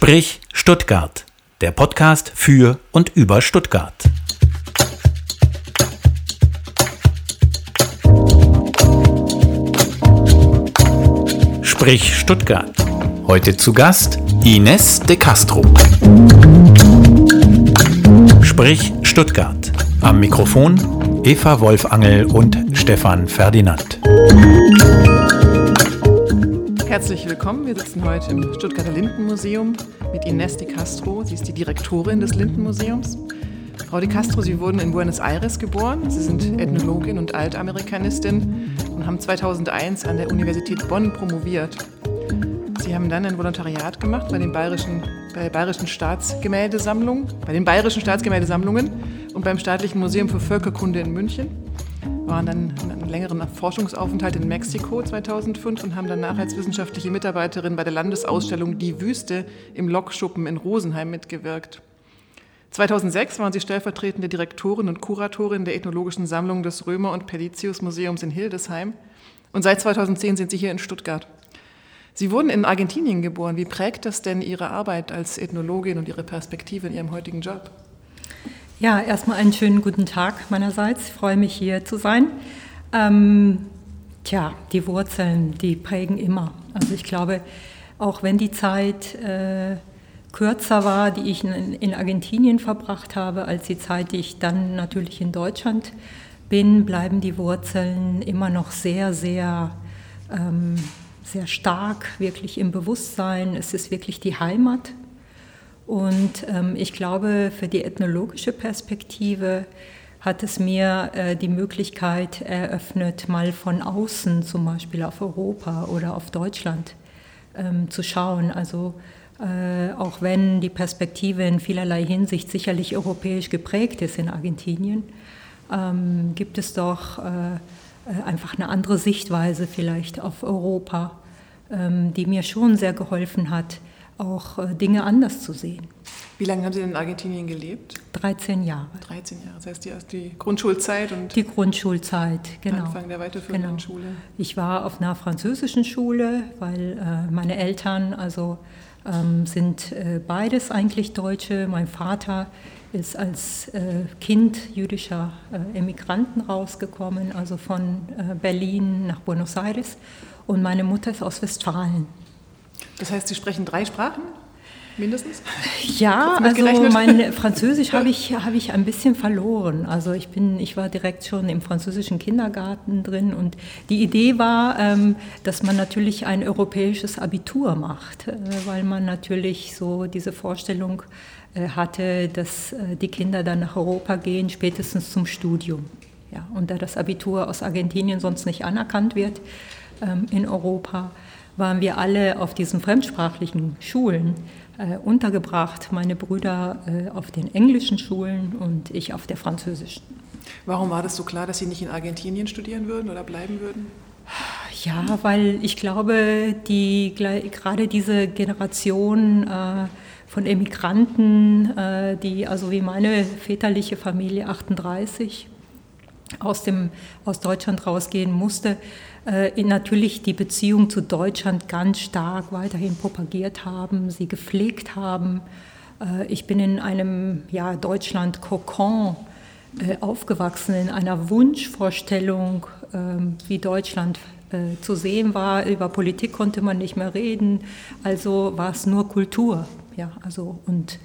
Sprich Stuttgart, der Podcast für und über Stuttgart. Sprich Stuttgart. Heute zu Gast Ines de Castro. Sprich Stuttgart. Am Mikrofon Eva Wolfangel und Stefan Ferdinand. Herzlich willkommen. Wir sitzen heute im Stuttgarter Lindenmuseum mit Ines de Castro. Sie ist die Direktorin des Lindenmuseums. Frau de Castro, Sie wurden in Buenos Aires geboren. Sie sind Ethnologin und Altamerikanistin und haben 2001 an der Universität Bonn promoviert. Sie haben dann ein Volontariat gemacht bei, den bayerischen, bei der Bayerischen Staatsgemäldesammlung, bei den Bayerischen Staatsgemäldesammlungen und beim Staatlichen Museum für Völkerkunde in München waren dann einen längeren Forschungsaufenthalt in Mexiko 2005 und haben danach als wissenschaftliche Mitarbeiterin bei der Landesausstellung Die Wüste im Lokschuppen in Rosenheim mitgewirkt. 2006 waren sie stellvertretende Direktorin und Kuratorin der Ethnologischen Sammlung des Römer- und Pellitius Museums in Hildesheim und seit 2010 sind sie hier in Stuttgart. Sie wurden in Argentinien geboren. Wie prägt das denn Ihre Arbeit als Ethnologin und Ihre Perspektive in Ihrem heutigen Job? Ja, erstmal einen schönen guten Tag meinerseits. Ich freue mich hier zu sein. Ähm, tja, die Wurzeln, die prägen immer. Also ich glaube, auch wenn die Zeit äh, kürzer war, die ich in, in, Argentinien verbracht habe, als die Zeit, die ich dann natürlich in Deutschland bin, bleiben die Wurzeln immer noch sehr, sehr, ähm, sehr stark, wirklich im Bewusstsein. Es ist wirklich die Heimat, und ähm, ich glaube, für die ethnologische Perspektive hat es mir äh, die Möglichkeit eröffnet, mal von außen zum Beispiel auf Europa oder auf Deutschland ähm, zu schauen. Also äh, auch wenn die Perspektive in vielerlei Hinsicht sicherlich europäisch geprägt ist in Argentinien, ähm, gibt es doch äh, äh einfach eine andere Sichtweise vielleicht auf Europa, ähm, die mir schon sehr geholfen hat, auch äh, Dinge anders zu sehen. Wie lange haben Sie in Argentinien gelebt? 13 Jahre. 13 Jahre, das heißt die, die Grundschulzeit und die Grundschulzeit, genau. Anfang der weiterführenden genau. Schule. Ich war auf einer französischen Schule, weil äh, meine Eltern also ähm, sind äh, beides eigentlich Deutsche. Mein Vater ist als äh, Kind jüdischer äh, Emigranten rausgekommen, also von äh, Berlin nach Buenos Aires. Und meine Mutter ist aus Westfalen. Das heißt, Sie sprechen drei Sprachen? Mindestens? Ja, also mein Französisch habe ich, hab ich ein bisschen verloren. Also ich, bin, ich war direkt schon im französischen Kindergarten drin und die Idee war, ähm, dass man natürlich ein europäisches Abitur macht, äh, weil man natürlich so diese Vorstellung äh, hatte, dass äh, die Kinder dann nach Europa gehen, spätestens zum Studium. Ja, und da das Abitur aus Argentinien sonst nicht anerkannt wird ähm, in Europa, waren wir alle auf diesen fremdsprachlichen Schulen äh, untergebracht. Meine Brüder äh, auf den englischen Schulen und ich auf der französischen. Warum war das so klar, dass Sie nicht in Argentinien studieren würden oder bleiben würden? Ja, weil ich glaube, die, gerade diese Generation äh, von Emigranten, äh, die, also wie meine väterliche Familie 38, aus, dem, aus Deutschland rausgehen musste, äh, natürlich die Beziehung zu Deutschland ganz stark weiterhin propagiert haben, sie gepflegt haben. Äh, ich bin in einem ja, Deutschland-Kokon äh, aufgewachsen, in einer Wunschvorstellung, ähm, wie Deutschland äh, zu sehen war. Über Politik konnte man nicht mehr reden, also war es nur Kultur. Ja, also, und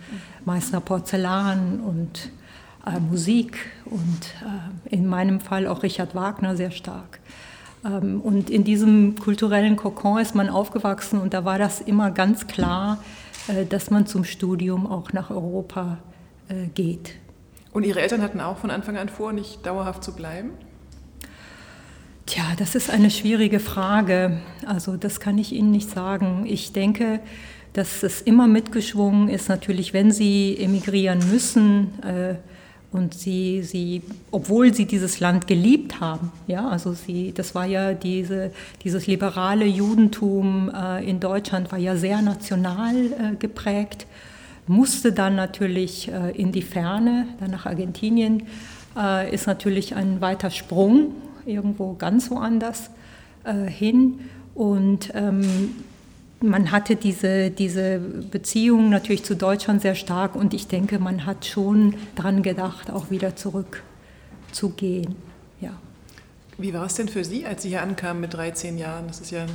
Meißner Porzellan und äh, Musik und äh, in meinem Fall auch Richard Wagner sehr stark. Ähm, und in diesem kulturellen Kokon ist man aufgewachsen und da war das immer ganz klar, äh, dass man zum Studium auch nach Europa äh, geht. Und Ihre Eltern hatten auch von Anfang an vor, nicht dauerhaft zu bleiben? Tja, das ist eine schwierige Frage. Also das kann ich Ihnen nicht sagen. Ich denke, dass es immer mitgeschwungen ist, natürlich, wenn Sie emigrieren müssen, äh, und sie, sie, obwohl sie dieses Land geliebt haben, ja, also sie, das war ja diese, dieses liberale Judentum äh, in Deutschland war ja sehr national äh, geprägt, musste dann natürlich äh, in die Ferne, dann nach Argentinien, äh, ist natürlich ein weiter Sprung irgendwo ganz woanders äh, hin. Und ähm, man hatte diese, diese Beziehung natürlich zu Deutschland sehr stark und ich denke, man hat schon daran gedacht, auch wieder zurückzugehen. Ja. Wie war es denn für Sie, als Sie hier ankamen mit 13 Jahren? Das ist ja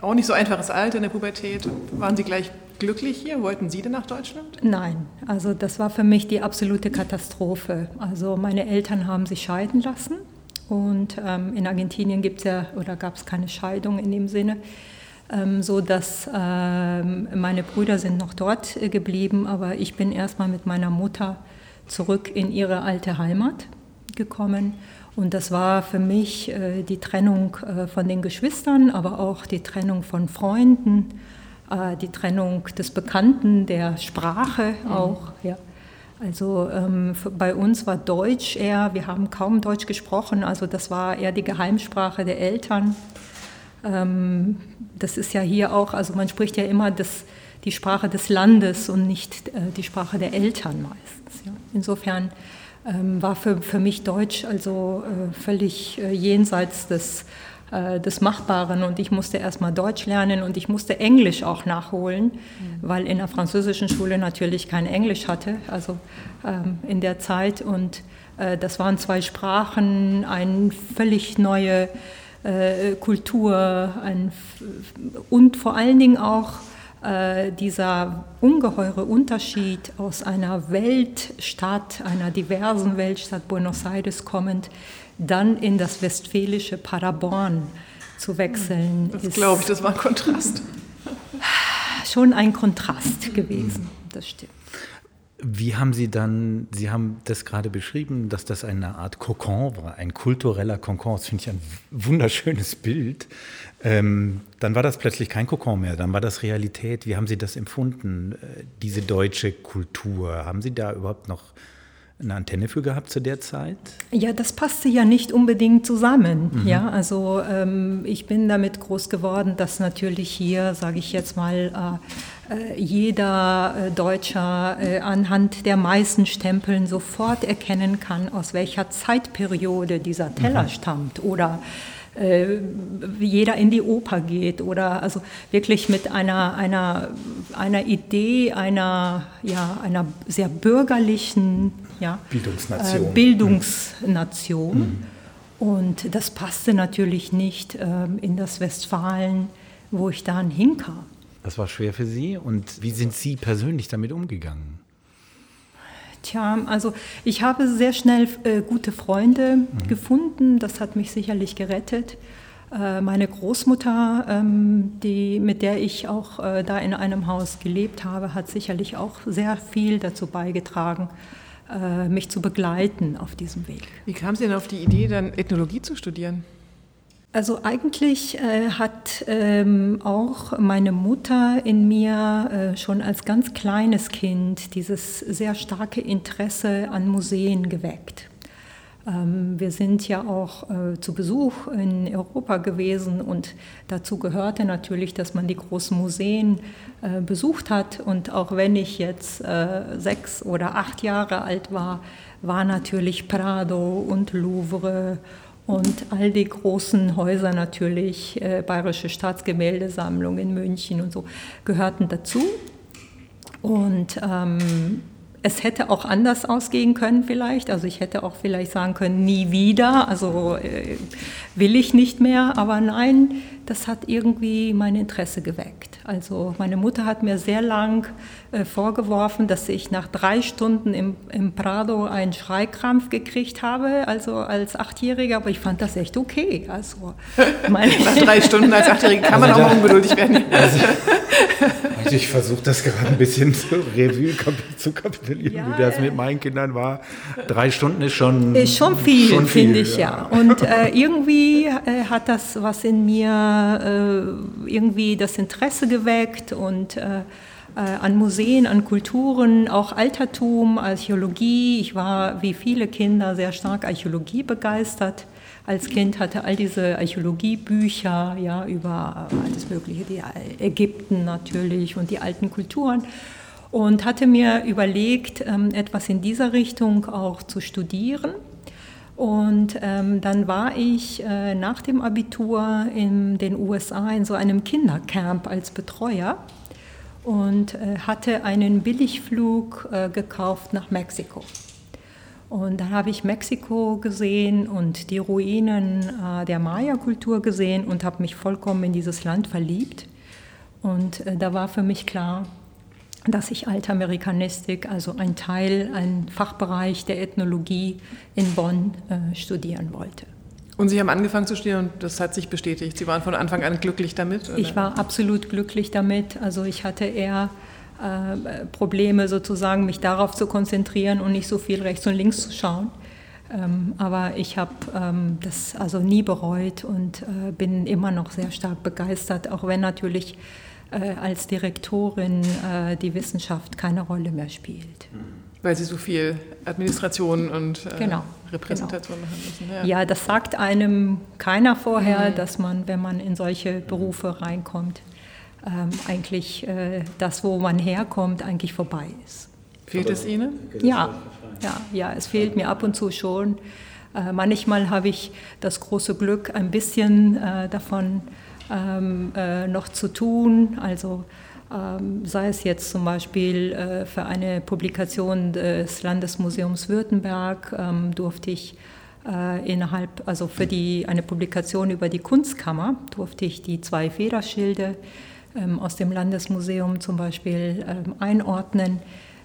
auch nicht so einfaches Alter in der Pubertät. Waren Sie gleich glücklich hier? Wollten Sie denn nach Deutschland? Nein, also das war für mich die absolute Katastrophe. Also meine Eltern haben sich scheiden lassen und ähm, in Argentinien gibt es ja oder gab es keine Scheidung in dem Sinne ähm, so dass ähm, meine Brüder sind noch dort äh, geblieben, aber ich bin erstmal mit meiner Mutter zurück in ihre alte Heimat gekommen. Und das war für mich äh, die Trennung äh, von den Geschwistern, aber auch die Trennung von Freunden, äh, die Trennung des Bekannten, der Sprache mhm. auch. Ja. Also ähm, bei uns war Deutsch eher, wir haben kaum Deutsch gesprochen, also das war eher die Geheimsprache der Eltern. Ähm, das ist ja hier auch, also man spricht ja immer das, die Sprache des Landes und nicht äh, die Sprache der Eltern meistens. Ja. Insofern ähm, war für, für mich Deutsch also äh, völlig äh, jenseits des, äh, des Machbaren und ich musste erstmal Deutsch lernen und ich musste Englisch auch nachholen, mhm. weil in der französischen Schule natürlich kein Englisch hatte, also ähm, in der Zeit und äh, das waren zwei Sprachen, eine völlig neue Kultur ein, und vor allen Dingen auch äh, dieser ungeheure Unterschied aus einer Weltstadt, einer diversen Weltstadt Buenos Aires kommend, dann in das westfälische Paderborn zu wechseln. Das glaube ich, das war ein Kontrast. Schon ein Kontrast gewesen, das stimmt. Wie haben Sie dann, Sie haben das gerade beschrieben, dass das eine Art Kokon war, ein kultureller Kokon. Das finde ich ein wunderschönes Bild. Ähm, dann war das plötzlich kein Kokon mehr, dann war das Realität. Wie haben Sie das empfunden, äh, diese deutsche Kultur? Haben Sie da überhaupt noch eine Antenne für gehabt zu der Zeit? Ja, das passte ja nicht unbedingt zusammen. Mhm. Ja, also ähm, ich bin damit groß geworden, dass natürlich hier, sage ich jetzt mal, äh, äh, jeder äh, Deutscher äh, anhand der meisten Stempeln sofort erkennen kann, aus welcher Zeitperiode dieser Teller mhm. stammt oder äh, jeder in die Oper geht oder also wirklich mit einer, einer, einer Idee einer, ja, einer sehr bürgerlichen ja, Bildungsnation. Äh, Bildungsnation. Mhm. Und das passte natürlich nicht äh, in das Westfalen, wo ich dann hinkam. Das war schwer für Sie. Und wie sind Sie persönlich damit umgegangen? Tja, also ich habe sehr schnell äh, gute Freunde mhm. gefunden. Das hat mich sicherlich gerettet. Äh, meine Großmutter, ähm, die, mit der ich auch äh, da in einem Haus gelebt habe, hat sicherlich auch sehr viel dazu beigetragen, äh, mich zu begleiten auf diesem Weg. Wie kam Sie denn auf die Idee, dann Ethnologie zu studieren? Also eigentlich äh, hat ähm, auch meine Mutter in mir äh, schon als ganz kleines Kind dieses sehr starke Interesse an Museen geweckt. Ähm, wir sind ja auch äh, zu Besuch in Europa gewesen und dazu gehörte natürlich, dass man die großen Museen äh, besucht hat. Und auch wenn ich jetzt äh, sechs oder acht Jahre alt war, war natürlich Prado und Louvre und all die großen Häuser natürlich, äh, Bayerische Staatsgemäldesammlung in München und so, gehörten dazu. Und ähm, es hätte auch anders ausgehen können vielleicht. Also ich hätte auch vielleicht sagen können, nie wieder, also äh, will ich nicht mehr. Aber nein, das hat irgendwie mein Interesse geweckt. Also meine Mutter hat mir sehr lang vorgeworfen, dass ich nach drei Stunden im, im Prado einen Schreikrampf gekriegt habe, also als Achtjähriger, aber ich fand das echt okay. Also, nach drei Stunden als Achtjährige kann man also auch mal ungeduldig werden. Also, also ich versuche das gerade ein bisschen zu Revue zu kapitulieren, ja, wie das mit meinen Kindern war. Drei Stunden ist schon, ist schon viel, viel finde ich, ja. ja. Und äh, irgendwie äh, hat das was in mir äh, irgendwie das Interesse geweckt und äh, äh, an Museen, an Kulturen, auch Altertum, Archäologie. Ich war wie viele Kinder sehr stark Archäologie begeistert. Als Kind hatte all diese Archäologiebücher ja, über alles Mögliche, die Ägypten natürlich und die alten Kulturen. Und hatte mir überlegt, ähm, etwas in dieser Richtung auch zu studieren Und ähm, dann war ich äh, nach dem Abitur in den USA in so einem Kindercamp als Betreuer und äh, hatte einen Billigflug äh, gekauft nach Mexiko. Und dann habe ich Mexiko gesehen und die Ruinen äh, der Maya-Kultur gesehen und habe mich vollkommen in dieses Land verliebt. Und da war für mich klar, dass ich Altamerikanistik, also ein Teil, ein Fachbereich der Ethnologie in Bonn studieren wollte. Und Sie haben angefangen zu studieren und das hat sich bestätigt. Sie waren von Anfang an glücklich damit? Oder? Ich war absolut glücklich damit. Also ich hatte eher äh, Probleme sozusagen, mich darauf zu konzentrieren und nicht so viel rechts und links zu schauen. Ähm, aber ich habe ähm, das also nie bereut und äh, bin immer noch sehr stark begeistert, auch wenn natürlich äh, als Direktorin äh, die Wissenschaft keine Rolle mehr spielt. Weil Sie so viel Administration und äh, genau, Repräsentation genau. machen müssen. Ja. ja. das sagt einem keiner vorher, mhm. dass man, wenn man in solche Berufe reinkommt, ähm, eigentlich äh, das, wo man herkommt, eigentlich vorbei ist. Fehlt es Ihnen? Ja, ja, ja, es fehlt mir ab und zu schon. Äh, manchmal habe ich das große Glück, ein bisschen äh, davon ähm, äh, noch zu tun. Also sei es jetzt zum Beispiel äh, für eine Publikation des Landesmuseums Württemberg ähm, durfte ich äh, innerhalb, also für die, eine Publikation über die Kunstkammer durfte ich die zwei Federschilde ähm, aus dem Landesmuseum zum Beispiel ähm, einordnen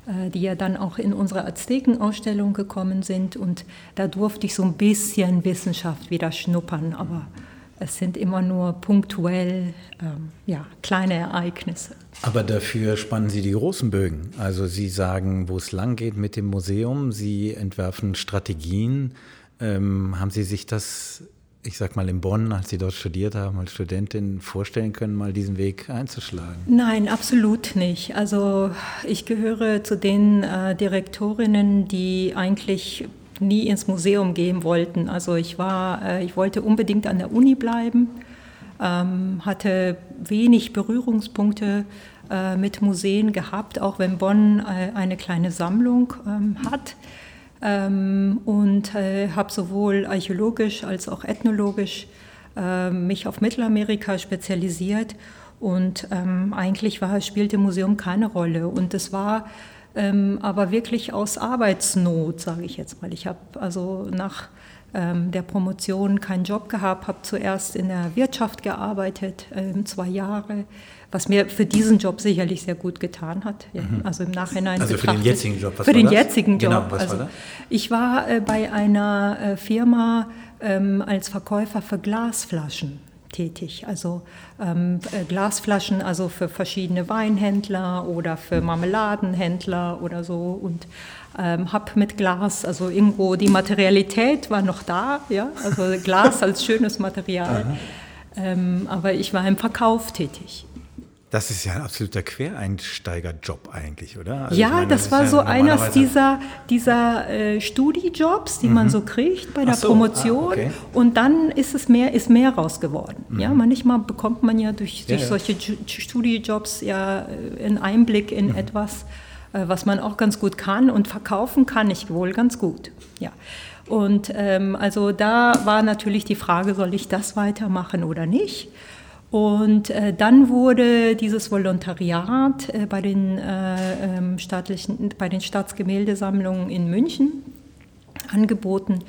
äh, die ja dann auch in unsere Aztekenausstellung gekommen sind. Und da durfte ich so ein bisschen Wissenschaft wieder schnuppern, aber es sind immer nur punktuell ähm, ja, kleine Ereignisse. Aber dafür spannen Sie die großen Bögen. Also Sie sagen, wo es lang geht mit dem Museum. Sie entwerfen Strategien. Ähm, haben Sie sich das, ich sag mal in Bonn, als Sie dort studiert haben, als Studentin vorstellen können, mal diesen Weg einzuschlagen? Nein, absolut nicht. Also ich gehöre zu den äh, Direktorinnen, die eigentlich nie ins Museum gehen wollten. Also ich war, äh, ich wollte unbedingt an der Uni bleiben, ähm, hatte wenig Berührungspunkte äh, mit Museen gehabt, auch wenn Bonn äh, eine kleine Sammlung ähm, hat. Ähm, und habe sowohl archäologisch als auch ethnologisch mich auf Mittelamerika spezialisiert. Und eigentlich war, spielte Museum keine Rolle. Und es war ähm, aber wirklich aus Arbeitsnot, sage ich jetzt mal. Ich habe also nach ähm, der Promotion keinen Job gehabt, habe zuerst in der Wirtschaft gearbeitet, ähm, zwei Jahre, was mir für diesen Job sicherlich sehr gut getan hat. Ja, mhm. Also im Nachhinein. Also für den jetzigen Job. Was für den das? jetzigen genau, Job. Genau, was also, war das? Ich war äh, bei einer äh, Firma ähm, als Verkäufer für Glasflaschen tätig. Also ähm, äh, Glasflaschen, also für verschiedene Weinhändler oder für Marmeladenhändler oder so und ähm, habe mit Glas, also irgendwo die Materialität war noch da, ja, also Glas als schönes Material. Ähm, aber ich war im Verkauf tätig. Das ist ja ein absoluter Quereinsteigerjob eigentlich, oder? Also ja, meine, das war ja so eines dieser, dieser äh, Studijobs, die mhm. man so kriegt bei der so, Promotion. Ah, okay. Und dann ist es mehr, ist mehr raus geworden. Mhm. Ja, manchmal bekommt man ja durch, durch ja, solche ja. Studijobs ja äh, einen Einblick in mhm. etwas, äh, was man auch ganz gut kann und verkaufen kann ich wohl ganz gut. Ja. Und ähm, also da war natürlich die Frage, soll ich das weitermachen oder nicht? Und äh, dann wurde dieses Volontariat äh, bei, den, äh, ähm, staatlichen, bei den Staatsgemäldesammlungen in München angeboten.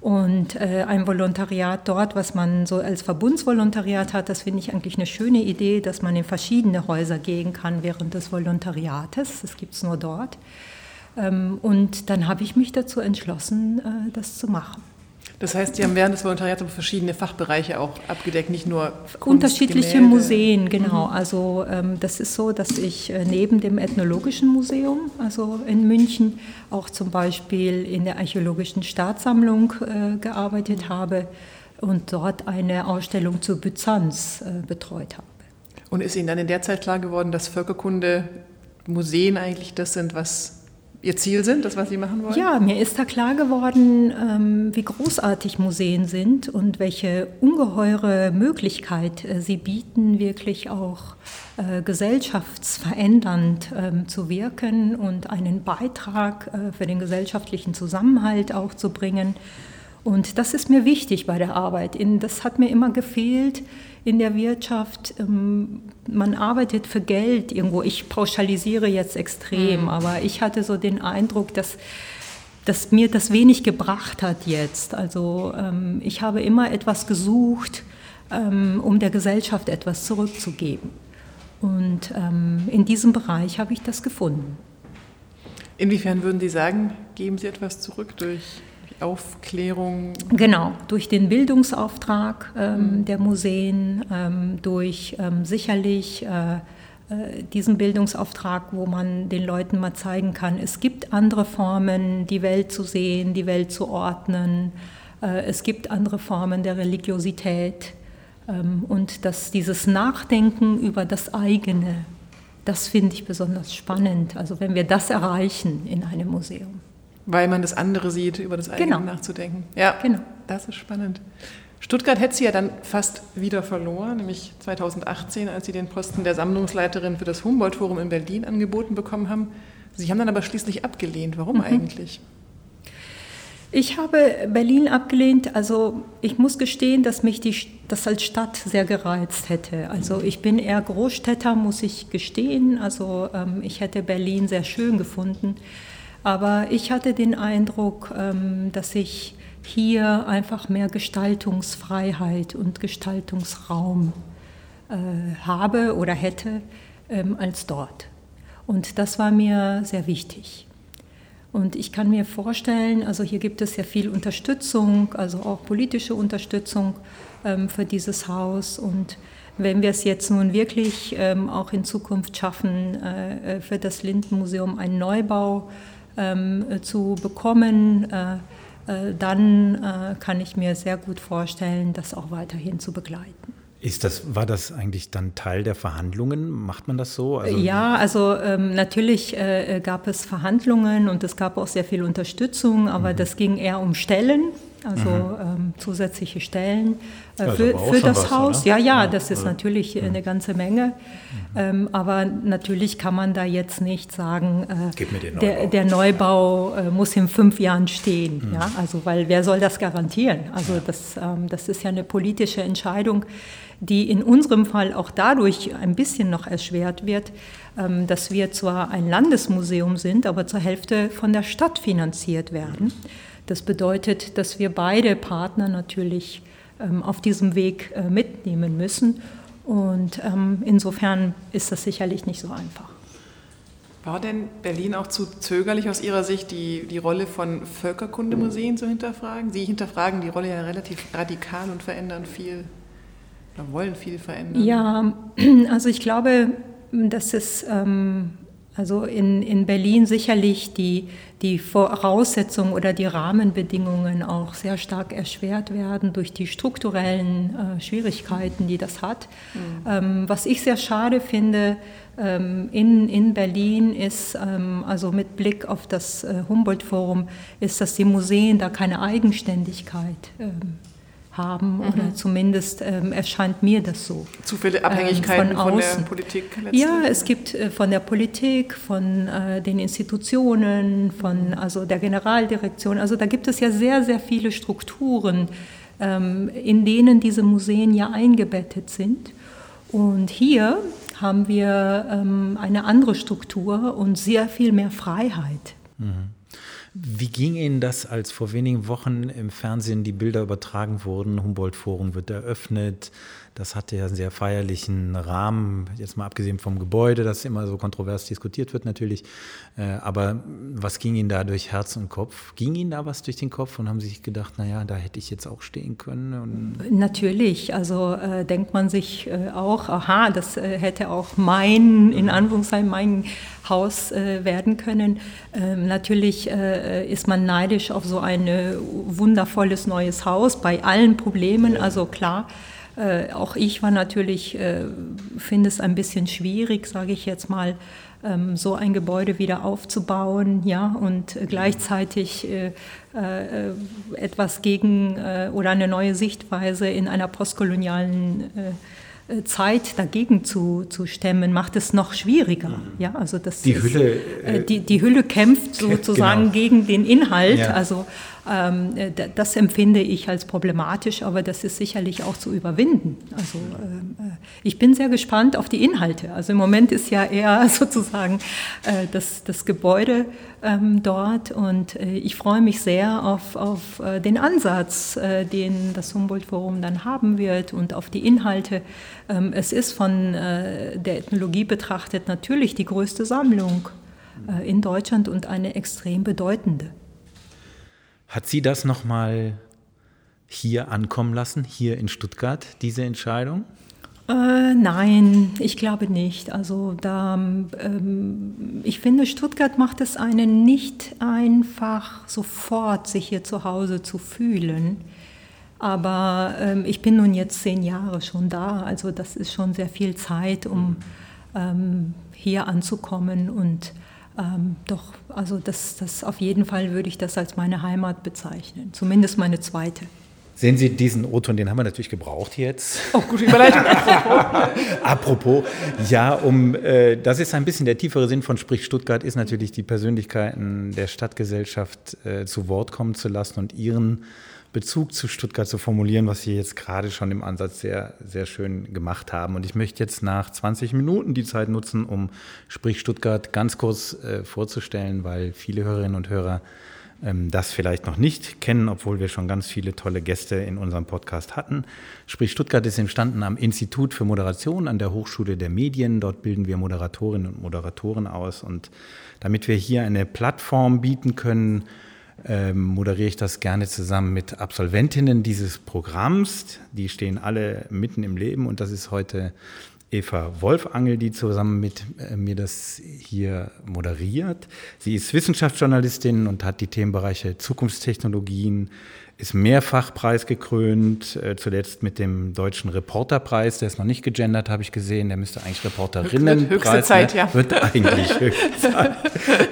Und äh, ein Volontariat dort, was man so als Verbundsvolontariat hat, das finde ich eigentlich eine schöne Idee, dass man in verschiedene Häuser gehen kann während des Volontariates. Das gibt es nur dort. Ähm, und dann habe ich mich dazu entschlossen, äh, das zu machen. Das heißt, Sie haben während des Volontariats verschiedene Fachbereiche auch abgedeckt, nicht nur Kunst, unterschiedliche Gemälde. Museen, genau. Mhm. Also ähm, das ist so, dass ich äh, neben dem Ethnologischen Museum, also in München, auch zum Beispiel in der Archäologischen Staatssammlung äh, gearbeitet mhm. habe und dort eine Ausstellung zur Byzanz äh, betreut habe. Und ist Ihnen dann in der Zeit klar geworden, dass Völkerkunde Museen eigentlich das sind, was Ihr Ziel sind, das, was Sie machen wollen? Ja, mir ist da klar geworden, ähm, wie großartig Museen sind und welche ungeheure Möglichkeit äh, sie bieten, wirklich auch äh, gesellschaftsverändernd ähm, zu wirken und einen Beitrag äh, für den gesellschaftlichen Zusammenhalt auch zu bringen. Und das ist mir wichtig bei der Arbeit. Das hat mir immer gefehlt in der Wirtschaft. Ähm, man arbeitet für Geld irgendwo. Ich pauschalisiere jetzt extrem, mhm. aber ich hatte so den Eindruck, dass, dass mir das wenig gebracht hat jetzt. Also ähm, ich habe immer etwas gesucht, ähm, um der Gesellschaft etwas zurückzugeben. Und in diesem Bereich habe ich das gefunden. Inwiefern würden Sie sagen, geben Sie etwas zurück durch Aufklärung? Genau, durch den Bildungsauftrag ähm, mhm. der Museen, ähm, durch ähm, sicherlich äh, äh, diesen Bildungsauftrag, wo man den Leuten mal zeigen kann, es gibt andere Formen, die Welt zu sehen, die Welt zu ordnen. Äh, es gibt andere Formen der Religiosität. Ähm, und dass dieses Nachdenken über das eigene, das finde ich besonders spannend. Also wenn wir das erreichen in einem Museum. Weil man das andere sieht, über das eigene genau. nachzudenken. Ja, genau. das ist spannend. Stuttgart hätte sie ja dann fast wieder verloren, nämlich 2018, als sie den Posten der Sammlungsleiterin für das Humboldt-Forum in Berlin angeboten bekommen haben. Sie haben dann aber schließlich abgelehnt. Warum mhm. eigentlich? Ich habe Berlin abgelehnt. Also ich muss gestehen, dass mich die, das als Stadt sehr gereizt hätte. Also ich bin eher Großstädter, muss ich gestehen. Also ähm, ich hätte Berlin sehr schön gefunden. Aber ich hatte den Eindruck, ähm, dass ich hier einfach mehr Gestaltungsfreiheit und Gestaltungsraum äh, habe oder hätte ähm, als dort. Und das war mir sehr wichtig. Und ich kann mir vorstellen, also hier gibt es ja viel Unterstützung, also auch politische Unterstützung ähm, für dieses Haus. Und wenn wir es jetzt nun wirklich auch in Zukunft schaffen, äh, äh, für das Lindenmuseum einen Neubau zu bekommen, äh, äh, dann äh, kann ich mir sehr gut vorstellen, das auch weiterhin zu begleiten. Ist das, war das eigentlich dann Teil der Verhandlungen? Macht man das so? Also ja, also ähm, natürlich äh, gab es Verhandlungen und es gab auch sehr viel Unterstützung, aber mhm. das ging eher um Stellen also mhm. ähm, zusätzliche Stellen äh, also für, für das was, Haus. Oder? Ja, ja, das ist natürlich mhm. eine ganze Menge. Mhm. Ähm, aber natürlich kann man da jetzt nicht sagen, äh, Neubau. Der, der, Neubau äh, muss in fünf Jahren stehen. Mhm. Ja? Also, weil wer soll das garantieren? Also das, ähm, das ist ja eine politische Entscheidung, die in unserem Fall auch dadurch ein bisschen noch erschwert wird, ähm, dass wir zwar ein Landesmuseum sind, aber zur Hälfte von der Stadt finanziert werden. Das bedeutet, dass wir beide Partner natürlich ähm, auf diesem Weg äh, mitnehmen müssen. Und ähm, insofern ist das sicherlich nicht so einfach. War denn Berlin auch zu zögerlich aus Ihrer Sicht, die, die Rolle von Völkerkundemuseen zu hinterfragen? Sie hinterfragen die Rolle ja relativ radikal und verändern viel oder wollen viel verändern. Ja, also ich glaube, dass es ähm, also in, in Berlin sicherlich die, die Voraussetzungen oder die Rahmenbedingungen auch sehr stark erschwert werden durch die strukturellen äh, Schwierigkeiten, die das hat. Mhm. Ähm, was ich sehr schade finde ähm, in, in Berlin ist, ähm, also mit Blick auf das äh, Humboldt-Forum, ist, dass die Museen da keine Eigenständigkeit ähm, haben mhm. oder zumindest ähm, erscheint mir das so. Zu viele Abhängigkeiten ähm, von, von, der Politik? Letztlich. Ja, es gibt äh, von der Politik, von äh, den Institutionen, von also der Generaldirektion. Also da gibt es ja sehr, sehr viele Strukturen, ähm, in denen diese Museen ja eingebettet sind. Und hier haben wir ähm, eine andere Struktur und sehr viel mehr Freiheit. Mhm. Wie ging Ihnen das, als vor wenigen Wochen im Fernsehen die Bilder übertragen wurden? Humboldt-Forum wird eröffnet. Das hatte ja einen sehr feierlichen Rahmen, jetzt mal abgesehen vom Gebäude, das immer so kontrovers diskutiert wird natürlich. Äh, aber was ging Ihnen da durch Herz und Kopf? Ging Ihnen da was durch den Kopf und haben Sie sich gedacht, naja, da hätte ich jetzt auch stehen können? Natürlich, also äh, denkt man sich äh, auch, aha, das äh, hätte auch mein, in Anführungszeichen, mein Haus äh, werden können. Ähm, natürlich äh, ist man neidisch auf so ein wundervolles neues Haus bei allen Problemen, also klar. Äh, auch ich war natürlich, äh, finde es ein bisschen schwierig, sage ich jetzt mal, ähm, so ein Gebäude wieder aufzubauen, ja, und gleichzeitig äh, äh, etwas gegen äh, oder eine neue Sichtweise in einer postkolonialen äh, Zeit dagegen zu, zu stemmen, macht es noch schwieriger. Mhm. Ja, also das die, ist, Hülle, die, die Hülle kämpft sozusagen genau. gegen den Inhalt. Ja. Also äh, das empfinde ich als problematisch, aber das ist sicherlich auch zu überwinden. Also äh, äh, ich bin sehr gespannt auf die Inhalte. Also im Moment ist ja eher sozusagen äh, das, das Gebäude ähm, dort und äh, ich freue mich sehr auf, auf äh, den Ansatz, den das Humboldt-Forum dann haben wird und auf die Inhalte. Ähm, es ist von der Ethnologie betrachtet natürlich die größte Sammlung in Deutschland und eine extrem bedeutende. Hat sie das nochmal hier ankommen lassen, hier in Stuttgart, diese Entscheidung? Äh, nein, ich glaube nicht. Also da, ähm, ich finde, Stuttgart macht es einen nicht einfach sofort, sich hier zu Hause zu fühlen. Aber ähm, ich bin nun jetzt zehn Jahre schon da, also das ist schon sehr viel Zeit, um ähm, hier anzukommen und ähm, doch, also das, das auf jeden Fall würde ich das als meine Heimat bezeichnen, zumindest meine zweite. Sehen Sie diesen O-Ton, den haben wir natürlich gebraucht jetzt. Oh, gute Überleitung. Apropos, ja, um, äh, das ist ein bisschen der tiefere Sinn von Sprich Stuttgart, ist natürlich die Persönlichkeiten der Stadtgesellschaft äh, zu Wort kommen zu lassen und ihren Bezug zu Stuttgart zu formulieren, was Sie jetzt gerade schon im Ansatz sehr, sehr schön gemacht haben. Und ich möchte jetzt nach 20 Minuten die Zeit nutzen, um Sprich Stuttgart ganz kurz äh, vorzustellen, weil viele Hörerinnen und Hörer ähm, das vielleicht noch nicht kennen, obwohl wir schon ganz viele tolle Gäste in unserem Podcast hatten. Sprich Stuttgart ist entstanden am Institut für Moderation an der Hochschule der Medien. Dort bilden wir Moderatorinnen und Moderatoren aus. Und damit wir hier eine Plattform bieten können, ähm, moderiere ich das gerne zusammen mit Absolventinnen dieses Programms. Die stehen alle mitten im Leben und das ist heute Eva Wolfangel, die zusammen mit äh, mir das hier moderiert. Sie ist Wissenschaftsjournalistin und hat die Themenbereiche Zukunftstechnologien, ist mehrfach preisgekrönt, äh, zuletzt mit dem Deutschen Reporterpreis, der ist noch nicht gegendert, habe ich gesehen, der müsste eigentlich Reporterinnenpreis. Höchste Zeit, ne? ja. Wird eigentlich höchste Zeit.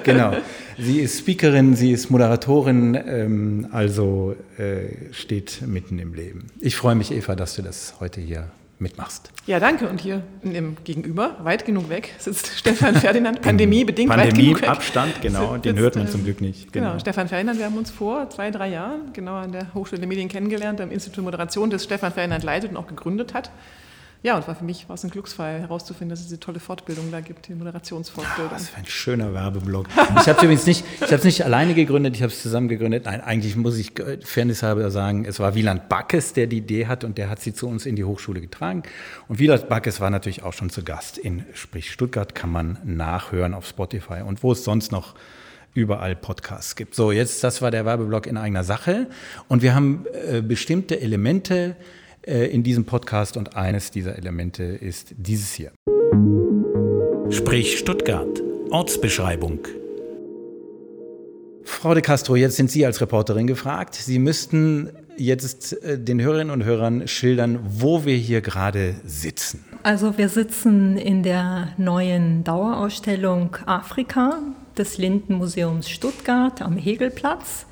genau. Sie ist Speakerin, sie ist Moderatorin, ähm, also äh, steht mitten im Leben. Ich freue mich, Eva, dass du das heute hier mitmachst. Ja, danke. Und hier im Gegenüber, weit genug weg, sitzt Stefan Ferdinand, pandemiebedingt Pandemie, weit genug weg. Abstand, genau, den hört man zum Glück nicht. Genau. genau, Stefan Ferdinand, wir haben uns vor zwei, drei Jahren genau an der Hochschule der Medien kennengelernt, am Institut Moderation, das Stefan Ferdinand leitet und auch gegründet hat. Ja, und war für mich war es ein Glücksfall herauszufinden, dass es diese tolle Fortbildung da gibt, die Moderationsfortbildung. Was für ein schöner Werbeblock. Ich habe es übrigens nicht, ich habe es nicht alleine gegründet, ich habe es zusammen gegründet. Nein, eigentlich muss ich Fairness halber sagen, es war Wieland Backes, der die Idee hat und der hat sie zu uns in die Hochschule getragen. Und Wieland Backes war natürlich auch schon zu Gast in Sprich Stuttgart, kann man nachhören auf Spotify und wo es sonst noch überall Podcasts gibt. So, jetzt, das war der Werbeblock in eigener Sache. Und wir haben äh, bestimmte Elemente, äh, in diesem Podcast und eines dieser Elemente ist dieses hier. Sprich Stuttgart. Ortsbeschreibung. Frau de Castro, jetzt sind Sie als Reporterin gefragt. Sie müssten jetzt äh, den Hörerinnen und Hörern schildern, wo wir hier gerade sitzen. Also wir sitzen in der neuen Dauerausstellung Afrika des Lindenmuseums Stuttgart am Hegelplatz.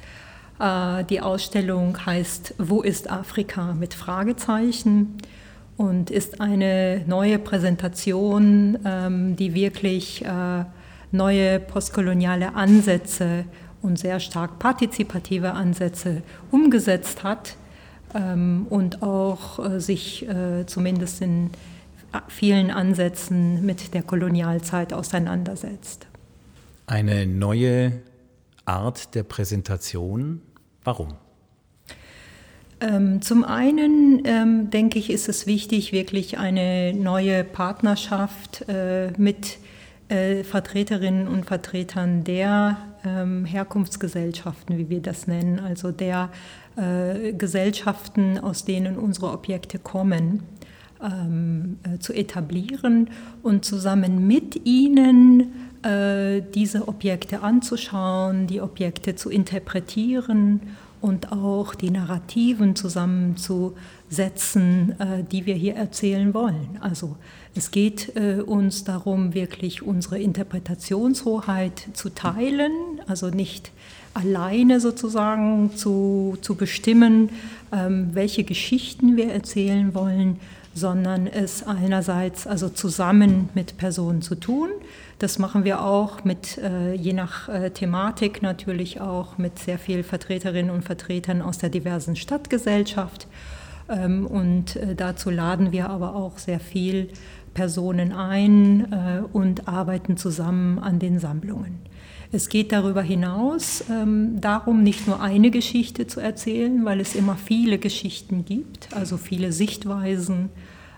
Äh, die Ausstellung heißt Wo ist Afrika mit Fragezeichen und ist eine neue Präsentation, ähm, die wirklich äh, neue postkoloniale Ansätze und sehr stark partizipative Ansätze umgesetzt hat ähm, und auch äh, sich zumindest in vielen Ansätzen mit der Kolonialzeit auseinandersetzt. Eine neue Art der Präsentation Warum? Ähm, zum einen ähm, denke ich, ist es wichtig, wirklich eine neue Partnerschaft äh, mit äh, Vertreterinnen und Vertretern der ähm, Herkunftsgesellschaften, wie wir das nennen, also der äh, Gesellschaften, aus denen unsere Objekte kommen, ähm, äh, zu etablieren und zusammen mit ihnen diese Objekte anzuschauen, die Objekte zu interpretieren und auch die Narrativen zusammenzusetzen, äh, die wir hier erzählen wollen. Also es geht äh, uns darum, wirklich unsere Interpretationshoheit zu teilen, also nicht alleine sozusagen zu, zu bestimmen, ähm, welche Geschichten wir erzählen wollen, sondern es einerseits also zusammen mit Personen zu tun. Das machen wir auch mit, äh, je nach äh, Thematik natürlich auch mit sehr vielen Vertreterinnen und Vertretern aus der diversen Stadtgesellschaft. Ähm, und äh, dazu laden wir aber auch sehr viel Personen ein und arbeiten zusammen an den Sammlungen. Es geht darüber hinaus ähm, darum, nicht nur eine Geschichte zu erzählen, weil es immer viele Geschichten gibt, also viele Sichtweisen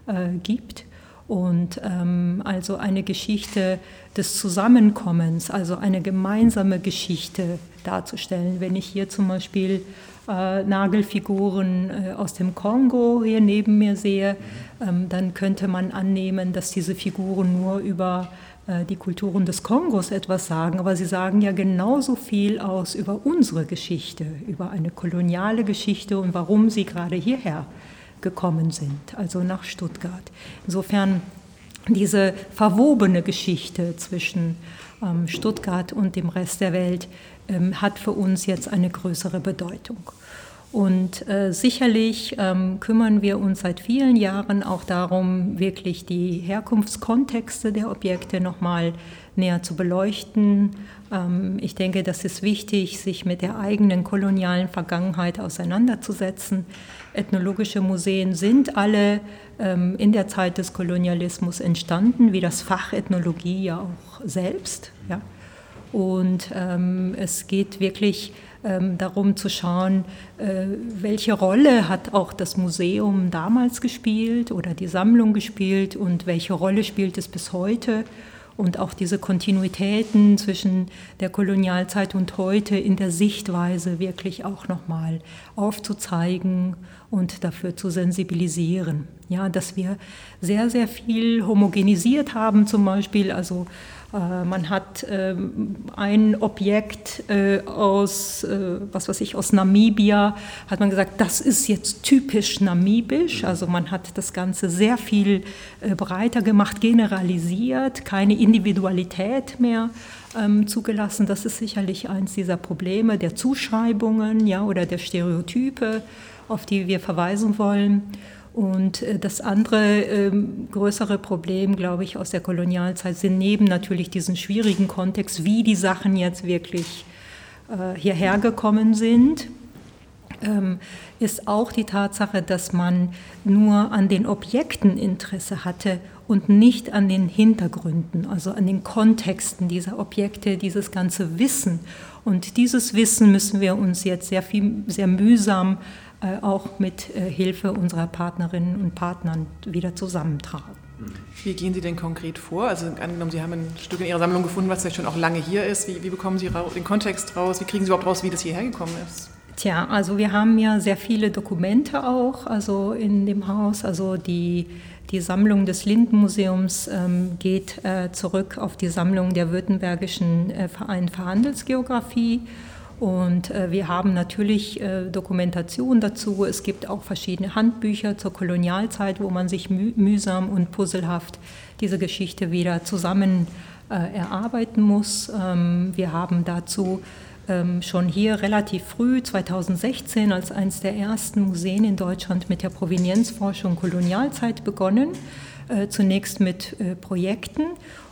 äh, gibt. Und ähm, also eine Geschichte des Zusammenkommens, also eine gemeinsame Geschichte darzustellen. Wenn ich hier zum Beispiel äh, Nagelfiguren äh, aus dem Kongo hier neben mir sehe, ähm, dann könnte man annehmen, dass diese Figuren nur über äh, die Kulturen des Kongos etwas sagen, aber sie sagen ja genauso viel aus über unsere Geschichte, über eine koloniale Geschichte und warum sie gerade hierher gekommen sind, also nach Stuttgart. Insofern diese verwobene Geschichte zwischen ähm, Stuttgart und dem Rest der Welt ähm, hat für uns jetzt eine größere Bedeutung. Und äh, sicherlich ähm, kümmern wir uns seit vielen Jahren auch darum, wirklich die Herkunftskontexte der Objekte nochmal näher zu beleuchten. Ähm, ich denke, das ist wichtig, sich mit der eigenen kolonialen Vergangenheit auseinanderzusetzen. Ethnologische Museen sind alle ähm, in der Zeit des Kolonialismus entstanden, wie das Fach Ethnologie ja auch selbst. Ja. Und ähm, es geht wirklich darum zu schauen, äh, welche Rolle hat auch das Museum damals gespielt oder die Sammlung gespielt und welche Rolle spielt es bis heute. Und auch diese Kontinuitäten zwischen der Kolonialzeit und heute in der Sichtweise wirklich auch nochmal aufzuzeigen und dafür zu sensibilisieren. Ja, dass wir sehr, sehr viel homogenisiert haben, zum Beispiel, also man hat ähm, ein Objekt äh, aus, äh, was weiß ich, aus Namibia, hat man gesagt, das ist jetzt typisch namibisch. Also man hat das Ganze sehr viel breiter gemacht, generalisiert, keine Individualität mehr ähm, zugelassen. Das ist sicherlich eins dieser Probleme der Zuschreibungen ja, oder der Stereotype, auf die wir verweisen wollen. Und äh, das andere ähm, größere Problem, glaube ich, aus der Kolonialzeit sind neben natürlich diesen schwierigen Kontext, wie die Sachen jetzt wirklich äh, hierher gekommen sind, ähm, ist auch die Tatsache, dass man nur an den Objekten Interesse hatte und nicht an den Hintergründen, also an den Kontexten dieser Objekte, dieses ganze Wissen. Und dieses Wissen müssen wir uns jetzt sehr viel, sehr mühsam äh, auch mit äh, Hilfe unserer Partnerinnen und Partnern wieder zusammentragen. Wie gehen Sie denn konkret vor? Also angenommen, Sie haben ein Stück in Ihrer Sammlung gefunden, was ja schon auch lange hier ist. Wie, wie bekommen Sie den Kontext raus? Wie kriegen Sie überhaupt raus, wie das hierher gekommen ist? Tja, also wir haben ja sehr viele Dokumente auch, also in dem Haus. Also die, die Sammlung des Lindenmuseums ähm, geht äh, zurück auf die Sammlung der Württembergischen äh, Verein für Handelsgeografie. Und äh, wir haben natürlich äh, Dokumentation dazu. Es gibt auch verschiedene Handbücher zur Kolonialzeit, wo man sich müh mühsam und puzzelhaft diese Geschichte wieder zusammen äh, erarbeiten muss. Ähm, wir haben dazu ähm, schon hier relativ früh, 2016, als eines der ersten Museen in Deutschland mit der Provenienzforschung Kolonialzeit begonnen. Äh, zunächst mit äh, Projekten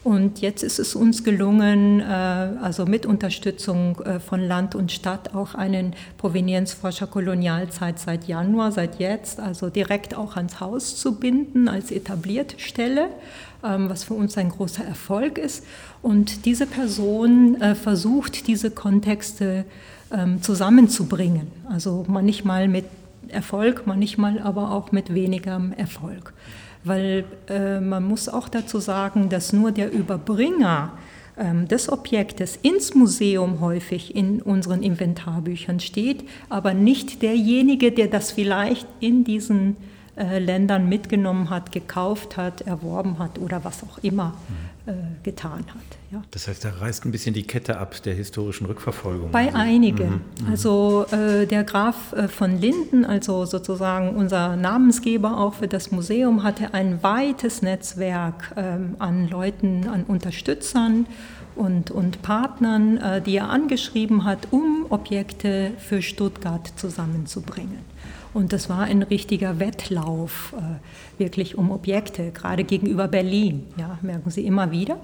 und jetzt ist es uns gelungen, äh, also mit Unterstützung äh, von Land und Stadt auch einen Provenienzforscher Kolonialzeit seit Januar, seit jetzt, also direkt auch ans Haus zu binden als etablierte Stelle, ähm, was für uns ein großer Erfolg ist. Und diese Person äh, versucht, diese Kontexte ähm, zusammenzubringen. Also manchmal mit Erfolg, manchmal aber auch mit wenigerem Erfolg weil äh, man muss auch dazu sagen, dass nur der Überbringer ähm, des Objektes ins Museum häufig in unseren Inventarbüchern steht, aber nicht derjenige, der das vielleicht in diesen äh, Ländern mitgenommen hat, gekauft hat, erworben hat oder was auch immer. Äh, getan hat. Ja. Das heißt, da reißt ein bisschen die Kette ab der historischen Rückverfolgung. Bei also, einigen. Mhm, mhm. also äh, der Graf äh, von Linden, also sozusagen unser Namensgeber auch für das Museum, hatte ein weites Netzwerk ähm, an Leuten, an Unterstützern und, und Partnern, äh, die er angeschrieben hat, um Objekte für Stuttgart zusammenzubringen. Und das war ein richtiger Wettlauf, äh, wirklich um Objekte, gerade gegenüber Berlin, ja, merken Sie immer wieder.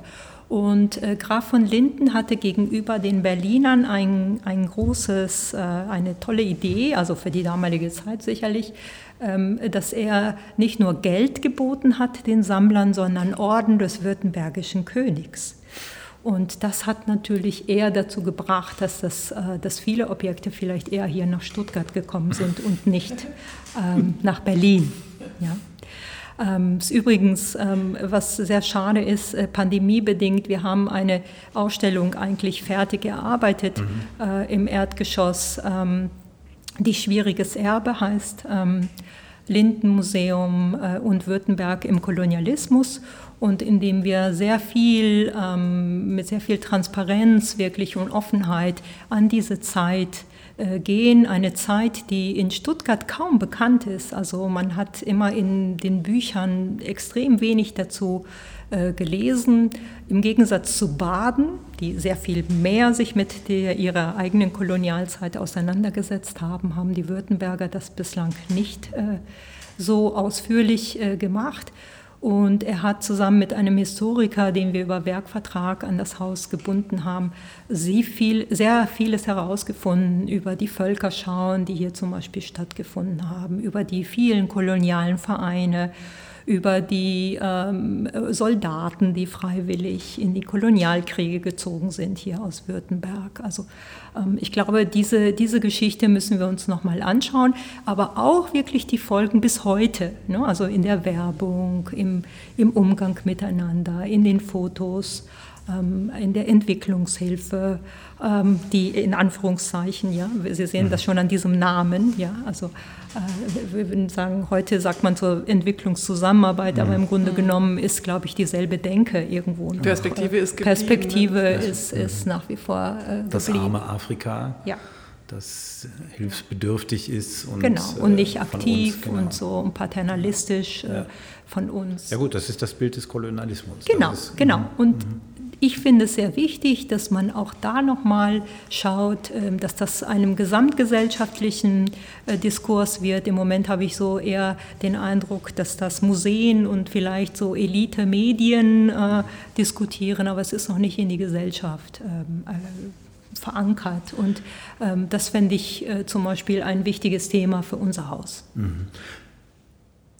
Und äh, Graf von Linden hatte gegenüber den Berlinern ein, ein großes, äh, eine tolle Idee, also für die damalige Zeit sicherlich, ähm, dass er nicht nur Geld geboten hat den Sammlern, sondern Orden des württembergischen Königs. Und das hat natürlich eher dazu gebracht, dass, das, äh, dass viele Objekte vielleicht eher hier nach Stuttgart gekommen sind und nicht ähm, nach Berlin. Ja. Ähm, übrigens, ähm, was sehr schade ist, äh, pandemiebedingt, wir haben eine Ausstellung eigentlich fertig erarbeitet mhm. äh, im Erdgeschoss, ähm, die Schwieriges Erbe heißt. Lindenmuseum äh, und Württemberg im Kolonialismus und indem wir sehr viel, ähm, mit sehr viel Transparenz wirklich und Offenheit an diese Zeit äh, gehen, eine Zeit, die in Stuttgart kaum bekannt ist. Also man hat immer in den Büchern extrem wenig dazu äh, gelesen, im Gegensatz zu Baden, die sehr viel mehr sich mit der, ihrer eigenen Kolonialzeit auseinandergesetzt haben, haben die Württemberger das bislang nicht äh, so ausführlich äh, gemacht. Und er hat zusammen mit einem Historiker, den wir über Werkvertrag an das Haus gebunden haben, viel, sehr vieles herausgefunden über die Völkerschauen, die hier zum Beispiel stattgefunden haben, über die vielen kolonialen Vereine, über die ähm, Soldaten, die freiwillig in die Kolonialkriege gezogen sind hier aus Württemberg. Also ähm, ich glaube, diese, diese Geschichte müssen wir uns nochmal anschauen, aber auch wirklich die Folgen bis heute, ne? also in der Werbung, im, im Umgang miteinander, in den Fotos in der Entwicklungshilfe, ähm, die in Anführungszeichen, ja, Sie sehen das mhm. schon an diesem Namen, ja, also äh, wir würden sagen, heute sagt man zur Entwicklungszusammenarbeit, aber mhm. im Grunde mhm. genommen ist, glaube ich, dieselbe Denke irgendwo. Noch. Perspektive ist geblieben. Perspektive ist, ist nach wie vor äh, Das arme Afrika. Ja das hilfsbedürftig ist und genau und nicht äh, aktiv uns, genau. und so und paternalistisch ja. von uns. Ja gut, das ist das Bild des Kolonialismus. Genau, ist, genau. Und mhm ich finde es sehr wichtig, dass man auch da nochmal schaut, ähm, dass das einem gesamtgesellschaftlichen äh, Diskurs wird. Im Moment habe ich so eher den Eindruck, dass das Museen und vielleicht so Elite-Medien äh, diskutieren, aber es ist noch nicht in die Gesellschaft ähm, äh, verankert. Und ähm, das fände ich zum Beispiel ein wichtiges Thema für unser Haus. Mhm.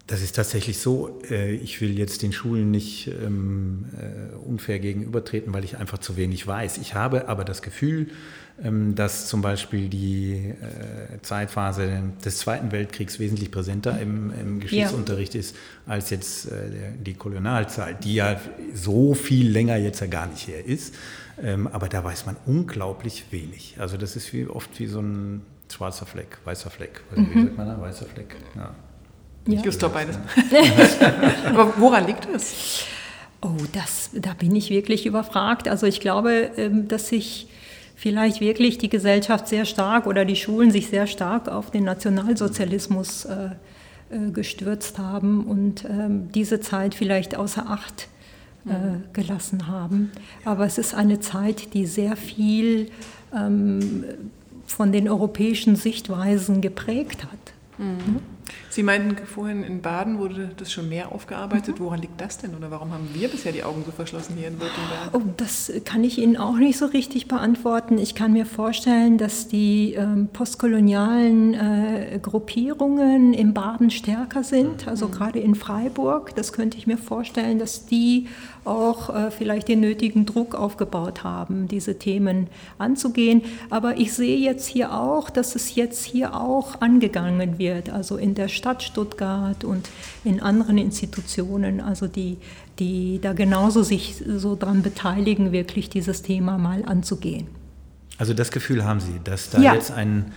Das ist tatsächlich so. Äh, ich will jetzt den Schulen nicht ähm, äh, unfair gegenübertreten, weil ich einfach zu wenig weiß. Ich habe aber das Gefühl, ähm, dass zum Beispiel die äh, Zeitphase des Zweiten Weltkriegs wesentlich präsenter im, im Geschichtsunterricht ja. ist als jetzt die Kolonialzeit, die ja so viel länger jetzt ja gar nicht her ist. Ähm, aber da weiß man unglaublich wenig. Also das ist wie oft wie so ein schwarzer Fleck, weißer Fleck. Mhm. Wie sagt man da? Weißer Fleck. Ja. Ja. Just doch beides. Aber woran liegt es? Oh, das, da bin ich wirklich überfragt. Also ich glaube, ähm, dass sich vielleicht wirklich die Gesellschaft sehr stark oder die Schulen sich sehr stark auf den Nationalsozialismus äh, äh, gestürzt haben und ähm, diese Zeit vielleicht außer Acht äh, mhm. gelassen haben. Aber es ist eine Zeit, die sehr viel ähm, von den europäischen Sichtweisen geprägt hat. Mhm. Sie meinten vorhin, in Baden wurde das schon mehr aufgearbeitet. Mhm. Woran liegt das denn oder warum haben wir bisher die Augen so verschlossen hier in Württemberg? Oh, das kann ich Ihnen auch nicht so richtig beantworten. Ich kann mir vorstellen, dass die ähm, postkolonialen äh, Gruppierungen in Baden stärker sind, also mhm. gerade in Freiburg. Das könnte ich mir vorstellen, dass die auch äh, vielleicht den nötigen Druck aufgebaut haben, diese Themen anzugehen. Aber ich sehe jetzt hier auch, dass es jetzt hier auch angegangen wird, also in der Stadt Stuttgart und in anderen Institutionen, also die, die da genauso sich so daran beteiligen, wirklich dieses Thema mal anzugehen. Also das Gefühl haben Sie, dass da ja. jetzt ein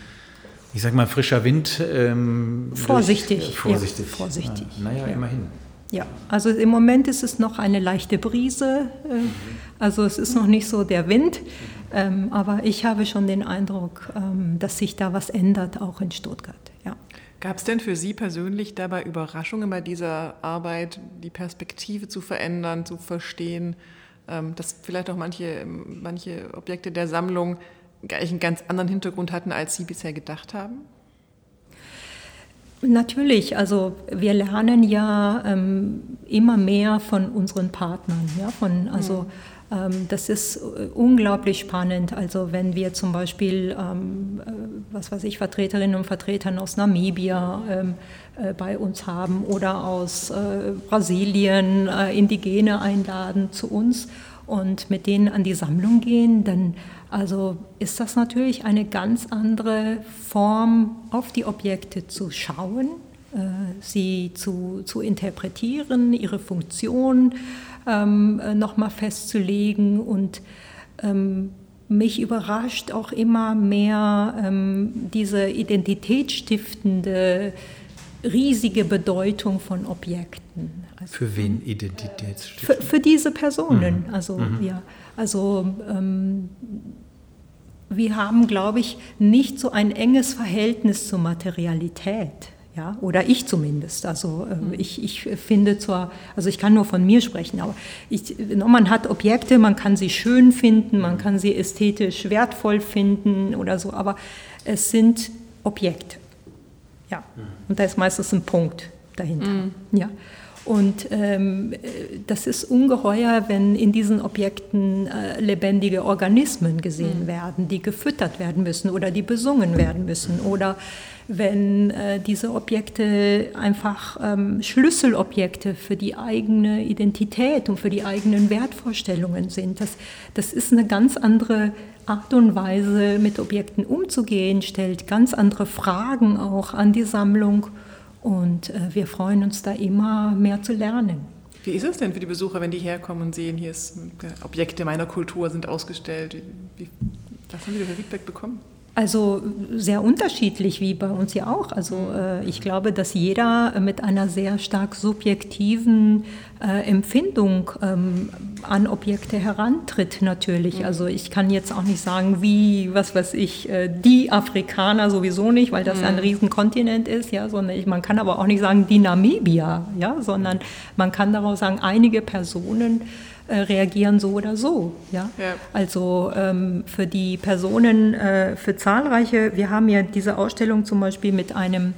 ich sag mal, frischer Wind. Ähm, vorsichtig. Durch, äh, vorsichtig. Ja, vorsichtig. Ja, naja, ja. immerhin. Ja, also im Moment ist es noch eine leichte Brise, äh, also es ist noch nicht so der Wind, ähm, aber ich habe schon den Eindruck, ähm, dass sich da was ändert, auch in Stuttgart. Ja. Gab es denn für Sie persönlich dabei Überraschungen bei dieser Arbeit, die Perspektive zu verändern, zu verstehen, ähm, dass vielleicht auch manche, manche Objekte der Sammlung einen ganz anderen Hintergrund hatten, als Sie bisher gedacht haben? Natürlich, also wir lernen ja ähm, immer mehr von unseren Partnern, ja, von also mhm ähm, das ist äh, unglaublich spannend. Also wenn wir zum Beispiel, ähm, äh, was weiß ich, Vertreterinnen und Vertreter aus Namibia ähm, äh, bei uns haben oder aus Brasilien Indigene einladen zu uns und mit denen an die Sammlung gehen, dann also ist das natürlich eine ganz andere Form, auf die Objekte zu schauen, sie zu, zu interpretieren, ihre Funktion ähm, äh, nochmal festzulegen. Und ähm, mich überrascht auch immer mehr ähm, diese identitätsstiftende, riesige Bedeutung von Objekten. Also, für wen identitätsstiftend? Für, für diese Personen. Mhm. Also, mhm. ja, also ähm, wir haben, glaube ich, nicht so ein enges Verhältnis zur Materialität. Ja, oder ich zumindest. Also äh, ich, ich finde zwar, also ich kann nur von mir sprechen, aber ich, man hat Objekte, man kann sie schön finden, man kann sie ästhetisch wertvoll finden oder so, aber es sind Objekte. Ja, und da ist meistens ein Punkt dahinter. Mhm. Ja. Und ähm, das ist ungeheuer, wenn in diesen Objekten äh, lebendige Organismen gesehen mhm. werden, die gefüttert werden müssen oder die besungen werden müssen oder wenn äh, diese Objekte einfach ähm, Schlüsselobjekte für die eigene Identität und für die eigenen Wertvorstellungen sind. Das, das ist eine ganz andere Art und Weise, mit Objekten umzugehen, stellt ganz andere Fragen auch an die Sammlung und äh, wir freuen uns da immer mehr zu lernen. Wie ist es denn für die Besucher, wenn die herkommen und sehen, hier ist äh, Objekte meiner Kultur sind ausgestellt? Wie, was haben Sie für Feedback bekommen? Also sehr unterschiedlich, wie bei uns ja auch. Also äh, ich glaube, dass jeder mit einer sehr stark subjektiven äh, Empfindung ähm, an Objekte herantritt natürlich. Mhm. Also ich kann jetzt auch nicht sagen, wie, was weiß ich, äh, die Afrikaner sowieso nicht, weil das mhm. ein Riesenkontinent ist, ja, sondern ich, man kann aber auch nicht sagen, die Namibier, ja, sondern man kann daraus sagen, einige Personen äh, reagieren so oder so. Ja? ja. Also ähm, für die Personen, äh, für zahlreiche, wir haben ja diese Ausstellung zum Beispiel mit einem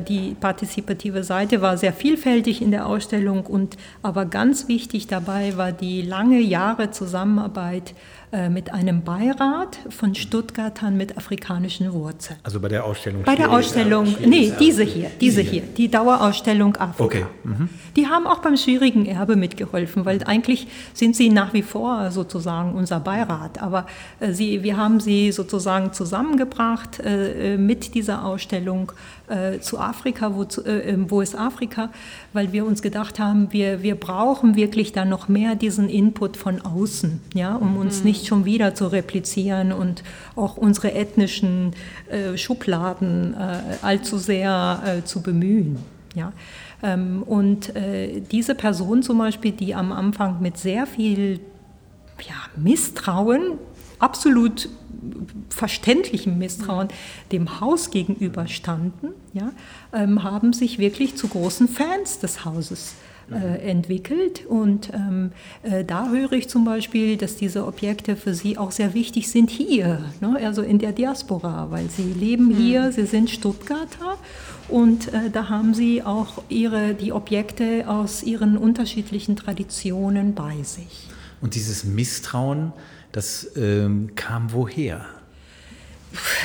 die partizipative Seite war sehr vielfältig in der Ausstellung und aber ganz wichtig dabei war die lange Jahre Zusammenarbeit äh, mit einem Beirat von Stuttgartern mit afrikanischen Wurzeln. Also bei der Ausstellung? Bei der Ausstellung, nee, diese hier, diese hier, die Dauerausstellung Afrika. Okay. Mhm. Die haben auch beim schwierigen Erbe mitgeholfen, weil eigentlich sind sie nach wie vor sozusagen unser Beirat. Aber äh, sie, wir haben sie sozusagen zusammengebracht äh, äh mit dieser Ausstellung äh, zu Afrika, wo, äh, ähm, wo ist Afrika, weil wir uns gedacht haben, wir, wir brauchen wirklich dann noch mehr diesen Input von außen, ja, um uns mhm. Nicht schon wieder zu replizieren und auch unsere ethnischen äh, Schubladen äh, allzu sehr äh, zu bemühen. Ja. Ähm, und äh, diese Person zum Beispiel, die am Anfang mit sehr viel ja, Misstrauen absolut verständlichem Misstrauen dem Haus gegenüber standen, ja, ähm, haben sich wirklich zu großen Fans des Hauses äh, entwickelt. Und ähm, äh, da höre ich zum Beispiel, dass diese Objekte für sie auch sehr wichtig sind hier, ne? also in der Diaspora, weil sie leben mhm. hier, sie sind Stuttgarter und äh, da haben sie auch ihre, die Objekte aus ihren unterschiedlichen Traditionen bei sich. Und dieses Misstrauen, das ähm, kam woher?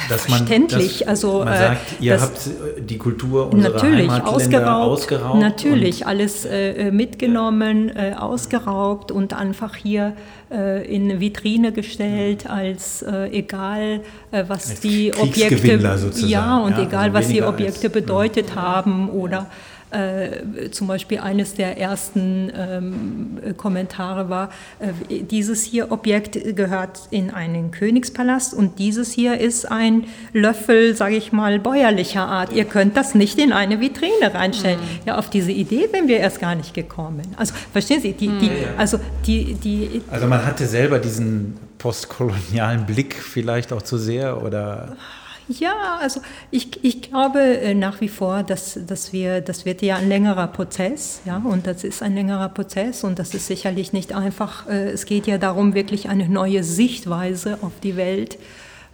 Dass Verständlich. Man, also, man äh, sagt, ihr habt äh, die Kultur unserer natürlich, Heimatländer ausgeraubt, ausgeraubt Natürlich, alles äh, äh, mitgenommen, äh, ausgeraubt und einfach hier äh, in eine Vitrine gestellt, als egal, was als die Objekte... Ja, und ja, egal, also was die Objekte als, bedeutet haben oder... Äh, zum Beispiel eines der ersten ähm, Kommentare war, äh, dieses hier Objekt gehört in einen Königspalast und dieses hier ist ein Löffel, sage ich mal, bäuerlicher Art. Ihr könnt das nicht in eine Vitrine reinstellen. Mhm. Ja, auf diese Idee wären wir erst gar nicht gekommen. Also verstehen Sie, die, die, also die, die... Also man hatte selber diesen postkolonialen Blick vielleicht auch zu sehr oder... Ja, also ich, ich glaube äh, nach wie vor, dass, dass wir, das wird ja ein längerer Prozess, ja, und das ist ein längerer Prozess und das ist sicherlich nicht einfach. Äh, es geht ja darum, wirklich eine neue Sichtweise auf die Welt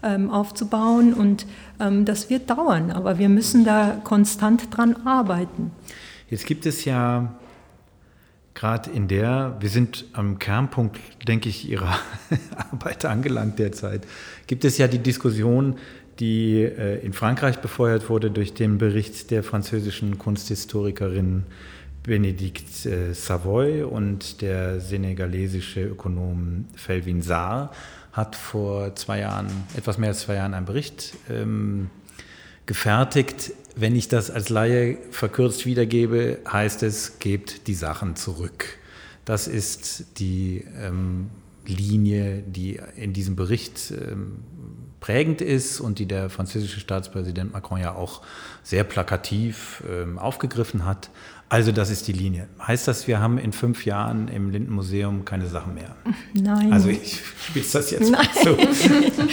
ähm, aufzubauen und ähm, das wird dauern, aber wir müssen da konstant dran arbeiten. Jetzt gibt es ja gerade in der, wir sind am Kernpunkt, denke ich, Ihrer Arbeit angelangt derzeit, gibt es ja die Diskussion, die äh, in Frankreich befeuert wurde durch den Bericht der französischen Kunsthistorikerin Benedict äh, Savoy und der senegalesische Ökonom Felvin Saar hat vor zwei Jahren, etwas mehr als zwei Jahren, einen Bericht ähm, gefertigt. Wenn ich das als Laie verkürzt wiedergebe, heißt es, gebt die Sachen zurück. Das ist die ähm, Linie, die in diesem Bericht ähm, prägend ist und die der französische Staatspräsident Macron ja auch sehr plakativ ähm, aufgegriffen hat. Also das ist die Linie. Heißt das, wir haben in fünf Jahren im Lindenmuseum keine Sachen mehr? Nein. Also ich spitze das jetzt Nein. so.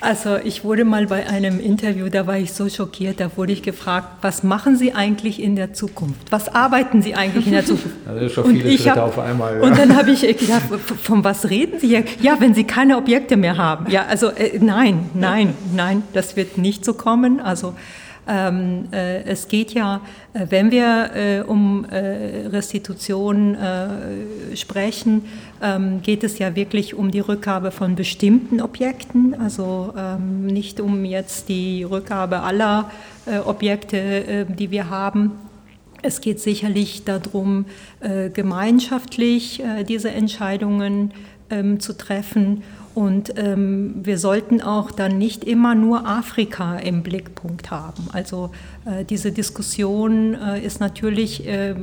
Also ich wurde mal bei einem Interview, da war ich so schockiert, da wurde ich gefragt, was machen Sie eigentlich in der Zukunft? Was arbeiten Sie eigentlich in der Zukunft? Das ist schon viele Schritte hab, auf einmal. Ja. Und dann habe ich gedacht, von was reden Sie hier? Ja, wenn Sie keine Objekte mehr haben. Ja, also äh, nein, nein, nein, das wird nicht so kommen. Also ähm, äh, es geht ja, äh, wenn wir äh, um äh, Restitution äh, sprechen, ähm, geht es ja wirklich um die Rückgabe von bestimmten Objekten, also ähm, nicht um jetzt die Rückgabe aller äh, Objekte, die wir haben. Es geht sicherlich darum, gemeinschaftlich diese Entscheidungen ähm, zu treffen und ähm, wir sollten auch dann nicht immer nur Afrika im Blickpunkt haben. Also äh, diese Diskussion äh, ist natürlich äh,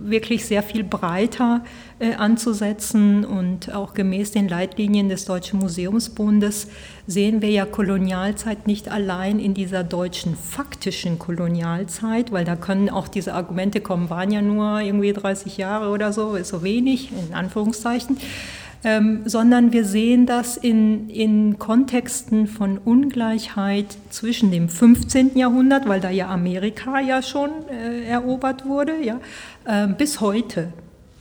wirklich sehr viel breiter äh, anzusetzen und auch gemäß den Leitlinien des Deutschen Museumsbundes sehen wir ja Kolonialzeit nicht allein in dieser deutschen faktischen Kolonialzeit, weil da können auch diese Argumente kommen, waren ja nur irgendwie 30 Jahre oder so, ist so wenig, in Anführungszeichen ähm, sondern wir sehen das in, in Kontexten von Ungleichheit zwischen dem 15. Jahrhundert, weil da ja Amerika ja schon äh, erobert wurde, ja, äh, bis heute.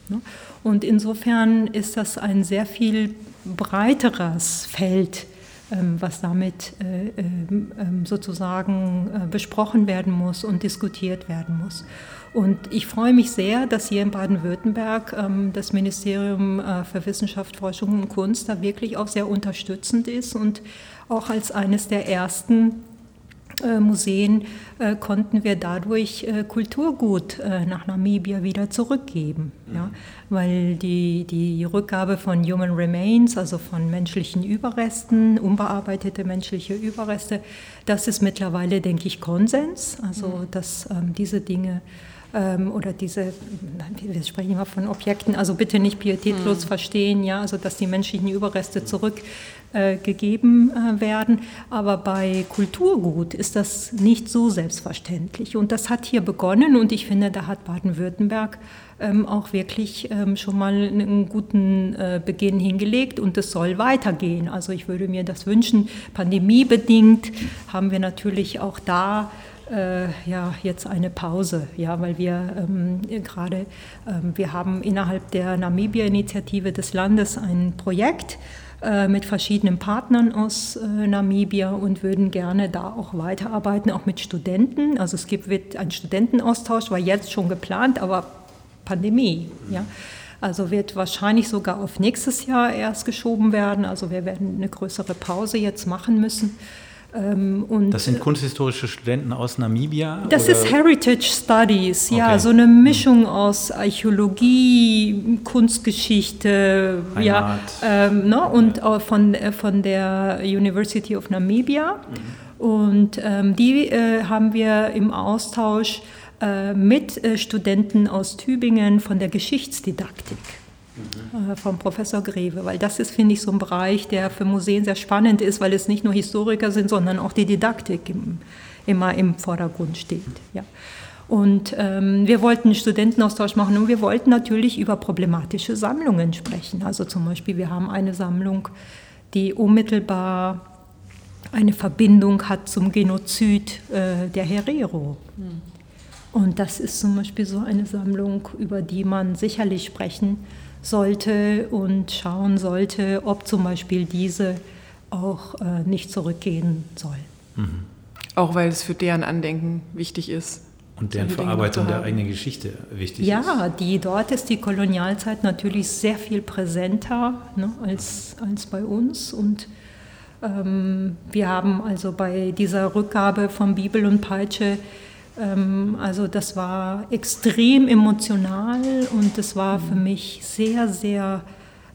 Ne? Und insofern ist das ein sehr viel breiteres Feld, ähm, was damit äh, ähm, ähm, sozusagen äh, besprochen werden muss und diskutiert werden muss. Und ich freue mich sehr, dass hier in Baden-Württemberg ähm, das Ministerium äh, für Wissenschaft, Forschung und Kunst da wirklich auch sehr unterstützend ist und auch als eines der ersten äh, Museen äh, konnten wir dadurch äh, Kulturgut äh, nach Namibia wieder zurückgeben. Mhm. Ja? Weil die, die Rückgabe von Human Remains, also von menschlichen Überresten, unbearbeitete menschliche Überreste, das ist mittlerweile, denke ich, Konsens. Also, mhm. dass ähm, diese Dinge ähm, oder diese, wir sprechen immer von Objekten, also bitte nicht pietätlos mhm. verstehen, ja, also dass die menschlichen Überreste zurückgegeben äh, äh, werden. Aber bei Kulturgut ist das nicht so selbstverständlich. Und das hat hier begonnen und ich finde, da hat Baden-Württemberg ähm, auch wirklich ähm, schon mal einen guten äh, Beginn hingelegt und es soll weitergehen. Also ich würde mir das wünschen. Pandemiebedingt haben wir natürlich auch da äh, ja jetzt eine Pause, ja, weil wir ähm, gerade ähm, wir haben innerhalb der Namibia-Initiative des Landes ein Projekt äh, mit verschiedenen Partnern aus äh, Namibia und würden gerne da auch weiterarbeiten, auch mit Studenten. Also es gibt wird ein Studentenaustausch, war jetzt schon geplant, aber Pandemie, ja. Also wird wahrscheinlich sogar auf nächstes Jahr erst geschoben werden. Also wir werden eine größere Pause jetzt machen müssen. Ähm, und das sind kunsthistorische Studenten aus Namibia? Das oder? ist Heritage Studies, ja, okay. so eine Mischung aus Archäologie, Kunstgeschichte, Heimat. ja, ähm, ne, und. Von, äh, von der University of Namibia. Mhm. Und ähm, die äh, haben wir im Austausch äh, mit äh, Studenten aus Tübingen von der Geschichtsdidaktik mhm. vom Professor Greve, weil das ist, finde ich, so ein Bereich, der für Museen sehr spannend ist, weil es nicht nur Historiker sind, sondern auch die Didaktik im, immer im Vordergrund steht. Ja. Und ähm, wir wollten einen Studentenaustausch machen und wir wollten natürlich über problematische Sammlungen sprechen. Also zum Beispiel, wir haben eine Sammlung, die unmittelbar eine Verbindung hat zum Genozid äh, der Herero. Mhm. Und das ist zum Beispiel so eine Sammlung, über die man sicherlich sprechen sollte und schauen sollte, ob zum Beispiel diese auch äh, nicht zurückgehen soll. Mhm. Auch weil es für deren Andenken wichtig ist. Und deren Verarbeitung der eigenen Geschichte wichtig ja, ist. Ja, die, dort ist die Kolonialzeit natürlich sehr viel präsenter ne, als, als bei uns. Und ähm, wir haben also bei dieser Rückgabe von Bibel und Peitsche, also das war extrem emotional und es war für mich sehr, sehr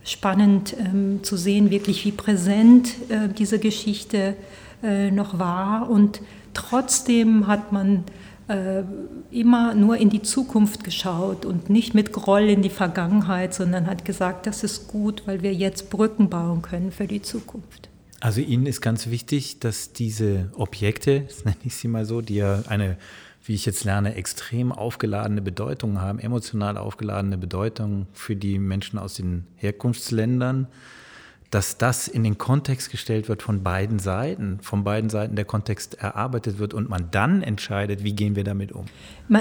spannend ähm, zu sehen, wirklich wie präsent äh, diese Geschichte äh, noch war. Und trotzdem hat man äh, immer nur in die Zukunft geschaut und nicht mit Groll in die Vergangenheit, sondern hat gesagt, das ist gut, weil wir jetzt Brücken bauen können für die Zukunft. Also Ihnen ist ganz wichtig, dass diese Objekte, das nenne ich sie mal so, die ja eine, wie ich jetzt lerne, extrem aufgeladene Bedeutung haben, emotional aufgeladene Bedeutung für die Menschen aus den Herkunftsländern, dass das in den Kontext gestellt wird von beiden Seiten, von beiden Seiten der Kontext erarbeitet wird und man dann entscheidet, wie gehen wir damit um.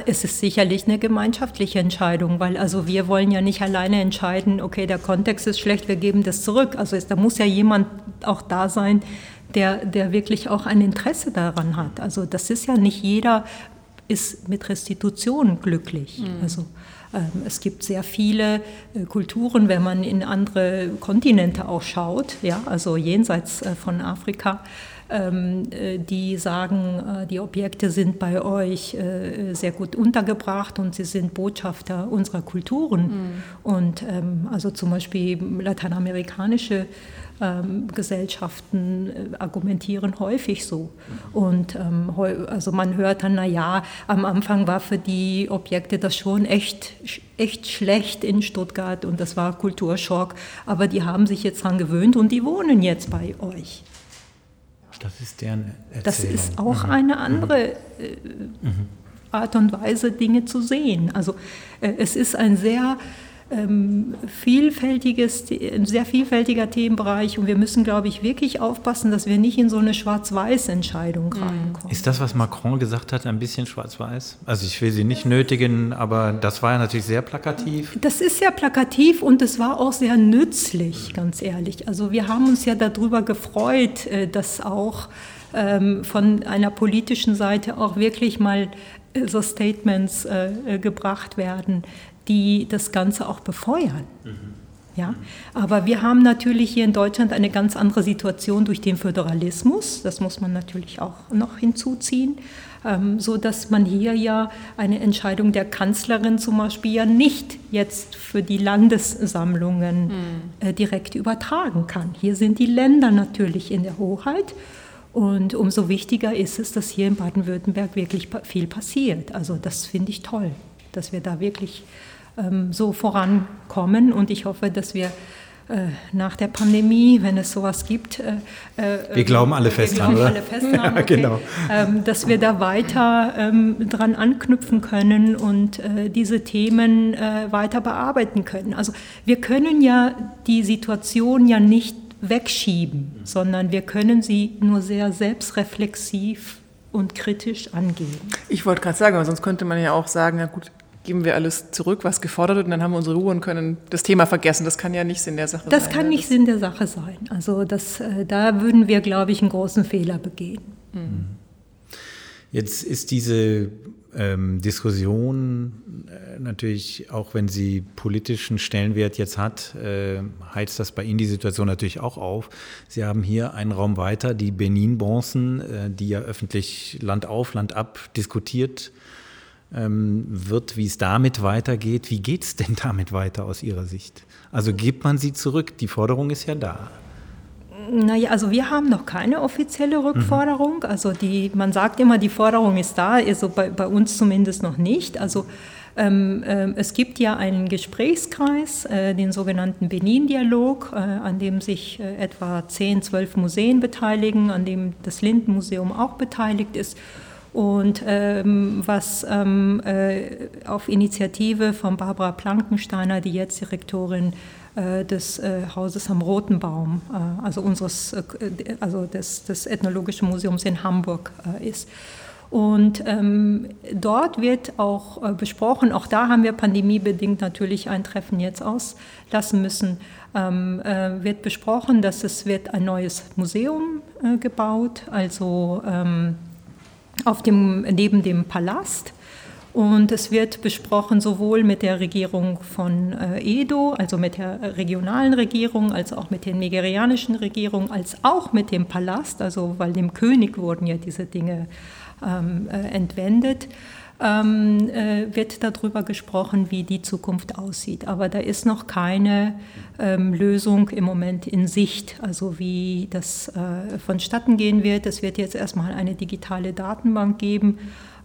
Es ist sicherlich eine gemeinschaftliche Entscheidung, weil also wir wollen ja nicht alleine entscheiden, okay, der Kontext ist schlecht, wir geben das zurück. Also es, da muss ja jemand auch da sein, der, der wirklich auch ein Interesse daran hat. Also das ist ja nicht jeder ist mit Restitution glücklich. Mhm. Also ähm, es gibt sehr viele äh, Kulturen, wenn man in andere Kontinente auch schaut, ja, also jenseits äh, von Afrika, ähm, äh, die sagen, die Objekte sind bei euch sehr gut untergebracht und sie sind Botschafter unserer Kulturen. Mhm. Und ähm, also zum Beispiel lateinamerikanische ähm, Gesellschaften äh, argumentieren häufig so. Und ähm, also man hört dann, naja, am Anfang war für die Objekte das schon echt, echt schlecht in Stuttgart und das war Kulturschock, aber die haben sich jetzt daran gewöhnt und die wohnen jetzt bei euch. Das ist deren Erzählung. Das ist auch mhm. eine andere äh, mhm. Art und Weise, Dinge zu sehen. Also äh, es ist ein sehr vielfältiges, ein sehr vielfältiger Themenbereich und wir müssen, glaube ich, wirklich aufpassen, dass wir nicht in so eine Schwarz-Weiß-Entscheidung mhm. reinkommen. Ist das, was Macron gesagt hat, ein bisschen schwarz-weiß? Also ich will sie nicht nötigen, aber das war ja natürlich sehr plakativ. Das ist sehr plakativ und es war auch sehr nützlich, ganz ehrlich. Also wir haben uns ja darüber gefreut, äh, dass auch ähm, von einer politischen Seite auch wirklich mal äh, so Statements äh, gebracht werden, die das Ganze auch befeuern. Mhm. Ja? Aber wir haben natürlich hier in Deutschland eine ganz andere Situation durch den Föderalismus, das muss man natürlich auch noch hinzuziehen, ähm, so dass man hier ja eine Entscheidung der Kanzlerin zum Beispiel ja nicht jetzt für die Landessammlungen mhm. äh, direkt übertragen kann. Hier sind die Länder natürlich in der Hoheit. Und umso wichtiger ist es, dass hier in Baden-Württemberg wirklich viel passiert. Also das finde ich toll, dass wir da wirklich so vorankommen. Und ich hoffe, dass wir äh, nach der Pandemie, wenn es sowas gibt. Äh, äh, wir glauben alle fest dran, oder? Alle fest dran, ja, genau. Ähm, dass wir da weiter ähm, dran anknüpfen können und äh, diese Themen äh, weiter bearbeiten können. Also wir können ja die Situation ja nicht wegschieben, sondern wir können sie nur sehr selbstreflexiv und kritisch angehen. Ich wollte gerade sagen, aber sonst könnte man ja auch sagen, na gut, geben wir alles zurück, was gefordert wird, und dann haben wir unsere Ruhe und können das Thema vergessen. Das kann ja nicht Sinn der Sache das sein. Das kann nicht das Sinn der Sache sein. Also das, äh, da würden wir, glaube ich, einen großen Fehler begehen. Mhm. Jetzt ist diese ähm, Diskussion äh, natürlich, auch wenn sie politischen Stellenwert jetzt hat, äh, heizt das bei Ihnen die Situation natürlich auch auf. Sie haben hier einen Raum weiter, die Benin-Bronzen, äh, die ja öffentlich Land auf, Land ab diskutiert ähm, wird, wie es damit weitergeht. Wie geht es denn damit weiter aus Ihrer Sicht? Also gibt man sie zurück? Die Forderung ist ja da. Naja, also wir haben noch keine offizielle Rückforderung. Mhm. Also die, man sagt immer, die Forderung ist da, also bei, bei uns zumindest noch nicht. Also ähm, äh, es gibt ja einen Gesprächskreis, äh, den sogenannten Benin-Dialog, äh, an dem sich äh, etwa 10, 12 Museen beteiligen, an dem das Lindenmuseum auch beteiligt ist. Und ähm, was ähm, äh, auf Initiative von Barbara Plankensteiner, die jetzt Direktorin äh, des äh, Hauses am Roten Baum, äh, also unseres, äh, also des, des Ethnologischen Museums in Hamburg äh, ist. Und ähm, dort wird auch äh, besprochen, auch da haben wir pandemiebedingt natürlich ein Treffen jetzt auslassen müssen, ähm, äh, wird besprochen, dass es wird ein neues Museum äh, gebaut, also ähm, auf dem, neben dem Palast. Und es wird besprochen sowohl mit der Regierung von äh, Edo, also mit der regionalen Regierung, als auch mit der nigerianischen Regierung, als auch mit dem Palast, also weil dem König wurden ja diese Dinge ähm, äh, entwendet. Ähm, äh, wird darüber gesprochen, wie die Zukunft aussieht. Aber da ist noch keine ähm, Lösung im Moment in Sicht, also wie das äh, vonstatten gehen wird. Es wird jetzt erstmal eine digitale Datenbank geben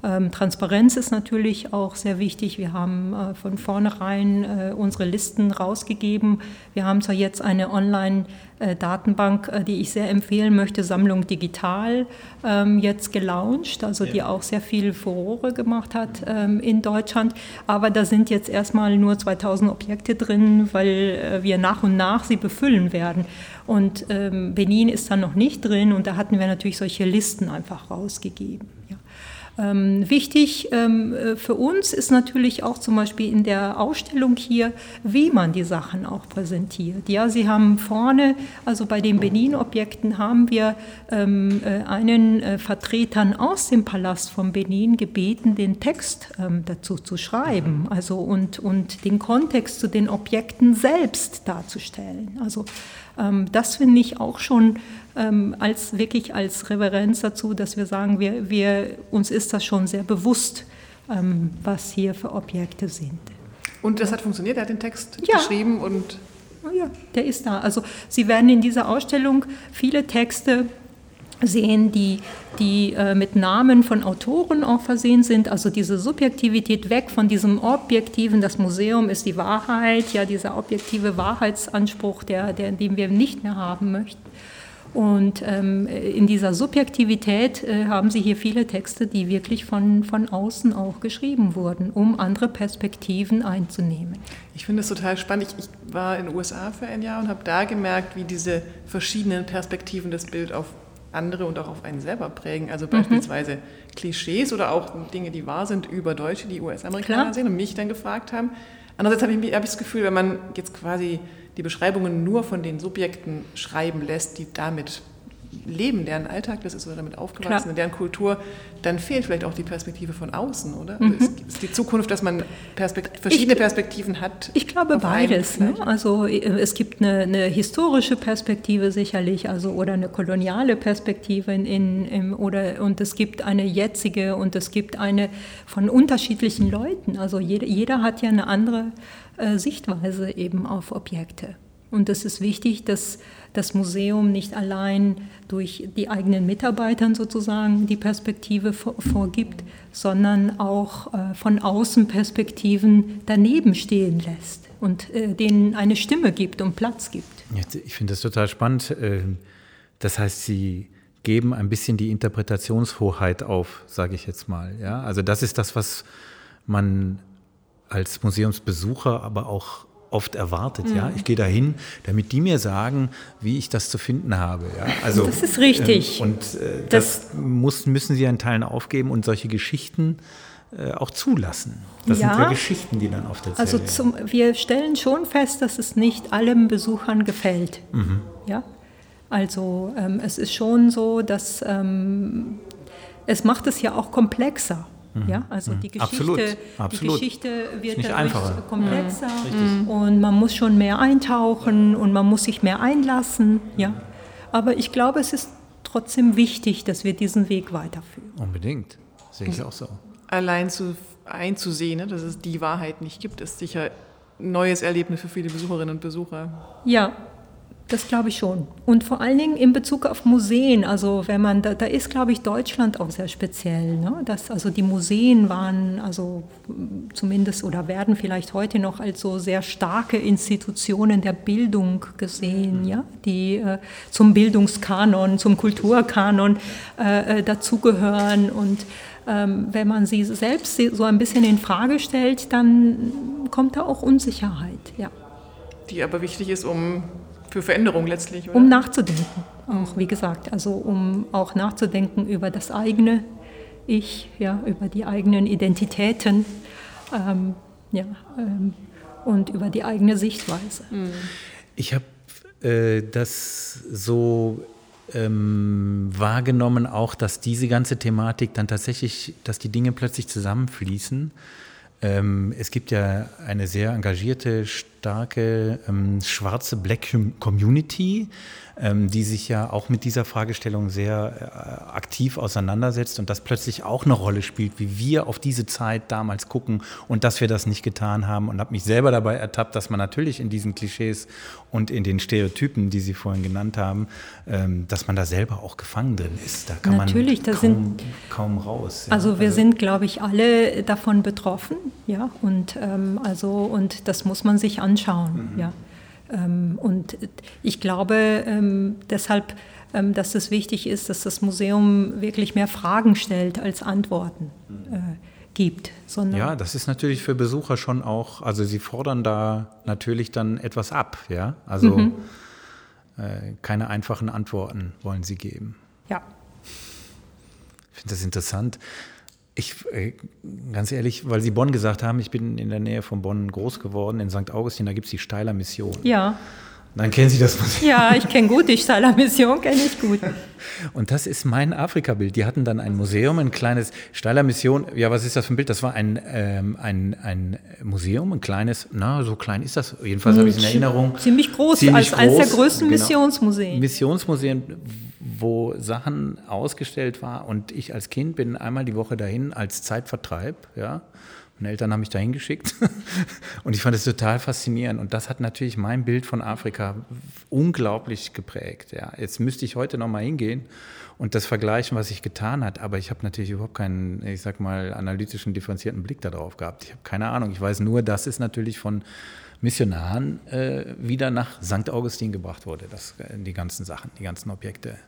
ähm, Transparenz ist natürlich auch sehr wichtig. Wir haben äh, von vornherein äh, unsere Listen rausgegeben. Wir haben zwar jetzt eine Online-Datenbank, äh, die ich sehr empfehlen möchte, Sammlung Digital, ähm, jetzt gelauncht, also die auch sehr viel Furore gemacht hat ähm, in Deutschland. Aber da sind jetzt erstmal nur 2000 Objekte drin, weil wir nach und nach sie befüllen werden. Und Benin ist da noch nicht drin und da hatten wir natürlich solche Listen einfach rausgegeben. Ja. Ähm, wichtig ähm, äh, für uns ist natürlich auch zum Beispiel in der Ausstellung hier, wie man die Sachen auch präsentiert. Ja, Sie haben vorne, also bei den Benin-Objekten haben wir ähm, äh, einen äh, Vertretern aus dem Palast von Benin gebeten, den Text ähm, dazu zu schreiben, also und, und den Kontext zu den Objekten selbst darzustellen. Also ähm, das finde ich auch schon ähm, als wirklich als Reverenz dazu, dass wir sagen, wir, wir, uns ist das schon sehr bewusst, ähm, was hier für Objekte sind. Und das hat funktioniert, er hat den Text ja. geschrieben und. Ja, der ist da. Also Sie werden in dieser Ausstellung viele Texte sehen, die, die äh, mit Namen von Autoren auch versehen sind, also diese Subjektivität weg von diesem Objektiven, das Museum ist die Wahrheit, ja, dieser objektive Wahrheitsanspruch, der, der, den wir nicht mehr haben möchten. Und ähm, in dieser Subjektivität äh, haben Sie hier viele Texte, die wirklich von, von außen auch geschrieben wurden, um andere Perspektiven einzunehmen. Ich finde es total spannend. Ich, ich, war in den USA für ein Jahr und habe da gemerkt, wie diese verschiedenen Perspektiven das Bild auf andere und auch auf einen selber prägen. Also mhm. beispielsweise mhm. Klischees oder auch Dinge, die wahr sind über Deutsche, die US-Amerikaner sehen und mich dann gefragt haben. Andererseits habe ich, hab ich das Gefühl, wenn man jetzt quasi die Beschreibungen nur von den Subjekten schreiben lässt, die damit leben, deren Alltag das ist oder damit aufgewachsen, Klar. in deren Kultur, dann fehlt vielleicht auch die Perspektive von außen, oder? Mhm. Also ist, die Zukunft, dass man Perspekt verschiedene ich, Perspektiven hat? Ich glaube beides. Ne? Also äh, es gibt eine, eine, historische Perspektive sicherlich, also oder eine koloniale Perspektive in, in, oder und es gibt eine jetzige und es gibt eine von unterschiedlichen Leuten. Also jeder, jeder hat ja eine andere äh, Sichtweise eben auf Objekte. Und es ist wichtig, dass das Museum nicht allein durch die eigenen Mitarbeitern sozusagen die Perspektive vorgibt, sondern auch äh, von außen Perspektiven daneben stehen lässt und äh, denen eine Stimme gibt und Platz gibt. Ich finde das total spannend. Das heißt, Sie geben ein bisschen die Interpretationshoheit auf, sage ich jetzt mal. Ja? Also das ist das, was man als Museumsbesucher, aber auch oft erwartet. Mhm. Ja, ich gehe dahin, damit die mir sagen, wie ich das zu finden habe. Ja, also das ist richtig. Ähm, und äh, das, das muss, müssen sie an Teilen aufgeben und solche Geschichten äh, auch zulassen. Das ja, sind ja Geschichten, die dann oft erzählt Also zum, wir stellen schon fest, dass es nicht allen Besuchern gefällt. Mhm. Ja, also ähm, es ist schon so, dass ähm, es macht es ja auch komplexer. Mhm. Ja, also die Geschichte, absolut, absolut. Die Geschichte wird dadurch einfacher. komplexer mhm. und man muss schon mehr eintauchen und man muss sich mehr einlassen. Ja, aber ich glaube, es ist trotzdem wichtig, dass wir diesen Weg weiterführen. Unbedingt, sehe ich auch so. Allein zu, einzusehen, ne, dass es die Wahrheit nicht gibt, ist sicher ein neues Erlebnis für viele Besucherinnen und Besucher. Ja, das glaube ich schon. Und vor allen Dingen in Bezug auf Museen. Also wenn man, da, da ist, glaube ich, Deutschland auch sehr speziell. Ne? Das, also die Museen waren, also zumindest oder werden vielleicht heute noch als so sehr starke Institutionen der Bildung gesehen, ja? die äh, zum Bildungskanon, zum Kulturkanon äh, äh dazugehören. Und ähm, wenn man sie selbst so ein bisschen in Frage stellt, dann kommt da auch Unsicherheit. Ja. Die aber wichtig ist, um für Veränderung letztlich. Oder? Um nachzudenken, auch wie gesagt, also um auch nachzudenken über das eigene Ich, ja, über die eigenen Identitäten, ähm, ja, ähm, und über die eigene Sichtweise. Ich habe äh, das so ähm, wahrgenommen, auch, dass diese ganze Thematik dann tatsächlich, dass die Dinge plötzlich zusammenfließen. Ähm, es gibt ja eine sehr engagierte, starke ähm, schwarze Black Community, die sich ja auch mit dieser Fragestellung sehr äh, aktiv auseinandersetzt und das plötzlich auch eine Rolle spielt, wie wir auf diese Zeit damals gucken und dass wir das nicht getan haben und habe mich selber dabei ertappt, dass man natürlich in diesen Klischees und in den Stereotypen, die Sie vorhin genannt haben, ähm, dass man da selber auch gefangen drin ist. Da kann natürlich, man kaum, sind, kaum raus. Ja. Also wir also, sind, glaube ich, alle davon betroffen, ja, und ähm, also und das muss man sich anschauen, mhm. ja. Ähm, und ich glaube ähm, deshalb, ähm, dass es wichtig ist, dass das Museum wirklich mehr Fragen stellt als Antworten äh, gibt. ja, das ist natürlich für Besucher schon auch, also sie fordern da natürlich dann etwas ab, ja. Also mhm. Äh, keine einfachen Antworten wollen sie geben. Ja. Ich finde das interessant. Ich, äh, ganz ehrlich, weil Sie Bonn gesagt haben, ich bin in der Nähe von Bonn groß geworden, in St. Augustin, da gibt es die Steiler Mission. Ja. Dann kennen Sie das Museum. Ja, ich kenne gut die Steiler Mission, kenne ich gut. Und das ist mein Afrika-Bild. Die hatten dann ein Museum, ein kleines Steiler Mission. Ja, was ist das für ein Bild? Das war ein, ähm, ein, ein Museum, ein kleines, na, so klein ist das. Jedenfalls habe ich es in Erinnerung. Ziemlich groß, Ziemlich als groß, eines der größten genau. Missionsmuseen. Missionsmuseen, wo Sachen ausgestellt war und ich als Kind bin einmal die Woche dahin als Zeitvertreib, ja. Meine Eltern haben mich dahin geschickt und ich fand es total faszinierend und das hat natürlich mein Bild von Afrika unglaublich geprägt. Ja. Jetzt müsste ich heute noch mal hingehen und das vergleichen, was ich getan hat, aber ich habe natürlich überhaupt keinen, ich sag mal, analytischen, differenzierten Blick darauf gehabt. Ich habe keine Ahnung. Ich weiß nur, dass es natürlich von Missionaren äh, wieder nach St. Augustin gebracht wurde, das, äh, die ganzen Sachen, die ganzen Objekte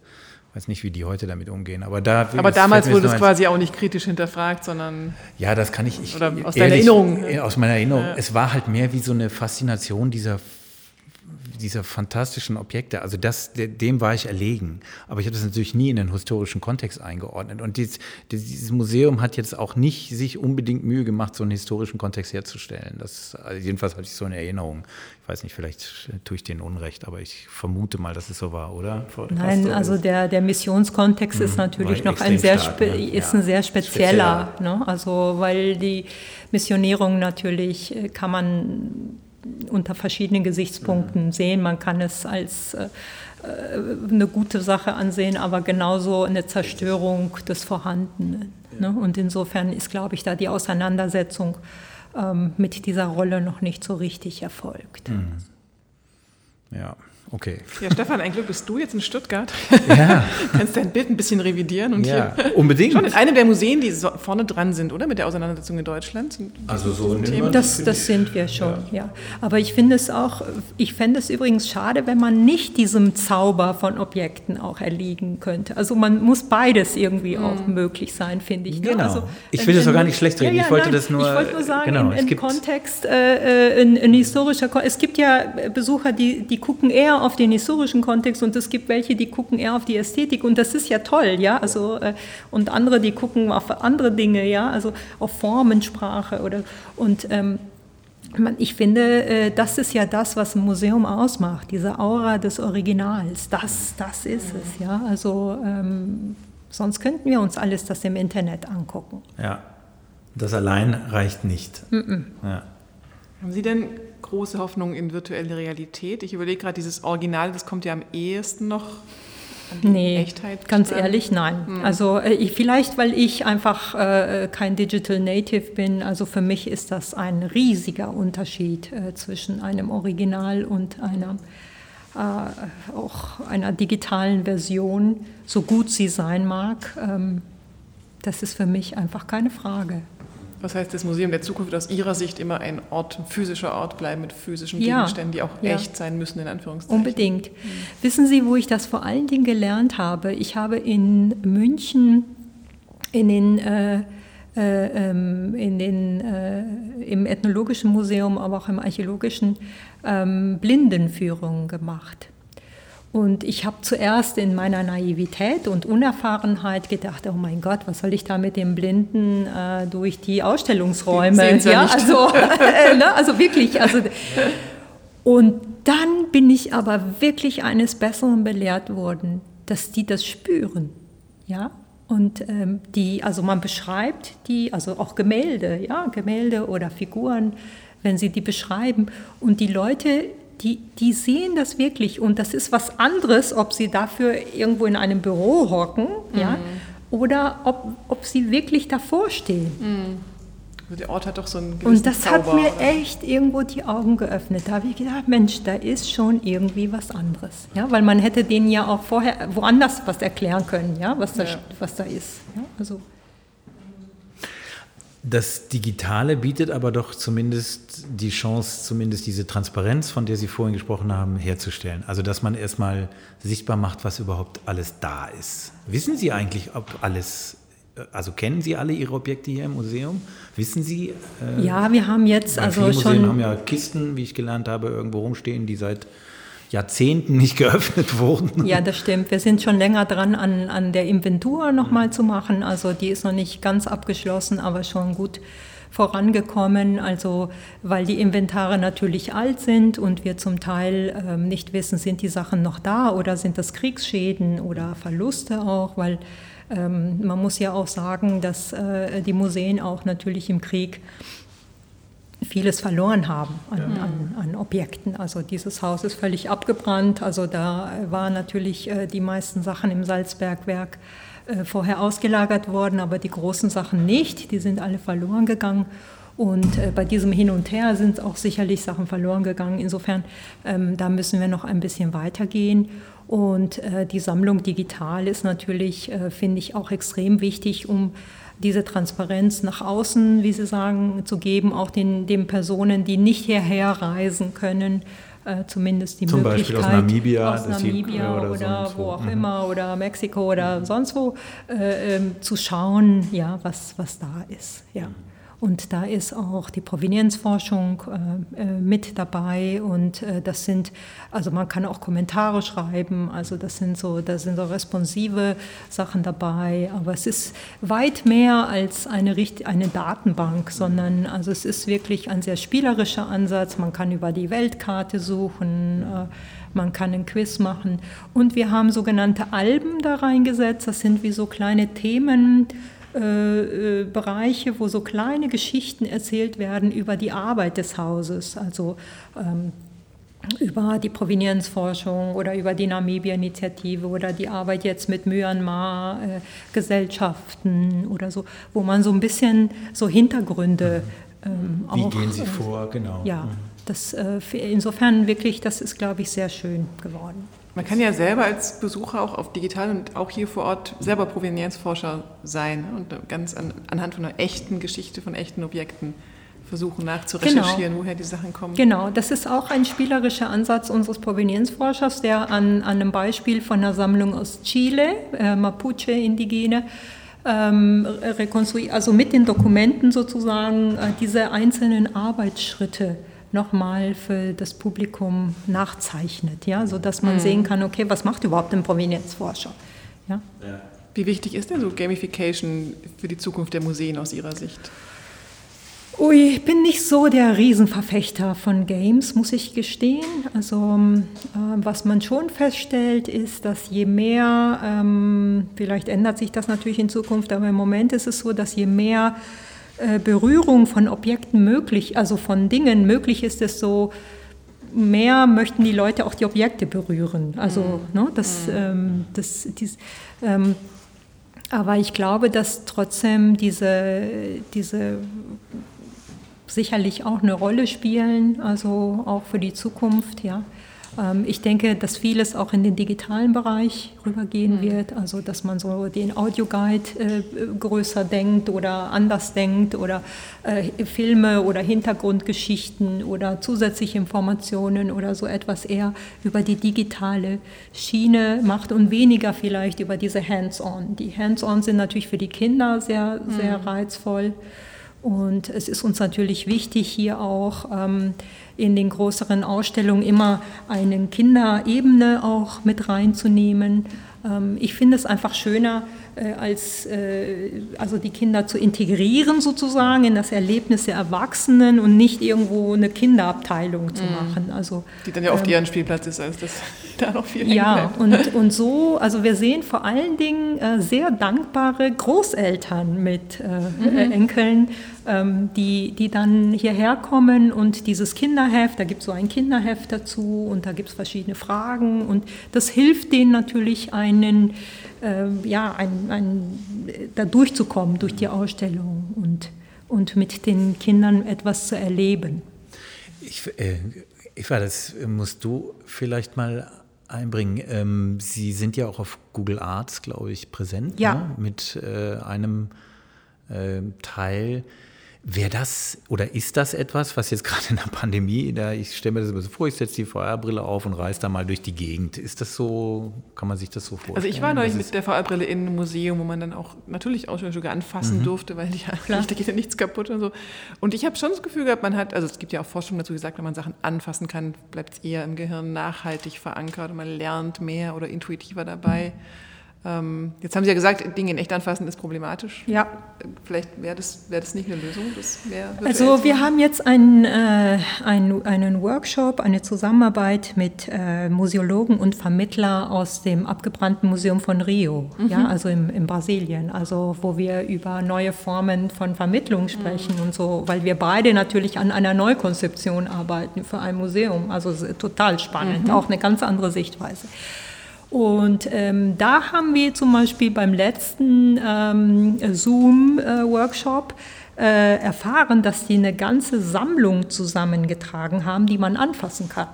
weiß nicht, wie die heute damit umgehen. Aber, da, aber damals wurde es quasi auch nicht kritisch hinterfragt, sondern. Ja, das kann ich. ich oder aus deiner Erinnerung. Aus meiner Erinnerung. Ja. Es war halt mehr wie so eine Faszination dieser dieser fantastischen Objekte, also das, dem war ich erlegen. Aber ich habe das natürlich nie in den historischen Kontext eingeordnet. Und dieses, dieses, Museum hat jetzt auch nicht sich unbedingt Mühe gemacht, so einen historischen Kontext herzustellen. Das, also jedenfalls hatte ich so eine Erinnerung. Ich weiß nicht, vielleicht tue ich denen Unrecht, aber ich vermute mal, dass es so war, oder? Nein, also der, der Missionskontext ist mhm. natürlich noch ein sehr, stark, ne? ist ein sehr spezieller. spezieller. Ne? Also weil die Missionierung natürlich äh, kann man unter verschiedenen Gesichtspunkten sehen. Man kann es als äh, äh, eine gute Sache ansehen, aber genauso eine Zerstörung des Vorhandenen. Ne? Und insofern ist, glaube ich, da die Auseinandersetzung ähm, mit dieser Rolle noch nicht so richtig erfolgt. Mhm. Ja. Okay. Ja, Stefan, ein Glück bist du jetzt in Stuttgart. Ja. Kannst dein Bild ein bisschen revidieren und ja, hier unbedingt. Schon in einem der Museen, die so vorne dran sind, oder? Mit der Auseinandersetzung in Deutschland. Also so ein Thema. Das, das sind wir schon, ja. ja. Aber ich finde es auch, ich fände es übrigens schade, wenn man nicht diesem Zauber von Objekten auch erliegen könnte. Also man muss beides irgendwie mhm. auch möglich sein, finde ich. Ne? Genau. Also, ich will das auch gar nicht schlecht reden. Ja, ich wollte nein, das nur. Ich wollte nur sagen, genau, in, in Kontext, äh, äh, in, in historischer Kontext. Es gibt ja Besucher, die, die gucken eher auf den historischen Kontext und es gibt welche, die gucken eher auf die Ästhetik und das ist ja toll, ja, also äh, und andere, die gucken auf andere Dinge, ja, also auf Formensprache oder und ähm, ich finde, äh, das ist ja das, was ein Museum ausmacht, diese Aura des Originals. Das, das ist es, ja. Also ähm, sonst könnten wir uns alles das im Internet angucken. Ja, das allein reicht nicht. Mm -mm. Ja. Haben Sie denn große Hoffnung in virtuelle Realität? Ich überlege gerade, dieses Original, das kommt ja am ehesten noch nee, Echtheit. Ganz dran. ehrlich, nein. Hm. Also äh, ich, vielleicht, weil ich einfach äh, kein Digital Native bin. Also für mich ist das ein riesiger Unterschied äh, zwischen einem Original und einer äh, auch einer digitalen Version, so gut sie sein mag. Ähm, das ist für mich einfach keine Frage. Was heißt, das Museum der Zukunft wird aus Ihrer Sicht immer ein Ort, ein physischer Ort bleiben mit physischen ja, Gegenständen, die auch ja. echt sein müssen, in Anführungszeichen? Unbedingt. Mhm. Wissen Sie, wo ich das vor allen Dingen gelernt habe? Ich habe in München in den, äh, äh, ähm, in den, äh, im Ethnologischen Museum, aber auch im Archäologischen ähm, Blindenführungen gemacht. Und ich habe zuerst in meiner Naivität und Unerfahrenheit gedacht, oh mein Gott, was soll ich da mit dem Blinden äh, durch die Ausstellungsräume? ja, ja also, äh, ne, also wirklich. Also, und dann bin ich aber wirklich eines Besseren belehrt worden, dass die das spüren. Ja, und ähm, die, also man beschreibt die, also auch Gemälde, ja, Gemälde oder Figuren, wenn sie die beschreiben. Und die Leute die, die sehen das wirklich und das ist was anderes, ob sie dafür irgendwo in einem Büro hocken mhm. ja, oder ob, ob sie wirklich davor stehen. Mhm. Also der Ort hat doch so einen gewissen Und das Zauber, hat mir oder? echt irgendwo die Augen geöffnet. Da habe ich gedacht, Mensch, da ist schon irgendwie was anderes. Ja, weil man hätte denen ja auch vorher woanders was erklären können, ja, was da, ja. Was da ist. Ja, also. Das Digitale bietet aber doch zumindest die Chance, zumindest diese Transparenz, von der Sie vorhin gesprochen haben, herzustellen. Also, dass man erstmal sichtbar macht, was überhaupt alles da ist. Wissen Sie eigentlich, ob alles, also kennen Sie alle Ihre Objekte hier im Museum? Wissen Sie? Äh, ja, wir haben jetzt also viele Museen haben ja Kisten, wie ich gelernt habe, irgendwo rumstehen, die seit Jahrzehnten nicht geöffnet wurden. Ja, das stimmt. Wir sind schon länger dran, an, an der Inventur nochmal zu machen. Also die ist noch nicht ganz abgeschlossen, aber schon gut vorangekommen, also weil die Inventare natürlich alt sind und wir zum Teil ähm, nicht wissen, sind die Sachen noch da oder sind das Kriegsschäden oder Verluste auch, weil ähm, man muss ja auch sagen, dass äh, die Museen auch natürlich im Krieg vieles verloren haben an, ja. an, an, Objekten. Also dieses Haus ist völlig abgebrannt. Also da waren natürlich äh, die meisten Sachen im Salzbergwerk äh, vorher ausgelagert worden, aber die großen Sachen nicht. Die sind alle verloren gegangen. Und äh, bei diesem Hin und Her sind auch sicherlich Sachen verloren gegangen. Insofern, ähm, da müssen wir noch ein bisschen weitergehen. Und die Sammlung digital ist natürlich, finde ich, auch extrem wichtig, um diese Transparenz nach außen, wie Sie sagen, zu geben, auch den, den Personen, die nicht hierher reisen können, äh, zumindest die Zum Möglichkeit. Beispiel aus Namibia, aus Namibia oder, oder wo auch mhm. immer oder Mexiko oder sonst wo äh, äh, zu schauen, ja, was, was da ist. Ja. Und da ist auch die Provenienzforschung äh, äh, mit dabei und äh, das sind, also man kann auch Kommentare schreiben, also das sind so, da sind so responsive Sachen dabei, aber es ist weit mehr als eine, eine Datenbank, sondern also es ist wirklich ein sehr spielerischer Ansatz. Man kann über die Weltkarte suchen. Äh, man kann einen Quiz machen. Und wir haben sogenannte Alben da reingesetzt. Das sind wie so kleine Themen, äh, äh, Bereiche, wo so kleine Geschichten erzählt werden über die Arbeit des Hauses, also ähm, über die Provenienzforschung oder über die Namibia-Initiative oder die Arbeit jetzt mit Myanmar-Gesellschaften äh, oder so, wo man so ein bisschen so Hintergründe ähm, Wie auch, gehen Sie vor, genau. Ja, mhm. das, äh, insofern wirklich, das ist, glaube ich, sehr schön geworden. Man kann ja selber als Besucher auch auf digital und auch hier vor Ort selber Provenienzforscher sein und ganz an, anhand von einer echten Geschichte, von echten Objekten versuchen nachzurecherchieren, genau. woher die Sachen kommen. Genau, das ist auch ein spielerischer Ansatz unseres Provenienzforschers, der an, an einem Beispiel von einer Sammlung aus Chile, äh, Mapuche-Indigene, ähm, rekonstruiert, also mit den Dokumenten sozusagen äh, diese einzelnen Arbeitsschritte nochmal für das Publikum nachzeichnet, ja, sodass man mhm. sehen kann, okay, was macht überhaupt ein Provenienzforscher? Ja? ja. Wie wichtig ist denn so Gamification für die Zukunft der Museen aus Ihrer Sicht? Ui, ich bin nicht so der Riesenverfechter von Games, muss ich gestehen. Also äh, was man schon feststellt, ist, dass je mehr, ähm, vielleicht ändert sich das natürlich in Zukunft, aber im Moment ist es so, dass je mehr äh, Berührung von Objekten möglich, also von Dingen möglich ist, desto mehr möchten die Leute auch die Objekte berühren. Also mhm. ne, das, mhm. ähm, das, dies, ähm, aber ich glaube, dass trotzdem diese, diese sicherlich auch eine Rolle spielen, also auch für die Zukunft, ja. Ähm, ich denke, dass vieles auch in den digitalen Bereich rübergehen mhm. wird, also dass man so den Audioguide äh, größer denkt oder anders denkt oder äh, Filme oder Hintergrundgeschichten oder zusätzliche Informationen oder so etwas eher über die digitale Schiene macht und weniger vielleicht über diese Hands-on. Die Hands-on sind natürlich für die Kinder sehr, sehr mhm. reizvoll. Und es ist uns natürlich wichtig, hier auch ähm, in den größeren Ausstellungen immer eine Kinderebene auch mit reinzunehmen. Ähm, ich finde es einfach schöner, als äh, also die Kinder zu integrieren sozusagen in das Erlebnis der Erwachsenen und nicht irgendwo eine Kinderabteilung zu mhm. machen. Also, die dann ja oft ähm, eher ein Spielplatz ist, als das da noch viel Ja, und, und so, also wir sehen vor allen Dingen äh, sehr dankbare Großeltern mit äh, mhm. Enkeln, ähm, die, die dann hierher kommen und dieses Kinderheft, da gibt es so ein Kinderheft dazu und da gibt es verschiedene Fragen und das hilft denen natürlich einen äh, ja, ein, ein, da durchzukommen durch die Ausstellung und, und mit den Kindern etwas zu erleben. Ich, äh, Eva, das musst du vielleicht mal einbringen. Ähm, Sie sind ja auch auf Google Arts, glaube ich, präsent ja. Ne? mit äh, einem äh, Teil Wäre das oder ist das etwas, was jetzt gerade in der Pandemie, da ich stelle mir das immer so vor, ich setze die VR-Brille auf und reise da mal durch die Gegend. Ist das so, kann man sich das so vorstellen? Also ich war neulich mit der VR-Brille in einem Museum, wo man dann auch natürlich Ausstellungsstücke anfassen mhm. durfte, weil die, da geht ja nichts kaputt und so. Und ich habe schon das Gefühl gehabt, man hat, also es gibt ja auch Forschung dazu gesagt, wenn man Sachen anfassen kann, bleibt es eher im Gehirn nachhaltig verankert und man lernt mehr oder intuitiver dabei. Mhm. Ähm, jetzt haben Sie ja gesagt, Dinge in echt anfassen ist problematisch. Ja. Vielleicht wäre das, wär das nicht eine Lösung? also wir haben jetzt einen, äh, einen, einen Workshop, eine Zusammenarbeit mit äh, Museologen und Vermittler aus dem abgebrannten Museum von Rio, mhm. ja, also im, in Brasilien, also wo wir über neue Formen von Vermittlung sprechen mhm. und so, weil wir beide natürlich an einer Neukonzeption arbeiten für ein Museum. Also total spannend, mhm. auch eine ganz andere Sichtweise. Und ähm, da haben wir zum Beispiel beim letzten ähm, Zoom-Workshop äh, erfahren, dass die eine ganze Sammlung zusammengetragen haben, die man anfassen kann.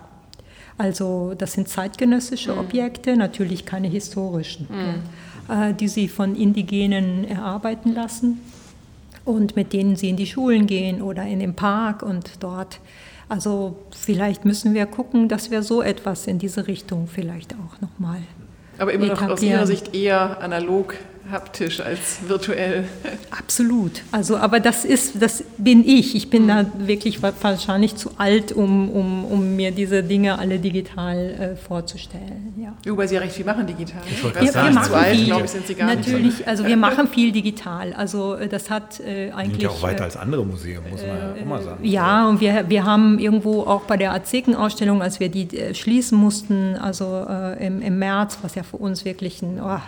Also das sind zeitgenössische mhm. Objekte, natürlich keine historischen, mhm. äh, die sie von Indigenen erarbeiten lassen und mit denen sie in die Schulen gehen oder in den Park und dort also vielleicht müssen wir gucken, dass wir so etwas in diese Richtung vielleicht auch nochmal. Aber immer noch aus Ihrer Sicht eher analog haptisch als virtuell. Absolut. Also, aber das ist, das bin ich. Ich bin mhm. da wirklich wahrscheinlich zu alt, um, um, um mir diese Dinge alle digital äh, vorzustellen. Ja. Wobei Sie ja recht viel machen digital. Ich wir, wir sagen, machen zu alt, viel. glaube ich, sind Sie gar Natürlich, nicht. also wir machen viel digital. Also äh, das hat äh, eigentlich. Sind ja auch weiter äh, als andere Museen, muss man ja immer sagen. Ja, und wir, wir haben irgendwo auch bei der Azeken-Ausstellung, als wir die äh, schließen mussten, also äh, im, im März, was ja für uns wirklich ein oh,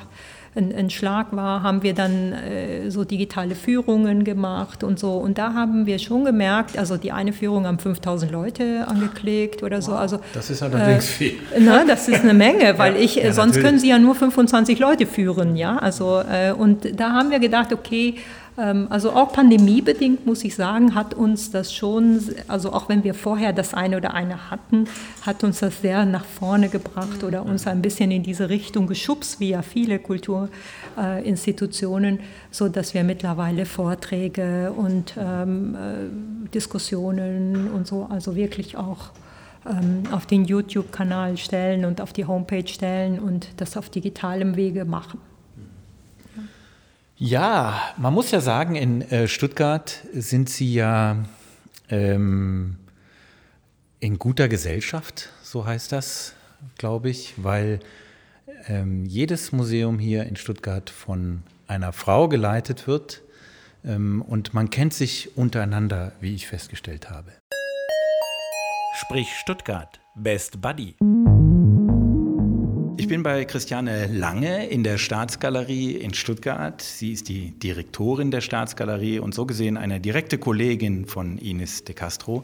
ein, ein Schlag war, haben wir dann äh, so digitale Führungen gemacht und so. Und da haben wir schon gemerkt, also die eine Führung haben 5000 Leute angeklickt oder so. Also, das ist allerdings äh, viel. Na, das ist eine Menge, weil ja, ich, ja, sonst können sie ja nur 25 Leute führen, ja. Also, äh, und da haben wir gedacht, okay, also auch pandemiebedingt muss ich sagen, hat uns das schon, also auch wenn wir vorher das eine oder eine hatten, hat uns das sehr nach vorne gebracht oder uns ein bisschen in diese Richtung geschubst, wie ja viele Kulturinstitutionen, so dass wir mittlerweile Vorträge und ähm, äh, Diskussionen und so, also wirklich auch ähm, auf den YouTube-Kanal stellen und auf die Homepage stellen und das auf digitalem Wege machen. Ja, man muss ja sagen, in äh, Stuttgart sind Sie ja ähm, in guter Gesellschaft, so heißt das, glaube ich, weil ähm, jedes Museum hier in Stuttgart von einer Frau geleitet wird ähm, und man kennt sich untereinander, wie ich festgestellt habe. Sprich Stuttgart, Best Buddy. Ich bin bei Christiane Lange in der Staatsgalerie in Stuttgart. Sie ist die Direktorin der Staatsgalerie und so gesehen eine direkte Kollegin von Ines de Castro.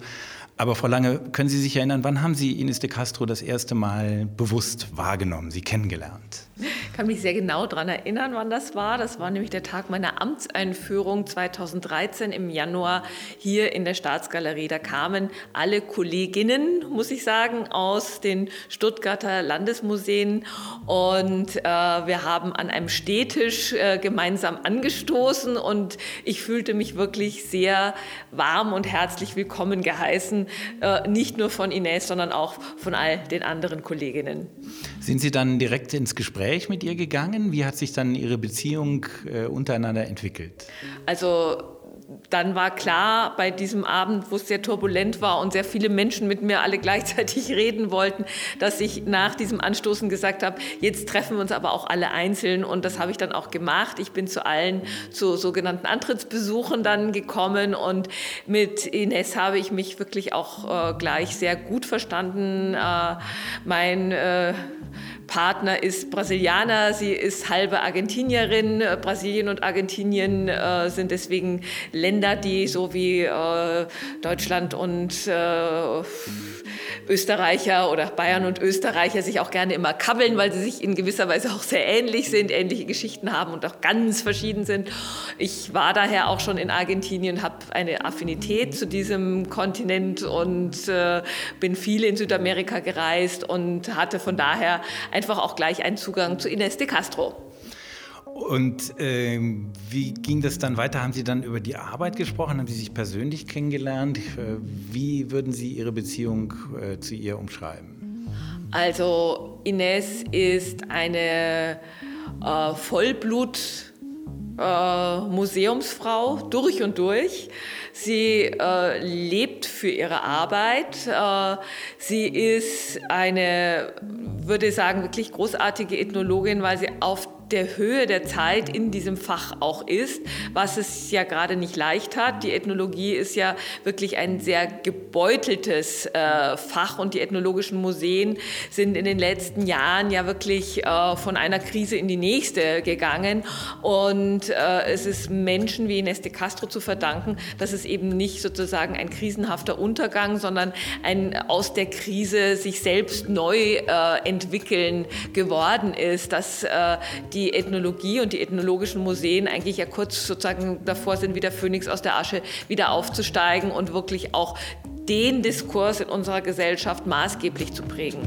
Aber Frau Lange, können Sie sich erinnern, wann haben Sie Ines de Castro das erste Mal bewusst wahrgenommen, Sie kennengelernt? Ich kann mich sehr genau daran erinnern, wann das war. Das war nämlich der Tag meiner Amtseinführung 2013 im Januar hier in der Staatsgalerie. Da kamen alle Kolleginnen, muss ich sagen, aus den Stuttgarter Landesmuseen und äh, wir haben an einem Stehtisch äh, gemeinsam angestoßen und ich fühlte mich wirklich sehr warm und herzlich willkommen geheißen, äh, nicht nur von Ines, sondern auch von all den anderen Kolleginnen. Sind Sie dann direkt ins Gespräch mit ihr gegangen? Wie hat sich dann Ihre Beziehung äh, untereinander entwickelt? Also dann war klar bei diesem Abend, wo es sehr turbulent war und sehr viele Menschen mit mir alle gleichzeitig reden wollten, dass ich nach diesem Anstoßen gesagt habe, jetzt treffen wir uns aber auch alle einzeln und das habe ich dann auch gemacht. Ich bin zu allen zu sogenannten Antrittsbesuchen dann gekommen und mit Ines habe ich mich wirklich auch äh, gleich sehr gut verstanden. Äh, mein äh, Partner ist Brasilianer, sie ist halbe Argentinierin. Brasilien und Argentinien äh, sind deswegen Länder, die so wie äh, Deutschland und äh, Österreicher oder Bayern und Österreicher sich auch gerne immer kabbeln, weil sie sich in gewisser Weise auch sehr ähnlich sind, ähnliche Geschichten haben und auch ganz verschieden sind. Ich war daher auch schon in Argentinien, habe eine Affinität zu diesem Kontinent und äh, bin viel in Südamerika gereist und hatte von daher einfach auch gleich einen Zugang zu Ines de Castro. Und äh, wie ging das dann weiter? Haben Sie dann über die Arbeit gesprochen? Haben Sie sich persönlich kennengelernt? Äh, wie würden Sie Ihre Beziehung äh, zu ihr umschreiben? Also Ines ist eine äh, Vollblut äh, Museumsfrau durch und durch. Sie äh, lebt für ihre Arbeit. Sie ist eine, würde ich sagen, wirklich großartige Ethnologin, weil sie auf der Höhe der Zeit in diesem Fach auch ist, was es ja gerade nicht leicht hat. Die Ethnologie ist ja wirklich ein sehr gebeuteltes äh, Fach und die ethnologischen Museen sind in den letzten Jahren ja wirklich äh, von einer Krise in die nächste gegangen und äh, es ist Menschen wie Ines de Castro zu verdanken, dass es eben nicht sozusagen ein krisenhafter Untergang, sondern ein aus der Krise sich selbst neu äh, entwickeln geworden ist, dass äh, die die Ethnologie und die ethnologischen Museen eigentlich ja kurz sozusagen davor sind, wie der Phönix aus der Asche wieder aufzusteigen und wirklich auch den Diskurs in unserer Gesellschaft maßgeblich zu prägen.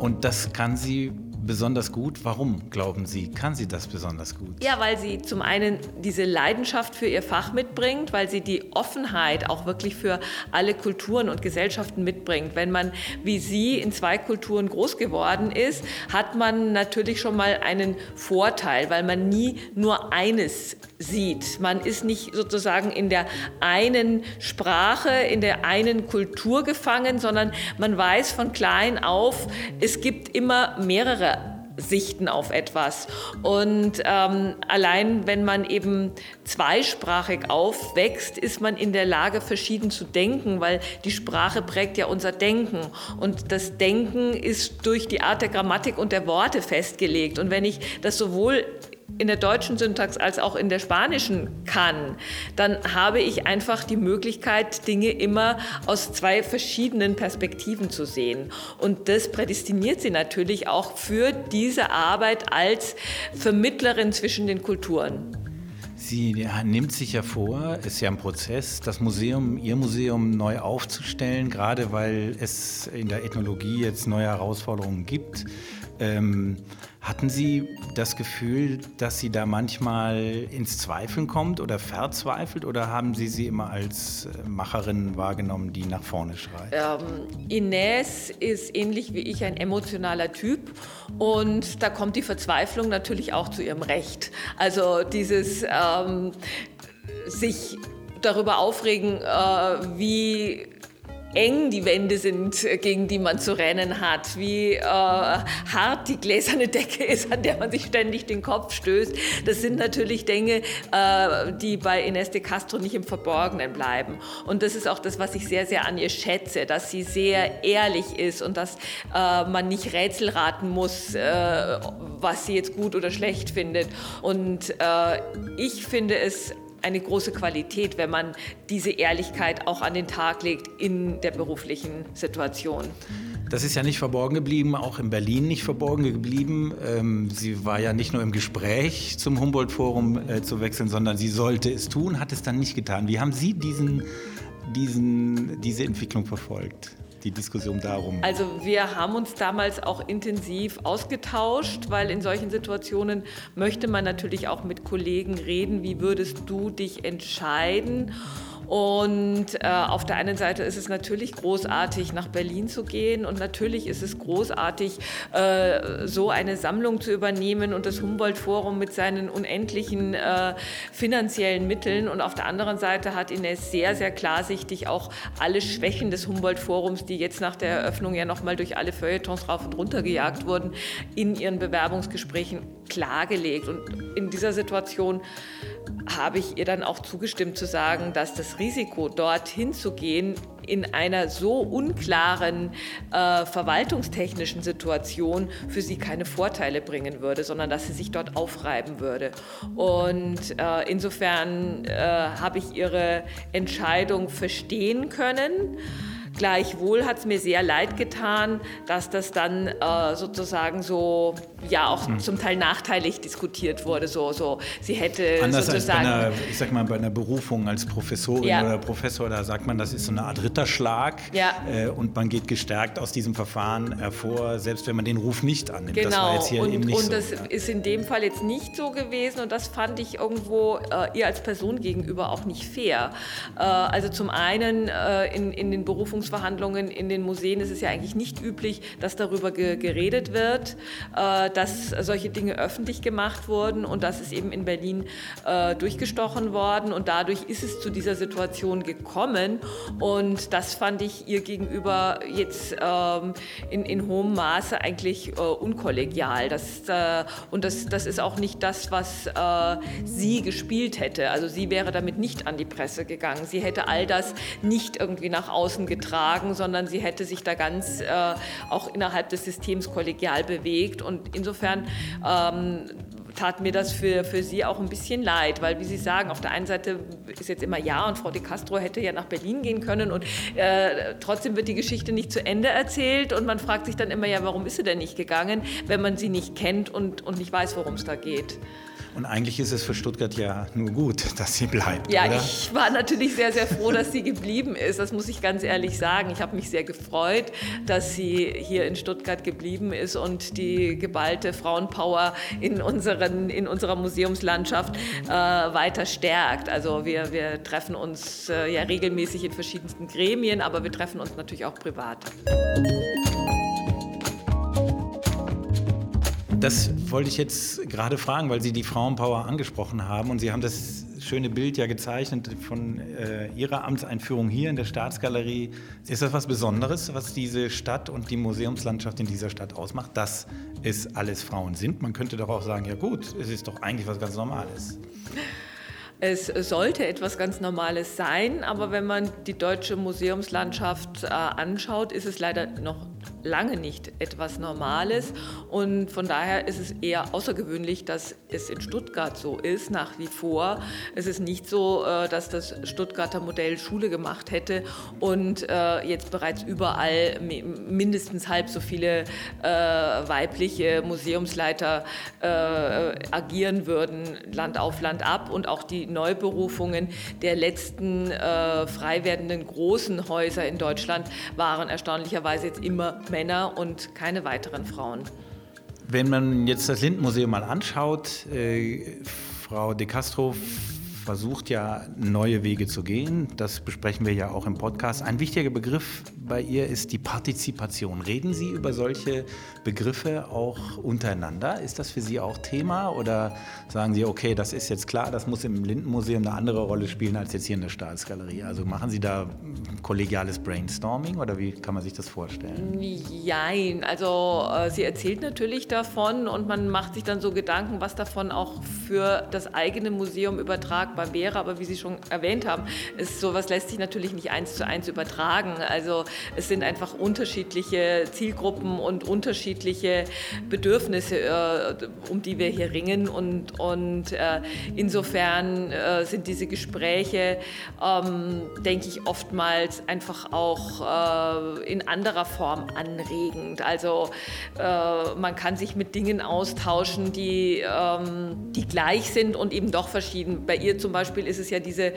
Und das kann sie besonders gut. Warum, glauben Sie, kann sie das besonders gut? Ja, weil sie zum einen diese Leidenschaft für ihr Fach mitbringt, weil sie die Offenheit auch wirklich für alle Kulturen und Gesellschaften mitbringt. Wenn man wie sie in zwei Kulturen groß geworden ist, hat man natürlich schon mal einen Vorteil, weil man nie nur eines sieht. Man ist nicht sozusagen in der einen Sprache, in der einen Kultur gefangen, sondern man weiß von klein auf, es gibt immer mehrere Sichten auf etwas. Und ähm, allein wenn man eben zweisprachig aufwächst, ist man in der Lage, verschieden zu denken, weil die Sprache prägt ja unser Denken. Und das Denken ist durch die Art der Grammatik und der Worte festgelegt. Und wenn ich das sowohl in der deutschen Syntax als auch in der spanischen kann, dann habe ich einfach die Möglichkeit, Dinge immer aus zwei verschiedenen Perspektiven zu sehen. Und das prädestiniert sie natürlich auch für diese Arbeit als Vermittlerin zwischen den Kulturen. Sie nimmt sich ja vor, ist ja ein Prozess, das Museum, Ihr Museum neu aufzustellen, gerade weil es in der Ethnologie jetzt neue Herausforderungen gibt. Ähm, hatten Sie das Gefühl, dass sie da manchmal ins Zweifeln kommt oder verzweifelt oder haben Sie sie immer als äh, Macherin wahrgenommen, die nach vorne schreit? Ähm, Ines ist ähnlich wie ich ein emotionaler Typ und da kommt die Verzweiflung natürlich auch zu ihrem Recht. Also dieses ähm, sich darüber aufregen, äh, wie eng die Wände sind, äh, gegen die man zu rennen hat, wie äh, hart die gläserne Decke ist, an der man sich ständig den Kopf stößt. Das sind natürlich Dinge, äh, die bei Ines de Castro nicht im Verborgenen bleiben. Und das ist auch das, was ich sehr, sehr an ihr schätze, dass sie sehr ehrlich ist und dass äh, man nicht Rätsel raten muss, äh, was sie jetzt gut oder schlecht findet. Und äh, ich finde es eine große Qualität, wenn man diese Ehrlichkeit auch an den Tag legt in der beruflichen Situation. Das ist ja nicht verborgen geblieben, auch in Berlin nicht verborgen geblieben. Ähm, sie war ja nicht nur im Gespräch zum Humboldt-Forum äh, zu wechseln, sondern sie sollte es tun, hat es dann nicht getan. Wie haben Sie diesen, diesen, diese Entwicklung verfolgt? Die Diskussion darum? Also wir haben uns damals auch intensiv ausgetauscht, weil in solchen Situationen möchte man natürlich auch mit Kollegen reden, wie würdest du dich entscheiden? Und äh, auf der einen Seite ist es natürlich großartig, nach Berlin zu gehen und natürlich ist es großartig, äh, so eine Sammlung zu übernehmen und das Humboldt-Forum mit seinen unendlichen äh, finanziellen Mitteln. Und auf der anderen Seite hat Ines sehr, sehr klarsichtig auch alle Schwächen des Humboldt-Forums, die jetzt nach der Eröffnung ja nochmal durch alle Feuilletons rauf und runter gejagt wurden, in ihren Bewerbungsgesprächen klargelegt. Und in dieser Situation habe ich ihr dann auch zugestimmt zu sagen, dass das Risiko, dorthin zu gehen, in einer so unklaren äh, verwaltungstechnischen Situation für sie keine Vorteile bringen würde, sondern dass sie sich dort aufreiben würde. Und äh, insofern äh, habe ich ihre Entscheidung verstehen können. Gleichwohl hat es mir sehr leid getan, dass das dann äh, sozusagen so, ja, auch hm. zum Teil nachteilig diskutiert wurde. So, so. Sie hätte Anders sozusagen. Als bei einer, ich sag mal, bei einer Berufung als Professorin ja. oder Professor, da sagt man, das ist so eine Art Ritterschlag ja. äh, und man geht gestärkt aus diesem Verfahren hervor, selbst wenn man den Ruf nicht annimmt. Genau. Das war jetzt hier und, eben nicht und so. das ja. ist in dem Fall jetzt nicht so gewesen und das fand ich irgendwo äh, ihr als Person gegenüber auch nicht fair. Äh, also zum einen äh, in, in den Berufungs Verhandlungsverhandlungen in den Museen ist es ja eigentlich nicht üblich, dass darüber ge geredet wird, äh, dass solche Dinge öffentlich gemacht wurden und das ist eben in Berlin äh, durchgestochen worden und dadurch ist es zu dieser Situation gekommen und das fand ich ihr gegenüber jetzt ähm, in, in hohem Maße eigentlich äh, unkollegial. Das, äh, und das, das ist auch nicht das, was äh, sie gespielt hätte. Also sie wäre damit nicht an die Presse gegangen. Sie hätte all das nicht irgendwie nach außen getragen tragen, sondern sie hätte sich da ganz äh, auch innerhalb des Systems kollegial bewegt. Und insofern ähm, tat mir das für, für sie auch ein bisschen leid, weil, wie Sie sagen, auf der einen Seite ist jetzt immer ja und Frau de Castro hätte ja nach Berlin gehen können und äh, trotzdem wird die Geschichte nicht zu Ende erzählt und man fragt sich dann immer, ja, warum ist sie denn nicht gegangen, wenn man sie nicht kennt und, und nicht weiß, worum es da geht. Und eigentlich ist es für Stuttgart ja nur gut, dass sie bleibt. Ja, oder? ich war natürlich sehr, sehr froh, dass sie geblieben ist. Das muss ich ganz ehrlich sagen. Ich habe mich sehr gefreut, dass sie hier in Stuttgart geblieben ist und die geballte Frauenpower in, unseren, in unserer Museumslandschaft äh, weiter stärkt. Also wir, wir treffen uns äh, ja regelmäßig in verschiedensten Gremien, aber wir treffen uns natürlich auch privat. Das wollte ich jetzt gerade fragen, weil Sie die Frauenpower angesprochen haben und Sie haben das schöne Bild ja gezeichnet von äh, Ihrer Amtseinführung hier in der Staatsgalerie. Ist das was Besonderes, was diese Stadt und die Museumslandschaft in dieser Stadt ausmacht, dass es alles Frauen sind? Man könnte doch auch sagen, ja gut, es ist doch eigentlich was ganz Normales. Es sollte etwas ganz Normales sein, aber wenn man die deutsche Museumslandschaft äh, anschaut, ist es leider noch lange nicht etwas Normales. Und von daher ist es eher außergewöhnlich, dass es in Stuttgart so ist, nach wie vor. Es ist nicht so, äh, dass das Stuttgarter Modell Schule gemacht hätte und äh, jetzt bereits überall mindestens halb so viele äh, weibliche Museumsleiter agieren würden, Land auf Land ab. Und auch die Neuberufungen der letzten frei werdenden großen Häuser in Deutschland waren erstaunlicherweise jetzt immer Männer und keine weiteren Frauen. Wenn man jetzt das Lindenmuseum mal anschaut, äh, Frau De Castro versucht ja neue Wege zu gehen. Das besprechen wir ja auch im Podcast. Ein wichtiger Begriff bei ihr ist die Partizipation. Reden Sie über solche Begriffe auch untereinander? Ist das für Sie auch Thema oder sagen Sie, okay, das ist jetzt klar, das muss im Lindenmuseum eine andere Rolle spielen als jetzt hier in der Staatsgalerie? Also machen Sie da kollegiales Brainstorming oder wie kann man sich das vorstellen? Nein, also äh, sie erzählt natürlich davon und man macht sich dann so Gedanken, was davon auch für das eigene Museum übertragbar wäre. Aber wie Sie schon erwähnt haben, ist sowas lässt sich natürlich nicht eins zu eins übertragen. Also es sind einfach unterschiedliche Zielgruppen und unterschiedliche Bedürfnisse, äh, um die wir hier ringen. Und, und äh, insofern äh, sind diese Gespräche, ähm, denke ich, oftmals einfach auch in anderer Form anregend. Also man kann sich mit Dingen austauschen, die, ähm, die gleich sind und eben doch verschieden. Bei ihr zum Beispiel ist es ja diese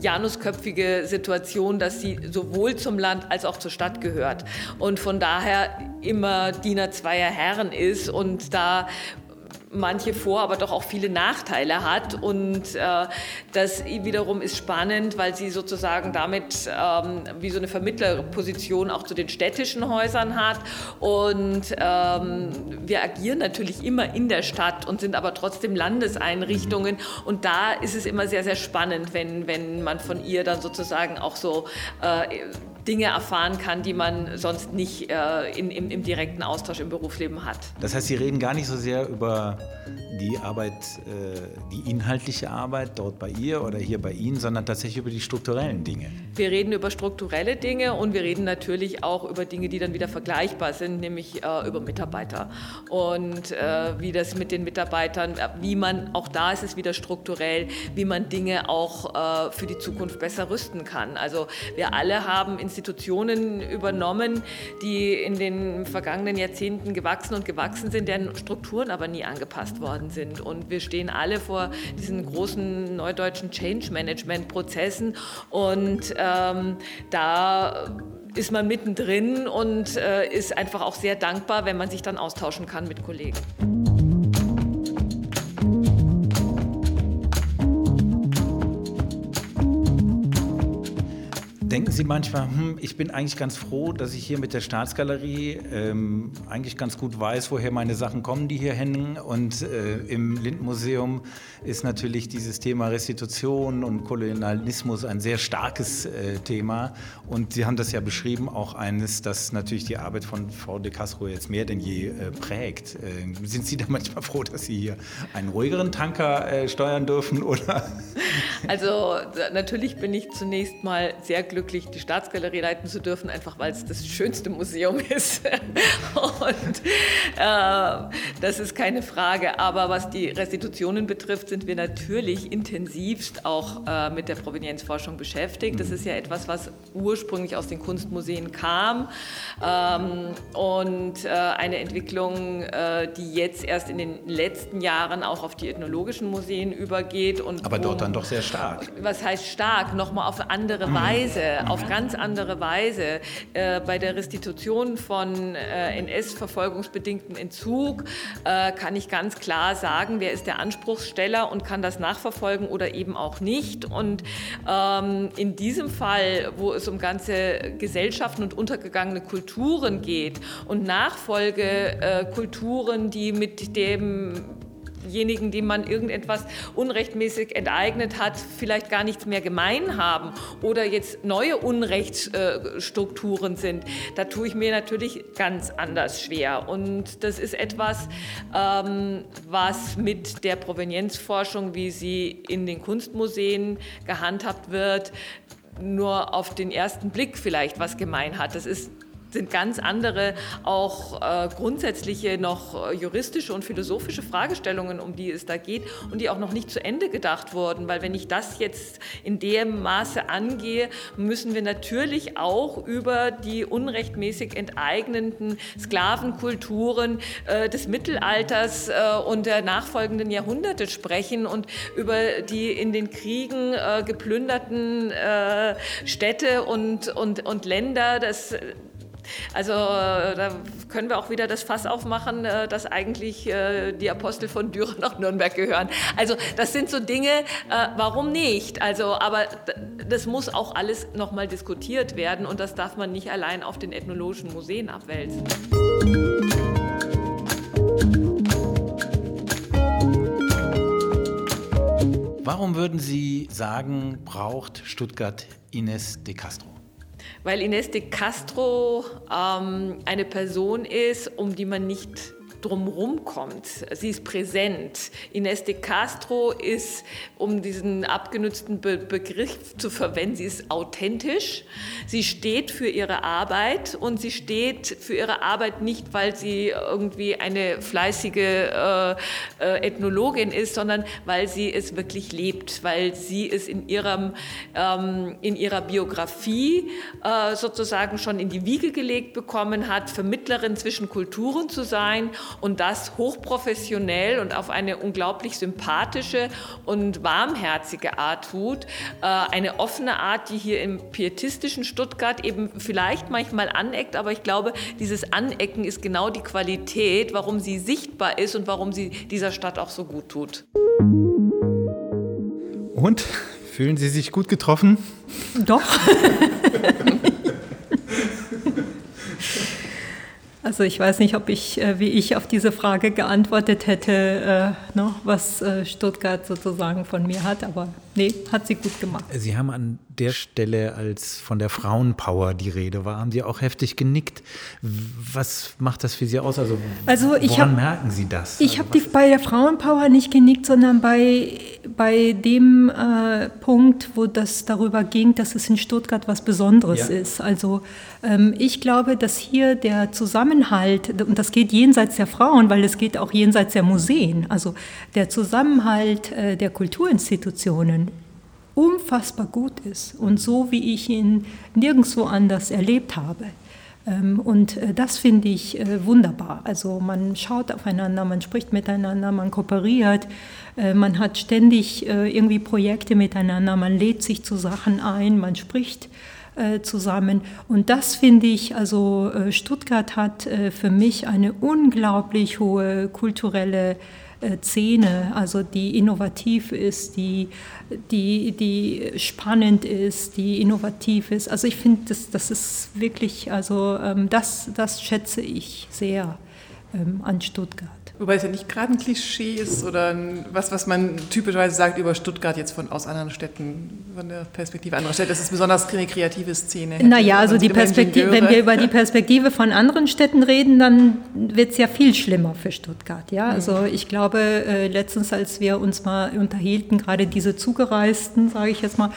janusköpfige Situation, dass sie sowohl zum Land als auch zur Stadt gehört. Und von daher immer Diener zweier Herren ist und da manche Vor-, aber doch auch viele Nachteile hat. Und äh, das wiederum ist spannend, weil sie sozusagen damit ähm, wie so eine Vermittlerposition auch zu den städtischen Häusern hat. Und ähm, wir agieren natürlich immer in der Stadt und sind aber trotzdem Landeseinrichtungen. Und da ist es immer sehr, sehr spannend, wenn, wenn man von ihr dann sozusagen auch so äh, Dinge erfahren kann, die man sonst nicht äh, in, im, im, direkten Austausch im Berufsleben hat. Das heißt, Sie reden gar nicht so sehr über die Arbeit, äh, die inhaltliche Arbeit dort bei ihr oder hier bei Ihnen, sondern tatsächlich über die strukturellen Dinge. Wir reden über strukturelle Dinge und wir reden natürlich auch über Dinge, die dann wieder vergleichbar sind, nämlich äh, über Mitarbeiter und äh, wie das mit den Mitarbeitern, äh, wie man, auch da ist es wieder strukturell, wie man Dinge auch äh, für die Zukunft besser rüsten kann. Also wir alle haben in Institutionen übernommen, die in den vergangenen Jahrzehnten gewachsen und gewachsen sind, deren Strukturen aber nie angepasst worden sind. Und wir stehen alle vor diesen großen neudeutschen Change-Management-Prozessen und ähm, da ist man mittendrin und äh, ist einfach auch sehr dankbar, wenn man sich dann austauschen kann mit Kollegen. Denken Sie manchmal, hm, ich bin eigentlich ganz froh, dass ich hier mit der Staatsgalerie ähm, eigentlich ganz gut weiß, woher meine Sachen kommen, die hier hängen. Und äh, im Lindmuseum ist natürlich dieses Thema Restitution und Kolonialismus ein sehr starkes äh, Thema. Und Sie haben das ja beschrieben, auch eines, das natürlich die Arbeit von Frau de Castro jetzt mehr denn je äh, prägt. Äh, sind Sie da manchmal froh, dass Sie hier einen ruhigeren Tanker äh, steuern dürfen? Oder? Also natürlich bin ich zunächst mal sehr glücklich glücklich, die Staatsgalerie leiten zu dürfen, einfach weil es das schönste Museum ist. Und äh, das ist keine Frage. Aber was die Restitutionen betrifft, sind wir natürlich intensivst auch äh, mit der Provenienzforschung beschäftigt. Das ist ja etwas, was ursprünglich aus den Kunstmuseen kam ähm, und äh, eine Entwicklung, äh, die jetzt erst in den letzten Jahren auch auf die ethnologischen Museen übergeht. Und Aber dort dann doch sehr stark. Was heißt stark? Nochmal auf andere mhm. Weise auf ganz andere Weise. Äh, bei der Restitution von äh, NS-verfolgungsbedingten Entzug äh, kann ich ganz klar sagen, wer ist der Anspruchssteller und kann das nachverfolgen oder eben auch nicht. Und ähm, in diesem Fall, wo es um ganze Gesellschaften und untergegangene Kulturen geht und Nachfolgekulturen, die mit dem diejenigen, die man irgendetwas unrechtmäßig enteignet hat, vielleicht gar nichts mehr gemein haben oder jetzt neue Unrechtsstrukturen sind, da tue ich mir natürlich ganz anders schwer. Und das ist etwas, ähm, was mit der Provenienzforschung, wie sie in den Kunstmuseen gehandhabt wird, nur auf den ersten Blick vielleicht was gemein hat. Das ist sind ganz andere, auch äh, grundsätzliche, noch äh, juristische und philosophische Fragestellungen, um die es da geht und die auch noch nicht zu Ende gedacht wurden. Weil wenn ich das jetzt in dem Maße angehe, müssen wir natürlich auch über die unrechtmäßig enteignenden Sklavenkulturen äh, des Mittelalters äh, und der nachfolgenden Jahrhunderte sprechen und über die in den Kriegen äh, geplünderten äh, Städte und, und, und Länder. Das, also äh, da können wir auch wieder das Fass aufmachen, äh, dass eigentlich äh, die Apostel von Düren nach Nürnberg gehören. Also das sind so Dinge, warum nicht? Also, aber das muss auch alles nochmal diskutiert werden und das darf man nicht allein auf den ethnologischen Museen abwälzen. Warum würden Sie sagen, braucht Stuttgart Ines de Castro? Weil Ines de Castro ähm, eine Person ist, um die man nicht drumherum kommt. Sie ist präsent. Ines de Castro ist, um diesen abgenutzten Be Begriff zu verwenden, sie ist authentisch. Sie steht für ihre Arbeit und sie steht für ihre Arbeit nicht, weil sie irgendwie eine fleißige äh, äh, Ethnologin ist, sondern weil sie es wirklich lebt, weil sie es in, ihrem, ähm, in ihrer Biografie äh, sozusagen schon in die Wiege gelegt bekommen hat, Vermittlerin zwischen Kulturen zu sein und das hochprofessionell und auf eine unglaublich sympathische und warmherzige Art tut. Äh, eine offene Art, die hier im pietistischen Stuttgart eben vielleicht manchmal aneckt, aber ich glaube, dieses Anecken ist genau die Qualität, warum sie sichtbar ist und warum sie dieser Stadt auch so gut tut. Und fühlen Sie sich gut getroffen? Doch. Also ich weiß nicht, ob ich, äh, wie ich auf diese Frage geantwortet hätte, äh, noch, was äh, Stuttgart sozusagen von mir hat, aber nee, hat sie gut gemacht. Sie haben an der Stelle, als von der Frauenpower die Rede war, haben Sie auch heftig genickt. Was macht das für Sie aus? Also, also ich woran hab, merken Sie das? Ich also, habe bei der Frauenpower nicht genickt, sondern bei, bei dem äh, Punkt, wo das darüber ging, dass es in Stuttgart was Besonderes ja. ist. Also ähm, ich glaube, dass hier der Zusammenhalt, und das geht jenseits der Frauen, weil es geht auch jenseits der Museen, also der Zusammenhalt äh, der Kulturinstitutionen unfassbar gut ist und so, wie ich ihn nirgendwo anders erlebt habe. Ähm, und äh, das finde ich äh, wunderbar. Also man schaut aufeinander, man spricht miteinander, man kooperiert, äh, man hat ständig irgendwie Projekte miteinander, man lädt sich zu Sachen ein, man spricht zusammen. Und das finde ich, also Stuttgart hat für mich eine unglaublich hohe kulturelle Szene, also die innovativ ist, die, die, die spannend ist, die innovativ ist. Also ich finde, das, das ist wirklich, also ähm, das, das schätze ich sehr ähm, an Stuttgart. Wobei es ja nicht gerade ein Klischee ist oder was, was man typischerweise sagt über Stuttgart jetzt von aus anderen Städten, von der Perspektive anderer Städte. Das ist besonders eine kreative Szene. Naja, also die Perspektive, wenn wir über die Perspektive von anderen Städten reden, dann wird es ja viel schlimmer für Stuttgart. Ja? Mhm. Also ich glaube, äh, letztens, als wir uns mal unterhielten, gerade diese Zugereisten, sage ich jetzt mal,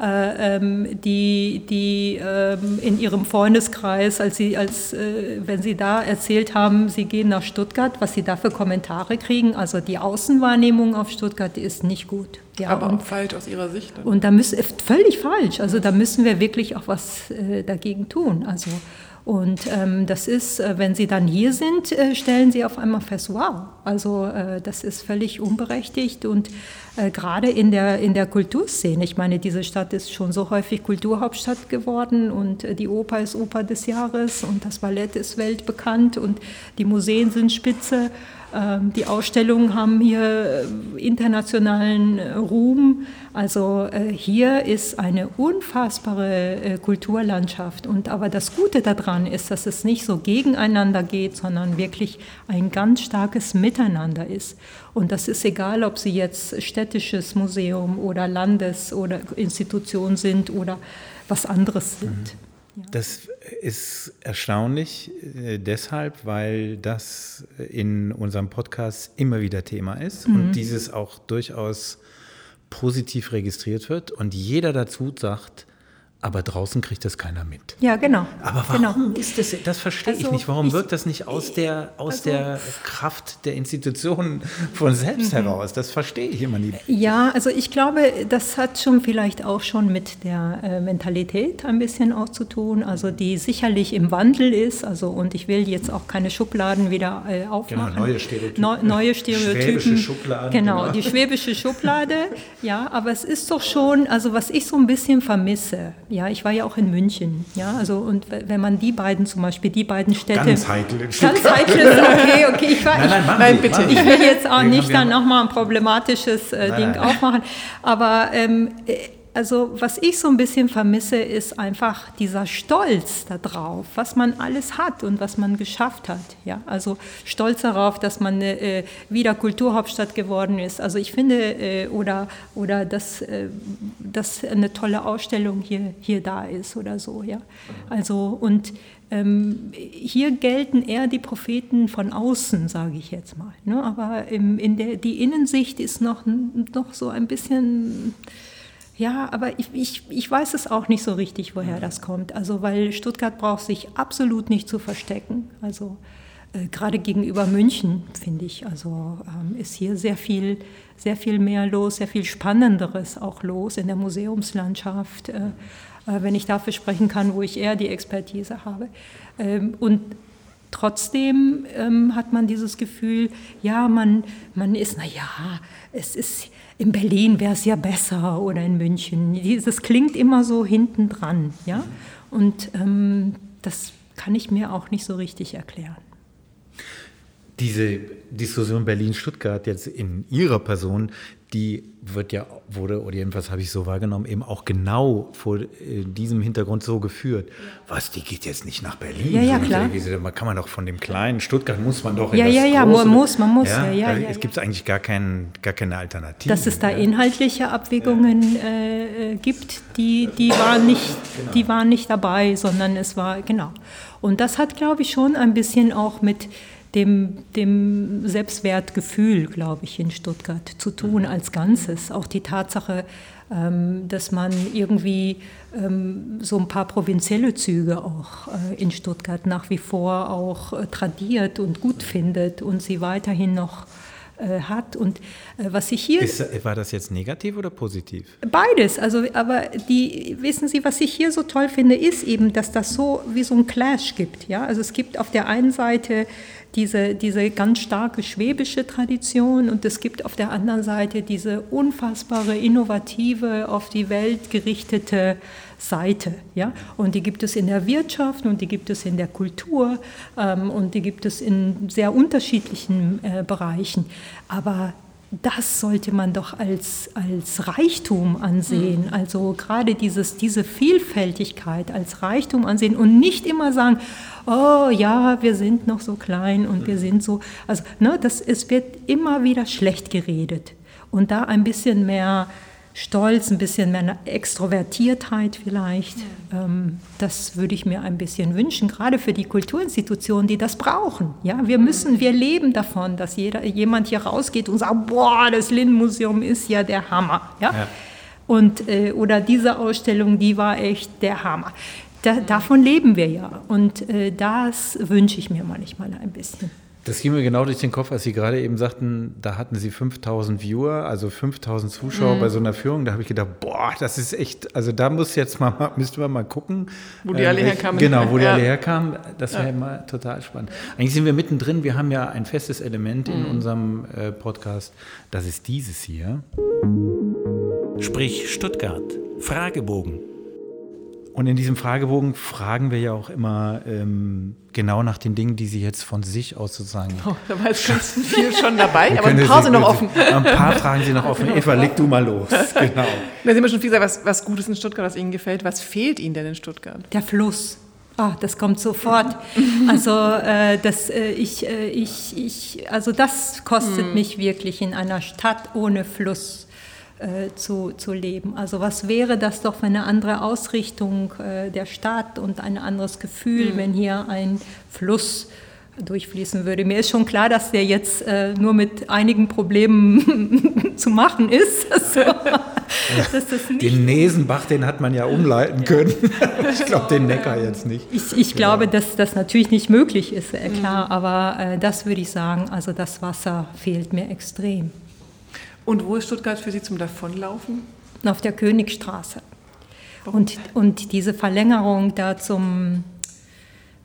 die, die ähm, in ihrem Freundeskreis, als sie, als, äh, wenn sie da erzählt haben, sie gehen nach Stuttgart, was sie da für Kommentare kriegen. Also die Außenwahrnehmung auf Stuttgart ist nicht gut. Ja, Aber und, auch falsch aus Ihrer Sicht. Dann. Und da müssen völlig falsch. Also da müssen wir wirklich auch was äh, dagegen tun. Also und ähm, das ist, äh, wenn Sie dann hier sind, äh, stellen Sie auf einmal fest, wow, also äh, das ist völlig unberechtigt und äh, gerade in der, in der Kulturszene, ich meine, diese Stadt ist schon so häufig Kulturhauptstadt geworden und äh, die Oper ist Oper des Jahres und das Ballett ist weltbekannt und die Museen sind spitze. Ähm, die Ausstellungen haben hier äh, internationalen Ruhm. Also hier ist eine unfassbare Kulturlandschaft. Und aber das Gute daran ist, dass es nicht so gegeneinander geht, sondern wirklich ein ganz starkes Miteinander ist. Und das ist egal, ob Sie jetzt städtisches Museum oder Landes- oder Institution sind oder was anderes sind. Mhm. Das ist erstaunlich äh, deshalb, weil das in unserem Podcast immer wieder Thema ist mhm. und dieses auch durchaus positiv registriert wird und jeder dazu sagt, aber draußen kriegt das keiner mit. Ja, genau. Aber warum genau. ist das? Das verstehe also, ich nicht. Warum ich, wirkt das nicht aus der, aus also, der Kraft der Institutionen von selbst mhm. heraus? Das verstehe ich immer nicht. Ja, also ich glaube, das hat schon vielleicht auch schon mit der äh, Mentalität ein bisschen auch zu tun, also die sicherlich im Wandel ist. Also und ich will jetzt auch keine Schubladen wieder äh, aufmachen. Genau, neue Stereotypen. Neu, neue Stereotypen. Schwäbische Schubladen. Genau, genau, die schwäbische Schublade. ja, aber es ist doch schon, also was ich so ein bisschen vermisse ja, ich war ja auch in München. Ja, also und wenn man die beiden zum Beispiel, die beiden Städte. Ganz heikel. Ganz heikel okay, okay. Ich, war, nein, nein, ich, nein, bitte. ich will jetzt auch nicht dann nochmal ein problematisches äh, nein, Ding nein. aufmachen. Aber ähm, äh, also was ich so ein bisschen vermisse, ist einfach dieser Stolz darauf, was man alles hat und was man geschafft hat. Ja, also stolz darauf, dass man äh, wieder Kulturhauptstadt geworden ist. Also ich finde äh, oder oder dass, äh, dass eine tolle Ausstellung hier hier da ist oder so. Ja, also und ähm, hier gelten eher die Propheten von außen, sage ich jetzt mal. Ne? Aber im, in der, die Innensicht ist noch, noch so ein bisschen, ja, aber ich, ich, ich weiß es auch nicht so richtig, woher das kommt. Also, weil Stuttgart braucht sich absolut nicht zu verstecken. Also, äh, gerade gegenüber München, finde ich, also ähm, ist hier sehr viel, sehr viel mehr los, sehr viel Spannenderes auch los in der Museumslandschaft. Äh, äh, wenn ich dafür sprechen kann, wo ich eher die Expertise habe. Ähm, und trotzdem ähm, hat man dieses Gefühl, ja, man, man ist, naja, es ist, in Berlin wäre es ja besser oder in München. Das klingt immer so hinten dran, ja. Und ähm, das kann ich mir auch nicht so richtig erklären. Diese Diskussion Berlin-Stuttgart jetzt in Ihrer Person, die wird ja, wurde, oder jedenfalls habe ich so wahrgenommen, eben auch genau vor äh, diesem Hintergrund so geführt. Was, die geht jetzt nicht nach Berlin? Ja, ja, klar. Man kann man doch von dem kleinen Stuttgart muss man doch in Ja, das ja, ja, große, man muss, man muss. Ja, ja, ja, es gibt eigentlich gar, kein, gar keine Alternative. Dass es da inhaltliche Abwägungen äh, gibt, die, die, waren nicht, Genau. die waren nicht dabei, sondern es war, genau. Und das hat, glaube ich, schon ein bisschen auch mit dem, dem Selbstwertgefühl, glaube ich, in Stuttgart zu tun als Ganzes. Auch die Tatsache, ähm, dass man irgendwie ähm, so ein paar provinzielle Züge auch äh, in Stuttgart nach wie vor auch äh, tradiert und gut findet und sie weiterhin noch äh, hat. Und was ich hier. Ist, war das jetzt negativ oder positiv? Beides, also aber die wissen Sie, was ich hier so toll finde, ist eben, dass das so wie so ein Clash gibt. Ja, also es gibt auf der einen Seite diese, diese ganz starke schwäbische Tradition und es gibt auf der anderen Seite diese unfassbare, innovative, auf die Welt gerichtete Seite. Ja? Und die gibt es in der Wirtschaft und die gibt es in der Kultur ähm, und die gibt es in sehr unterschiedlichen äh, Bereichen. Aber das sollte man doch als, als Reichtum ansehen. Also gerade dieses, diese Vielfältigkeit als Reichtum ansehen und nicht immer sagen, oh ja, wir sind noch so klein und wir sind so. Also ne, das, es wird immer wieder schlecht geredet. Und da ein bisschen mehr Stolz, ein bisschen mehr Extrovertiertheit vielleicht. Ähm, das würde ich mir ein bisschen wünschen, gerade für die Kulturinstitutionen, die das brauchen. Ja, wir müssen, wir leben davon, dass jeder, jemand hier rausgeht und sagt, boah, das Lindenmuseum ist ja der Hammer. Ja? Ja. Und, äh, oder diese Ausstellung, die war echt der Hammer. Da, davon leben wir ja. Und äh, das wünsche ich mir manchmal ein bisschen. Das ging mir genau durch den Kopf, als Sie gerade eben sagten, da hatten Sie 5000 Viewer, also 5000 Zuschauer bei so einer Führung. Da habe ich gedacht, boah, das ist echt, also da muss jetzt mal, müsste man mal gucken. Wo die alle welch- herkamen. Genau, wo die Ja. alle herkamen. Das wäre mal total spannend. Eigentlich sind wir mittendrin. Wir haben ja ein festes Element in unserem äh, Podcast. Das ist dieses hier. Sprich Stuttgart. Fragebogen. Und in diesem Fragebogen fragen wir ja auch immer ähm, genau nach den Dingen, die Sie jetzt von sich aus sozusagen Oh, da war jetzt ganz viel schon dabei, aber ein paar Sie- sind noch offen. Ein paar Fragen sind noch offen. Eva, leg du mal los. Genau. Da sind wir schon viel gesagt, was, was Gutes in Stuttgart, was Ihnen gefällt. Was fehlt Ihnen denn in Stuttgart? Der Fluss. Ah, das kommt sofort. Also äh, das, äh, ich, äh, ich, ich, also das kostet mich wirklich in einer Stadt ohne Fluss äh, zu, zu leben. Also was wäre das doch für eine andere Ausrichtung äh, der Stadt und ein anderes Gefühl, wenn hier ein Fluss durchfließen würde. Mir ist schon klar, dass der jetzt äh, nur mit einigen Problemen zu machen ist. Also, das Den Nesenbach, den hat man ja umleiten können. Ich glaube, den Neckar jetzt nicht. Ich, ich glaube, dass das natürlich nicht möglich ist, äh, klar, aber äh, das würde ich sagen, also das Wasser fehlt mir extrem. Und wo ist Stuttgart für Sie zum Davonlaufen? Auf der Königstraße. Und, und diese Verlängerung da zum,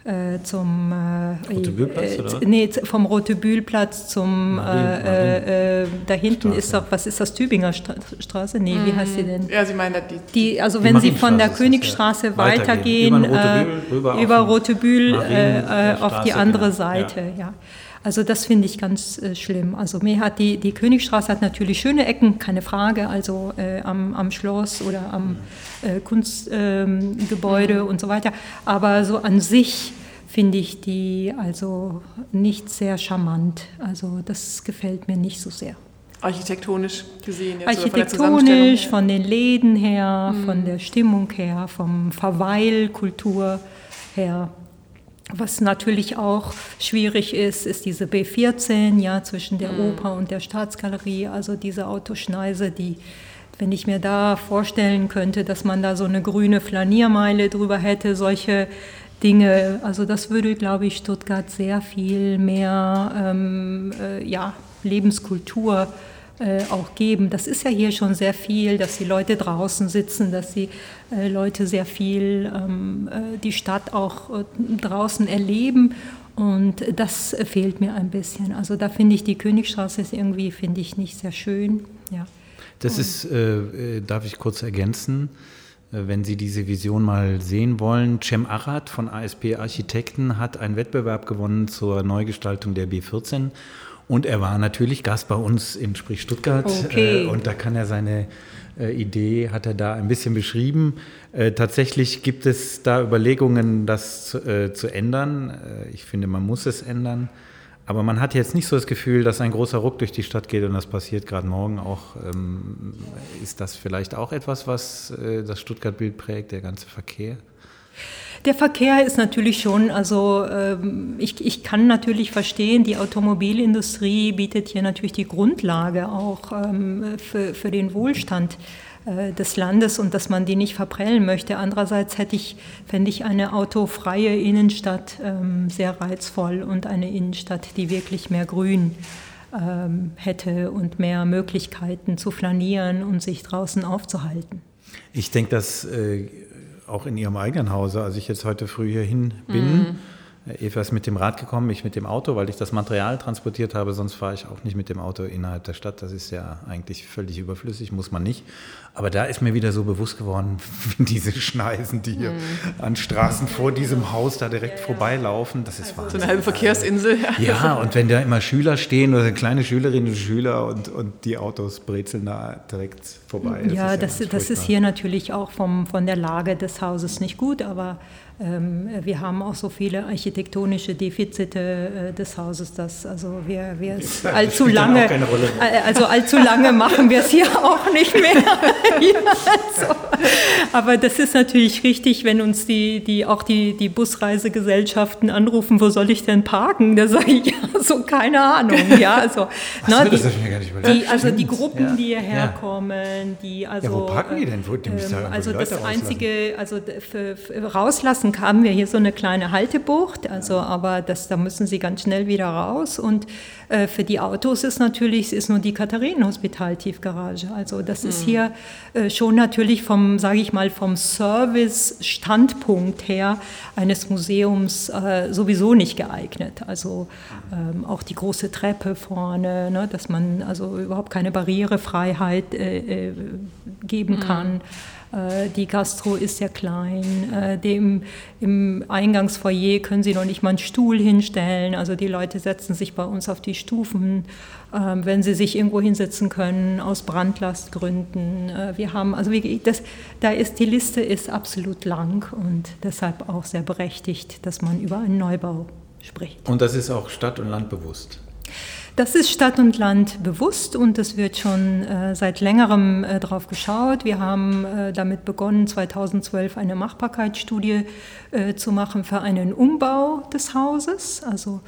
äh, zum äh, Rotebühlplatz, äh, oder? nee, vom Rotebühlplatz zum Marien- äh, äh, da hinten Straße. ist doch, was ist das, Tübinger Stra Straße? Nee, wie heißt sie denn? Ja, Sie meinen da die. Die, also Die wenn Sie von der Königstraße ja. weitergehen, Weitergehen. Über Rotebühl, rüber äh, über Rotebühl äh, äh, auf die andere genau. Seite, ja. Also das finde ich ganz äh, schlimm. Also mir hat die, die Königstraße hat natürlich schöne Ecken, keine Frage, also äh, am, am Schloss oder am äh, Kunstgebäude ähm, und so weiter. Aber so an sich finde ich die also nicht sehr charmant. Also das gefällt mir nicht so sehr. Architektonisch gesehen, jetzt von Architektonisch, her. von den Läden her, von der Stimmung her, vom Verweilkultur her. Was natürlich auch schwierig ist, ist diese B14, ja, zwischen der mhm. Oper und der Staatsgalerie, also diese Autoschneise, die, wenn ich mir da vorstellen könnte, dass man da so eine grüne Flaniermeile drüber hätte, solche Dinge, also das würde, glaube ich, Stuttgart sehr viel mehr, ähm, äh, ja, Lebenskultur äh, auch geben. Das ist ja hier schon sehr viel, dass die Leute draußen sitzen, dass die äh, Leute sehr viel ähm, äh, die Stadt auch äh, draußen erleben. Und das fehlt mir ein bisschen. Also da finde ich die Königstraße ist irgendwie, finde ich, nicht sehr schön. Ja. Das ist, äh, darf ich kurz ergänzen, wenn Sie diese Vision mal sehen wollen, Cem Arad von ASP Architekten hat einen Wettbewerb gewonnen zur Neugestaltung der B14 und er war natürlich Gast bei uns in Sprich Stuttgart. Okay. Äh, und da kann er seine äh, Idee, hat er da ein bisschen beschrieben. Äh, tatsächlich gibt es da Überlegungen, das zu, äh, zu ändern. Äh, ich finde, man muss es ändern. Aber man hat jetzt nicht so das Gefühl, dass ein großer Ruck durch die Stadt geht und das passiert gerade morgen auch. Ähm, ist das vielleicht auch etwas, was äh, das Stuttgart-Bild prägt, der ganze Verkehr? Der Verkehr ist natürlich schon, also ähm, ich, ich kann natürlich verstehen, die Automobilindustrie bietet hier natürlich die Grundlage auch ähm, für, für den Wohlstand äh, des Landes und dass man die nicht verprellen möchte. Andererseits hätte ich, fände ich eine autofreie Innenstadt ähm, sehr reizvoll und eine Innenstadt, die wirklich mehr Grün hätte und mehr Möglichkeiten zu flanieren und sich draußen aufzuhalten. Ich denke, dass äh, auch in ihrem eigenen Hause, als ich jetzt heute früh hierhin bin, mhm. Eva ist mit dem Rad gekommen, ich mit dem Auto, weil ich das Material transportiert habe. Sonst fahre ich auch nicht mit dem Auto innerhalb der Stadt. Das ist ja eigentlich völlig überflüssig, muss man nicht. Aber da ist mir wieder so bewusst geworden, diese Schneisen, die hier mhm. an Straßen vor diesem Haus da direkt ja, ja. vorbeilaufen. Das ist Wahnsinn. So eine halbe Verkehrsinsel. Ja, und wenn da immer Schüler stehen oder kleine Schülerinnen und Schüler und, und die Autos brezeln da direkt vorbei. Das ja, das, das ist hier natürlich auch vom, von der Lage des Hauses nicht gut, aber wir haben auch so viele architektonische Defizite äh, des Hauses, dass also wir, wir es allzu lange, also allzu lange machen wir es hier auch nicht mehr. also. Aber das ist natürlich richtig, wenn uns die, die auch die, die Busreisegesellschaften anrufen, wo soll ich denn parken? Da sage ich, ja, so keine Ahnung. Ja, also, na, ne, die, die, also die Gruppen, ja. die hierher kommen, die also. Ja, wo parken die denn? Wo, ähm, also das einzige, also für, für rauslassen Straßen haben wir hier so eine kleine Haltebucht, also aber das, da müssen sie ganz schnell wieder raus. Und äh, für die Autos ist natürlich, ist nur die Katharinenhospital-Tiefgarage. Also das mhm. ist hier äh, schon natürlich vom, sage ich mal, vom Service-Standpunkt her eines Museums äh, sowieso nicht geeignet. Also ähm, auch die große Treppe vorne, ne, dass man also überhaupt keine Barrierefreiheit äh, äh, geben mhm. kann. Äh, die Gastro ist sehr klein. Äh, dem, Im Eingangsfoyer können Sie noch nicht mal einen Stuhl hinstellen. Also die Leute setzen sich bei uns auf die Stufen, ähm, wenn sie sich irgendwo hinsetzen können, aus Brandlastgründen. Äh, wir haben, also das, da ist die Liste ist absolut lang und deshalb auch sehr berechtigt, dass man über einen Neubau spricht. Und das ist auch Stadt- und Land bewusst. Das ist Stadt und Land bewusst und es wird schon äh, seit längerem äh, darauf geschaut. Wir haben äh, damit begonnen, 2012 eine Machbarkeitsstudie äh, zu machen für einen Umbau des Hauses. Also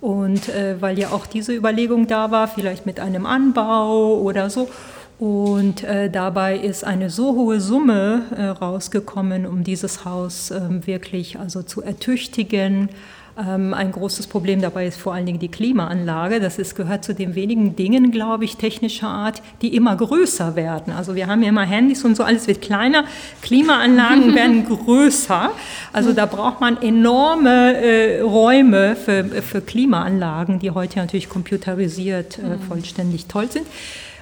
und äh, weil ja auch diese Überlegung da war, vielleicht mit einem Anbau oder so. Und äh, dabei ist eine so hohe Summe äh, rausgekommen, um dieses Haus äh, wirklich also zu ertüchtigen, ein großes Problem dabei ist vor allen Dingen die Klimaanlage. Das ist, gehört zu den wenigen Dingen, glaube ich, technischer Art, die immer größer werden. Also wir haben ja immer Handys und so, alles wird kleiner. Klimaanlagen werden größer. Also da braucht man enorme äh, Räume für, für Klimaanlagen, die heute natürlich computerisiert äh, mhm. vollständig toll sind.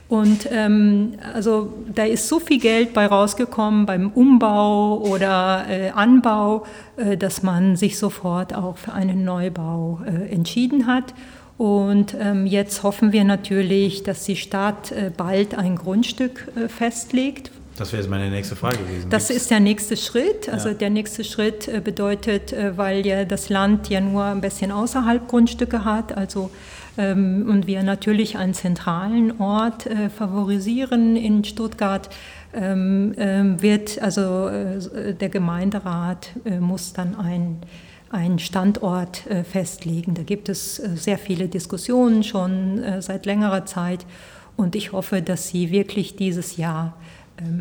Und ähm, also da ist so viel Geld bei rausgekommen beim Umbau oder äh, Anbau, äh, dass man sich sofort auch für einen Neubau äh, entschieden hat. Und ähm, jetzt hoffen wir natürlich, dass die Stadt äh, bald ein Grundstück äh, festlegt. Das wäre jetzt meine nächste Frage gewesen. Das ist der nächste Schritt. Also ja. der nächste Schritt äh, bedeutet, weil ja das Land ja nur ein bisschen außerhalb Grundstücke hat, also und wir natürlich einen zentralen Ort äh, favorisieren in Stuttgart, ähm, ähm, wird also äh, der Gemeinderat äh, muss dann ein einen Standort festlegen. Da gibt es sehr viele Diskussionen schon seit längerer Zeit und ich hoffe, dass Sie wirklich dieses Jahr ähm,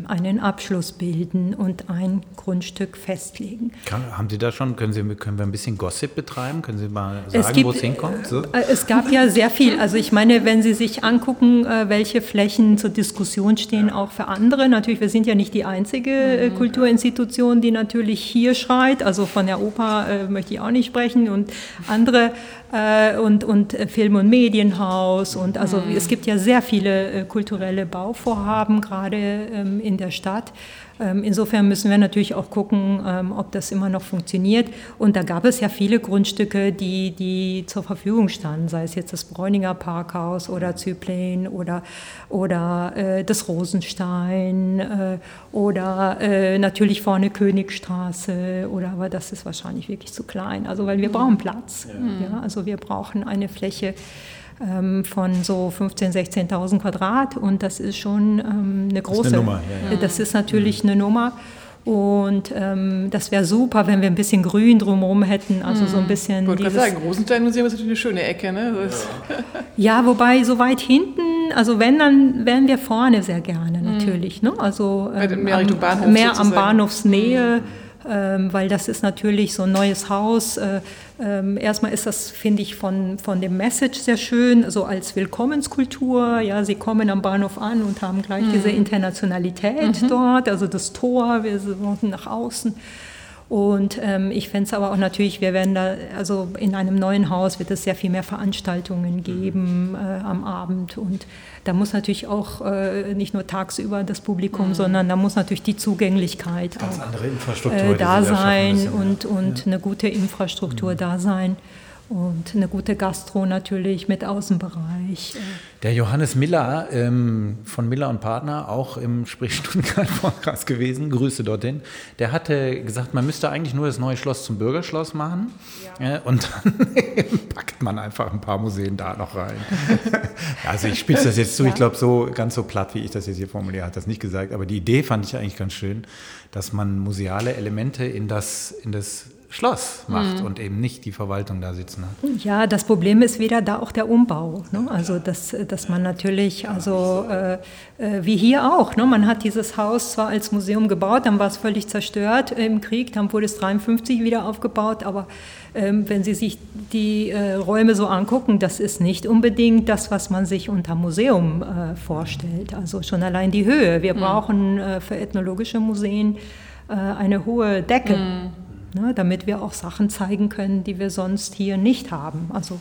einen Abschluss bilden und ein Grundstück festlegen. Kann, haben Sie da schon, können, Sie, können wir ein bisschen Gossip betreiben? Können Sie mal sagen, wo es hinkommt? So? Äh, es gab ja sehr viel. Also ich meine, wenn Sie sich angucken, äh, welche Flächen zur Diskussion stehen, auch für andere. Natürlich, wir sind ja nicht die einzige äh, mhm. Kulturinstitution, die natürlich hier schreit. Also von der Oper möchte ich auch nicht sprechen und andere und, und Film- und Medienhaus. Und also mhm. es gibt ja sehr viele kulturelle Bauvorhaben, gerade ähm, in der Stadt. Ähm, insofern müssen wir natürlich auch gucken, ähm, ob das immer noch funktioniert. Und da gab es ja viele Grundstücke, die, die zur Verfügung standen, sei es jetzt das Bräuninger Parkhaus oder Zyplen oder, oder äh, das Rosenstein äh, oder äh, natürlich vorne Königstraße oder aber das ist wahrscheinlich wirklich zu klein. Also weil wir brauchen Platz. Ja. ja also wir brauchen eine Fläche ähm, von so 15.000, 16.000 Quadrat und das ist schon ähm, eine große. Das ist, eine Nummer, ja, ja. Das ist natürlich eine Nummer. Und ähm, das wäre super, wenn wir ein bisschen Grün drumherum hätten, also so ein mhm. bisschen. Ich wollte gerade sagen, Rosenstein-Museum ist natürlich eine schöne Ecke, ne? Ja. ja. wobei so weit hinten, also wenn, dann wären wir vorne sehr gerne mhm. natürlich, ne? Also ähm, mehr, Richtung Bahnhof mehr am Bahnhofsnähe. Mhm weil das ist natürlich so ein neues Haus. Äh, ähm, erstmal ist das, finde ich, von, von dem Message sehr schön, so als Willkommenskultur. Ja, sie kommen am Bahnhof an und haben gleich mhm. diese Internationalität mhm. dort, also das Tor, wir sind nach außen. Und ähm, ich fände es aber auch natürlich, wir werden da, also in einem neuen Haus wird es sehr viel mehr Veranstaltungen geben äh, am Abend. Und da muss natürlich auch äh, nicht nur tagsüber das Publikum, mhm. sondern da muss natürlich die Zugänglichkeit Ganz auch äh, da sein und, und ja. eine gute Infrastruktur mhm. da sein. Und eine gute Gastro natürlich mit Außenbereich. Der Johannes Miller ähm, von Miller und Partner, auch im Sprich Stuttgart Podcast gewesen, Grüße dorthin, der hatte gesagt, man müsste eigentlich nur das neue Schloss zum Bürgerschloss machen ja. äh, und dann packt man einfach ein paar Museen da noch rein. also ich spitze das jetzt zu, ja. ich glaube so ganz so platt, wie ich das jetzt hier formuliere, hat das nicht gesagt, aber die Idee fand ich eigentlich ganz schön, dass man museale Elemente in das, in das Schloss macht mhm. und eben nicht die Verwaltung da sitzen hat. Ja, das Problem ist wieder da auch der Umbau. Ne? Also dass, dass man natürlich, also äh, äh, wie hier auch, ne? man hat dieses Haus zwar als Museum gebaut, dann war es völlig zerstört im Krieg, dann wurde es 53 wieder aufgebaut, aber ähm, wenn Sie sich die äh, Räume so angucken, das ist nicht unbedingt das, was man sich unter Museum äh, vorstellt. Also schon allein die Höhe. Wir mhm. brauchen äh, für ethnologische Museen äh, eine hohe Decke. Mhm ne, damit wir auch Sachen zeigen können, die wir sonst hier nicht haben. Also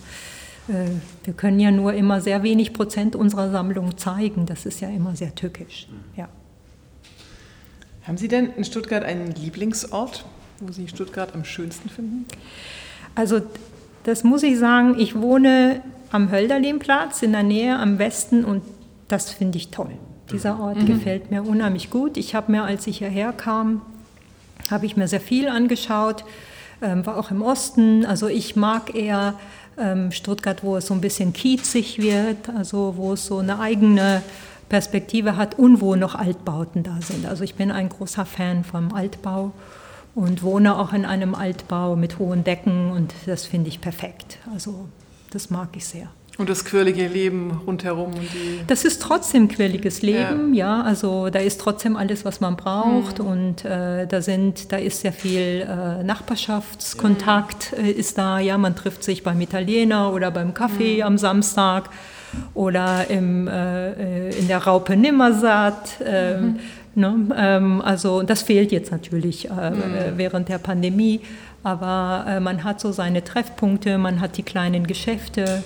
äh, wir können ja nur immer sehr wenig Prozent unserer Sammlung zeigen. Das ist ja immer sehr tückisch. Ja. Haben Sie denn in Stuttgart einen Lieblingsort, wo Sie Stuttgart am schönsten finden? Also das muss ich sagen, ich wohne am Hölderlinplatz in der Nähe am Westen und das finde ich toll. Dieser Ort mhm. gefällt mir unheimlich gut. Ich habe mir, als ich hierher kam, habe ich mir sehr viel angeschaut, ähm, war auch im Osten. Also ich mag eher ähm, Stuttgart, wo es so ein bisschen kiezig wird, also wo es so eine eigene Perspektive hat und wo noch Altbauten da sind. Also ich bin ein großer Fan vom Altbau und wohne auch in einem Altbau mit hohen Decken und das finde ich perfekt. Also das mag ich sehr. Und das quirlige Leben rundherum. das ist trotzdem quirliges Leben, ja. ja. Also da ist trotzdem alles, was man braucht. Mhm. Und äh, da sind, da ist sehr viel äh, Nachbarschaftskontakt mhm. äh, ist da. Ja, man trifft sich beim Italiener oder beim Kaffee mhm. am Samstag oder im, äh, äh, in der Raupe Nimmersatt. Ähm, mhm. ne? ähm, also das fehlt jetzt natürlich mhm. während der Pandemie. Aber man hat so seine Treffpunkte, man hat die kleinen Geschäfte.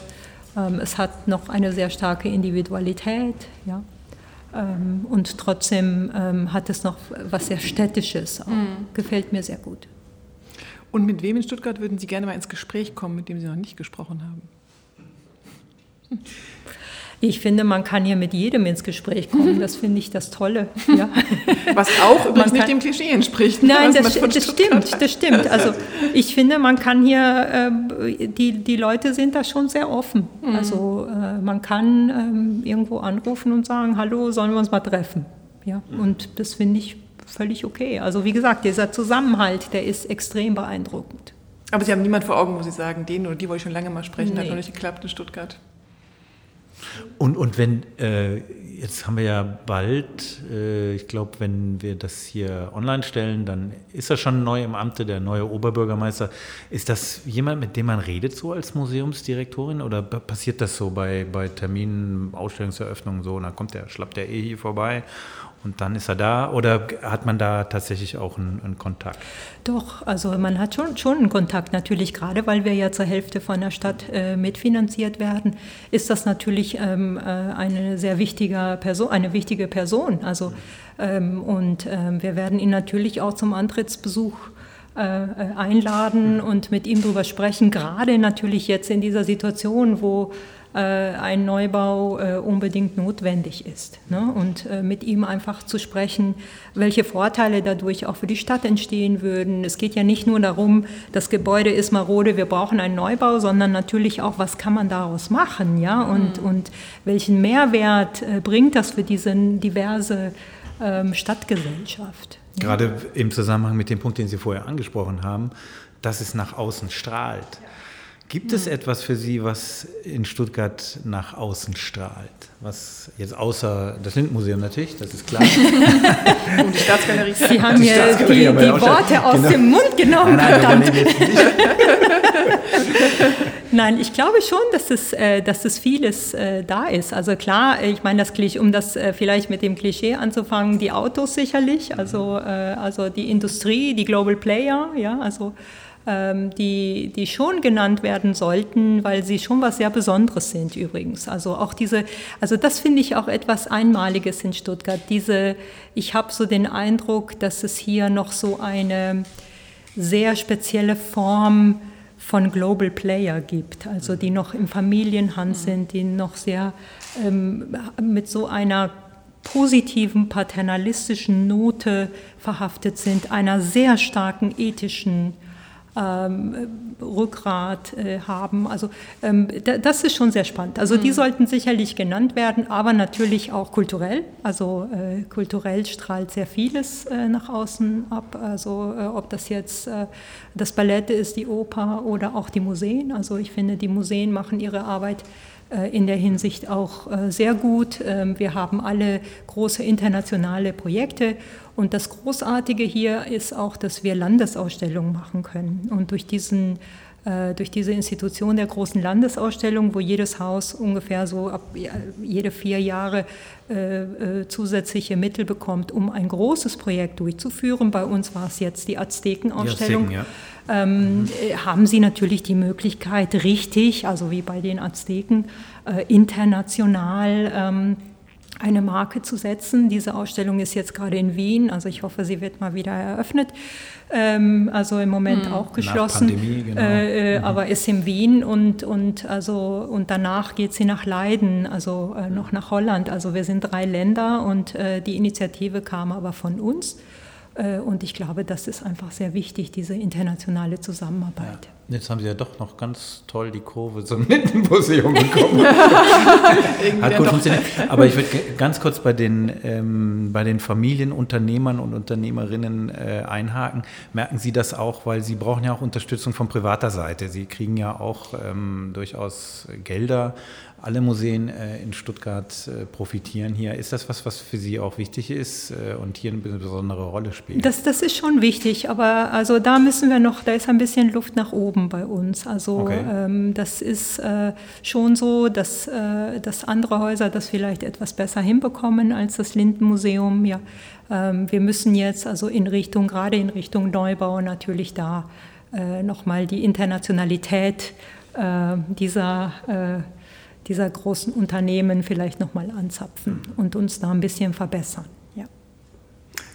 Ähm, es hat noch eine sehr starke Individualität. Ja. Ähm, und trotzdem ähm, hat es noch was sehr Städtisches. Mhm. Gefällt mir sehr gut. Und mit wem in Stuttgart würden Sie gerne mal ins Gespräch kommen, mit dem Sie noch nicht gesprochen haben? Ich finde, man kann hier mit jedem ins Gespräch kommen. Das finde ich das Tolle. Ja. Was auch übrigens nicht dem Klischee entspricht. Nein, das, das stimmt, das stimmt. Also ich finde, man kann hier, äh, die, die Leute sind da schon sehr offen. Mhm. Also äh, man kann ähm, irgendwo anrufen und sagen, hallo, sollen wir uns mal treffen? Ja, mhm. und das finde ich völlig okay. Also wie gesagt, dieser Zusammenhalt, der ist extrem beeindruckend. Aber Sie haben niemand vor Augen, wo Sie sagen, den oder die wollte ich schon lange mal sprechen, Nee. hat noch nicht geklappt in Stuttgart. Und, und wenn, äh, jetzt haben wir ja bald, äh, ich glaube, wenn wir das hier online stellen, dann ist er schon neu im Amte, der neue Oberbürgermeister. Ist das jemand, mit dem man redet so als Museumsdirektorin oder pa- passiert das so bei, bei Terminen, Ausstellungseröffnungen so, und dann kommt der, schlappt der eh hier vorbei und dann ist er da oder hat man da tatsächlich auch einen, einen Kontakt? Doch, also man hat schon, schon einen Kontakt natürlich, gerade weil wir ja zur Hälfte von der Stadt äh, mitfinanziert werden, ist das natürlich ähm, äh, eine sehr wichtige Person, eine wichtige Person. Also, ähm, und ähm, wir werden ihn natürlich auch zum Antrittsbesuch äh, äh, einladen und mit ihm darüber sprechen, gerade natürlich jetzt in dieser Situation, wo ein Neubau äh, unbedingt notwendig ist. Ne? Und äh, mit ihm einfach zu sprechen, welche Vorteile dadurch auch für die Stadt entstehen würden. Es geht ja nicht nur darum, das Gebäude ist marode, wir brauchen einen Neubau, sondern natürlich auch, was kann man daraus machen, ja? Und, und welchen Mehrwert äh, bringt das für diese diverse ähm, Stadtgesellschaft? Gerade im Zusammenhang mit dem Punkt, den Sie vorher angesprochen haben, dass es nach außen strahlt. Gibt es etwas für Sie, was in Stuttgart nach außen strahlt? Was jetzt außer das Lindenmuseum natürlich, das ist klar. Und die Staatsgalerie. Sie haben mir die, die schon- Worte aus genau. dem Mund genommen, Nein, verdammt. Nein, ich glaube schon, dass es, äh, dass es vieles äh, da ist. Also klar, ich meine, das Klischee, um das äh, vielleicht mit dem Klischee anzufangen, die Autos sicherlich, also, also die Industrie, die Global Player, ja, also die, die schon genannt werden sollten, weil sie schon was sehr Besonderes sind übrigens. Also auch diese, also das finde ich auch etwas Einmaliges in Stuttgart. Diese, ich habe so den Eindruck, dass es hier noch so eine sehr spezielle Form von Global Player gibt, also die noch in Familienhand sind, die noch sehr ähm, mit so einer positiven paternalistischen Note verhaftet sind, einer sehr starken ethischen ähm, Rückgrat äh, haben. Also ähm, da, das ist schon sehr spannend. Also die sollten sicherlich genannt werden, aber natürlich auch kulturell. Also äh, kulturell strahlt sehr vieles äh, nach außen ab. Also äh, ob das jetzt äh, das Ballett ist, die Oper oder auch die Museen. Also ich finde, die Museen machen ihre Arbeit in der Hinsicht auch äh, sehr gut. Ähm, Wir haben alle große internationale Projekte und das Großartige hier ist auch, dass wir Landesausstellungen machen können. Und durch diesen äh, durch diese Institution der großen Landesausstellung, wo jedes Haus ungefähr so ab ja, jede vier Jahre äh, äh, zusätzliche Mittel bekommt, um ein großes Projekt durchzuführen. Bei uns war es jetzt die Aztekenausstellung. Die Azteken, ähm, äh, haben Sie natürlich die Möglichkeit, richtig, also wie bei den Azteken, äh, international ähm, eine Marke zu setzen. Diese Ausstellung ist jetzt gerade in Wien, also ich hoffe, sie wird mal wieder eröffnet. Ähm, also im Moment auch geschlossen, Pandemie, genau. äh, äh, aber ist in Wien und, und, also, und danach geht sie nach Leiden, also äh, noch nach Holland. Also wir sind drei Länder und äh, die Initiative kam aber von uns. Äh, Und ich glaube, das ist einfach sehr wichtig, diese internationale Zusammenarbeit. Jetzt haben Sie ja doch noch ganz toll die Kurve zum Lindenmuseum bekommen. Hat gut funktioniert. Aber ich würde ganz kurz bei den, ähm, bei den Familienunternehmern und Unternehmerinnen äh, einhaken. Merken Sie das auch, weil Sie brauchen ja auch Unterstützung von privater Seite. Sie kriegen ja auch ähm, durchaus Gelder. Alle Museen äh, in Stuttgart äh, profitieren hier. Ist das was, was für Sie auch wichtig ist äh, und hier eine besondere Rolle spielt? Das, das ist schon wichtig, aber also da müssen wir noch, da ist ein bisschen Luft nach oben bei uns. Also Okay. ähm, das ist äh, schon so, dass, äh, dass andere Häuser das vielleicht etwas besser hinbekommen als das Lindenmuseum. Ja, ähm, wir müssen jetzt also in Richtung, gerade in Richtung Neubau natürlich da äh, nochmal die Internationalität äh, dieser äh, dieser großen Unternehmen vielleicht nochmal anzapfen und uns da ein bisschen verbessern. Ja.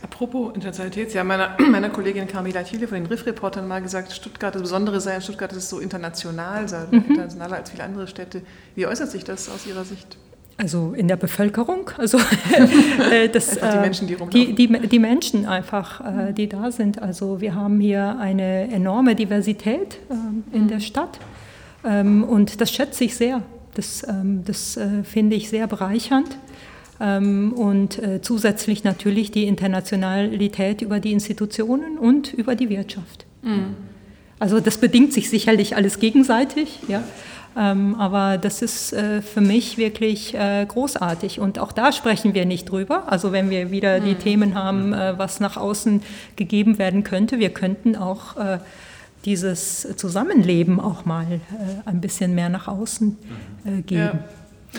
Apropos Internationalität, Sie haben meiner, meiner Kollegin Carmela Thiele von den Riff-Reportern mal gesagt, Stuttgart, das Besondere sei, an Stuttgart ist so international, sei Mhm. internationaler als viele andere Städte. Wie äußert sich das aus Ihrer Sicht? Also in der Bevölkerung, also äh, das, die äh, Menschen, die rumlaufen. die, die, die Menschen einfach, äh, die da sind. Also wir haben hier eine enorme Diversität ähm, in Mhm. der Stadt ähm, und das schätze ich sehr. Das, ähm, das äh, finde ich sehr bereichernd. Ähm, und äh, zusätzlich natürlich die Internationalität über die Institutionen und über die Wirtschaft. Also das bedingt sich sicherlich alles gegenseitig, ja. Ähm, aber das ist äh, für mich wirklich großartig. Und auch da sprechen wir nicht drüber. Also wenn wir wieder die mhm. Themen haben, was nach außen gegeben werden könnte, wir könnten auch dieses Zusammenleben auch mal äh, ein bisschen mehr nach außen äh, geben. Ja.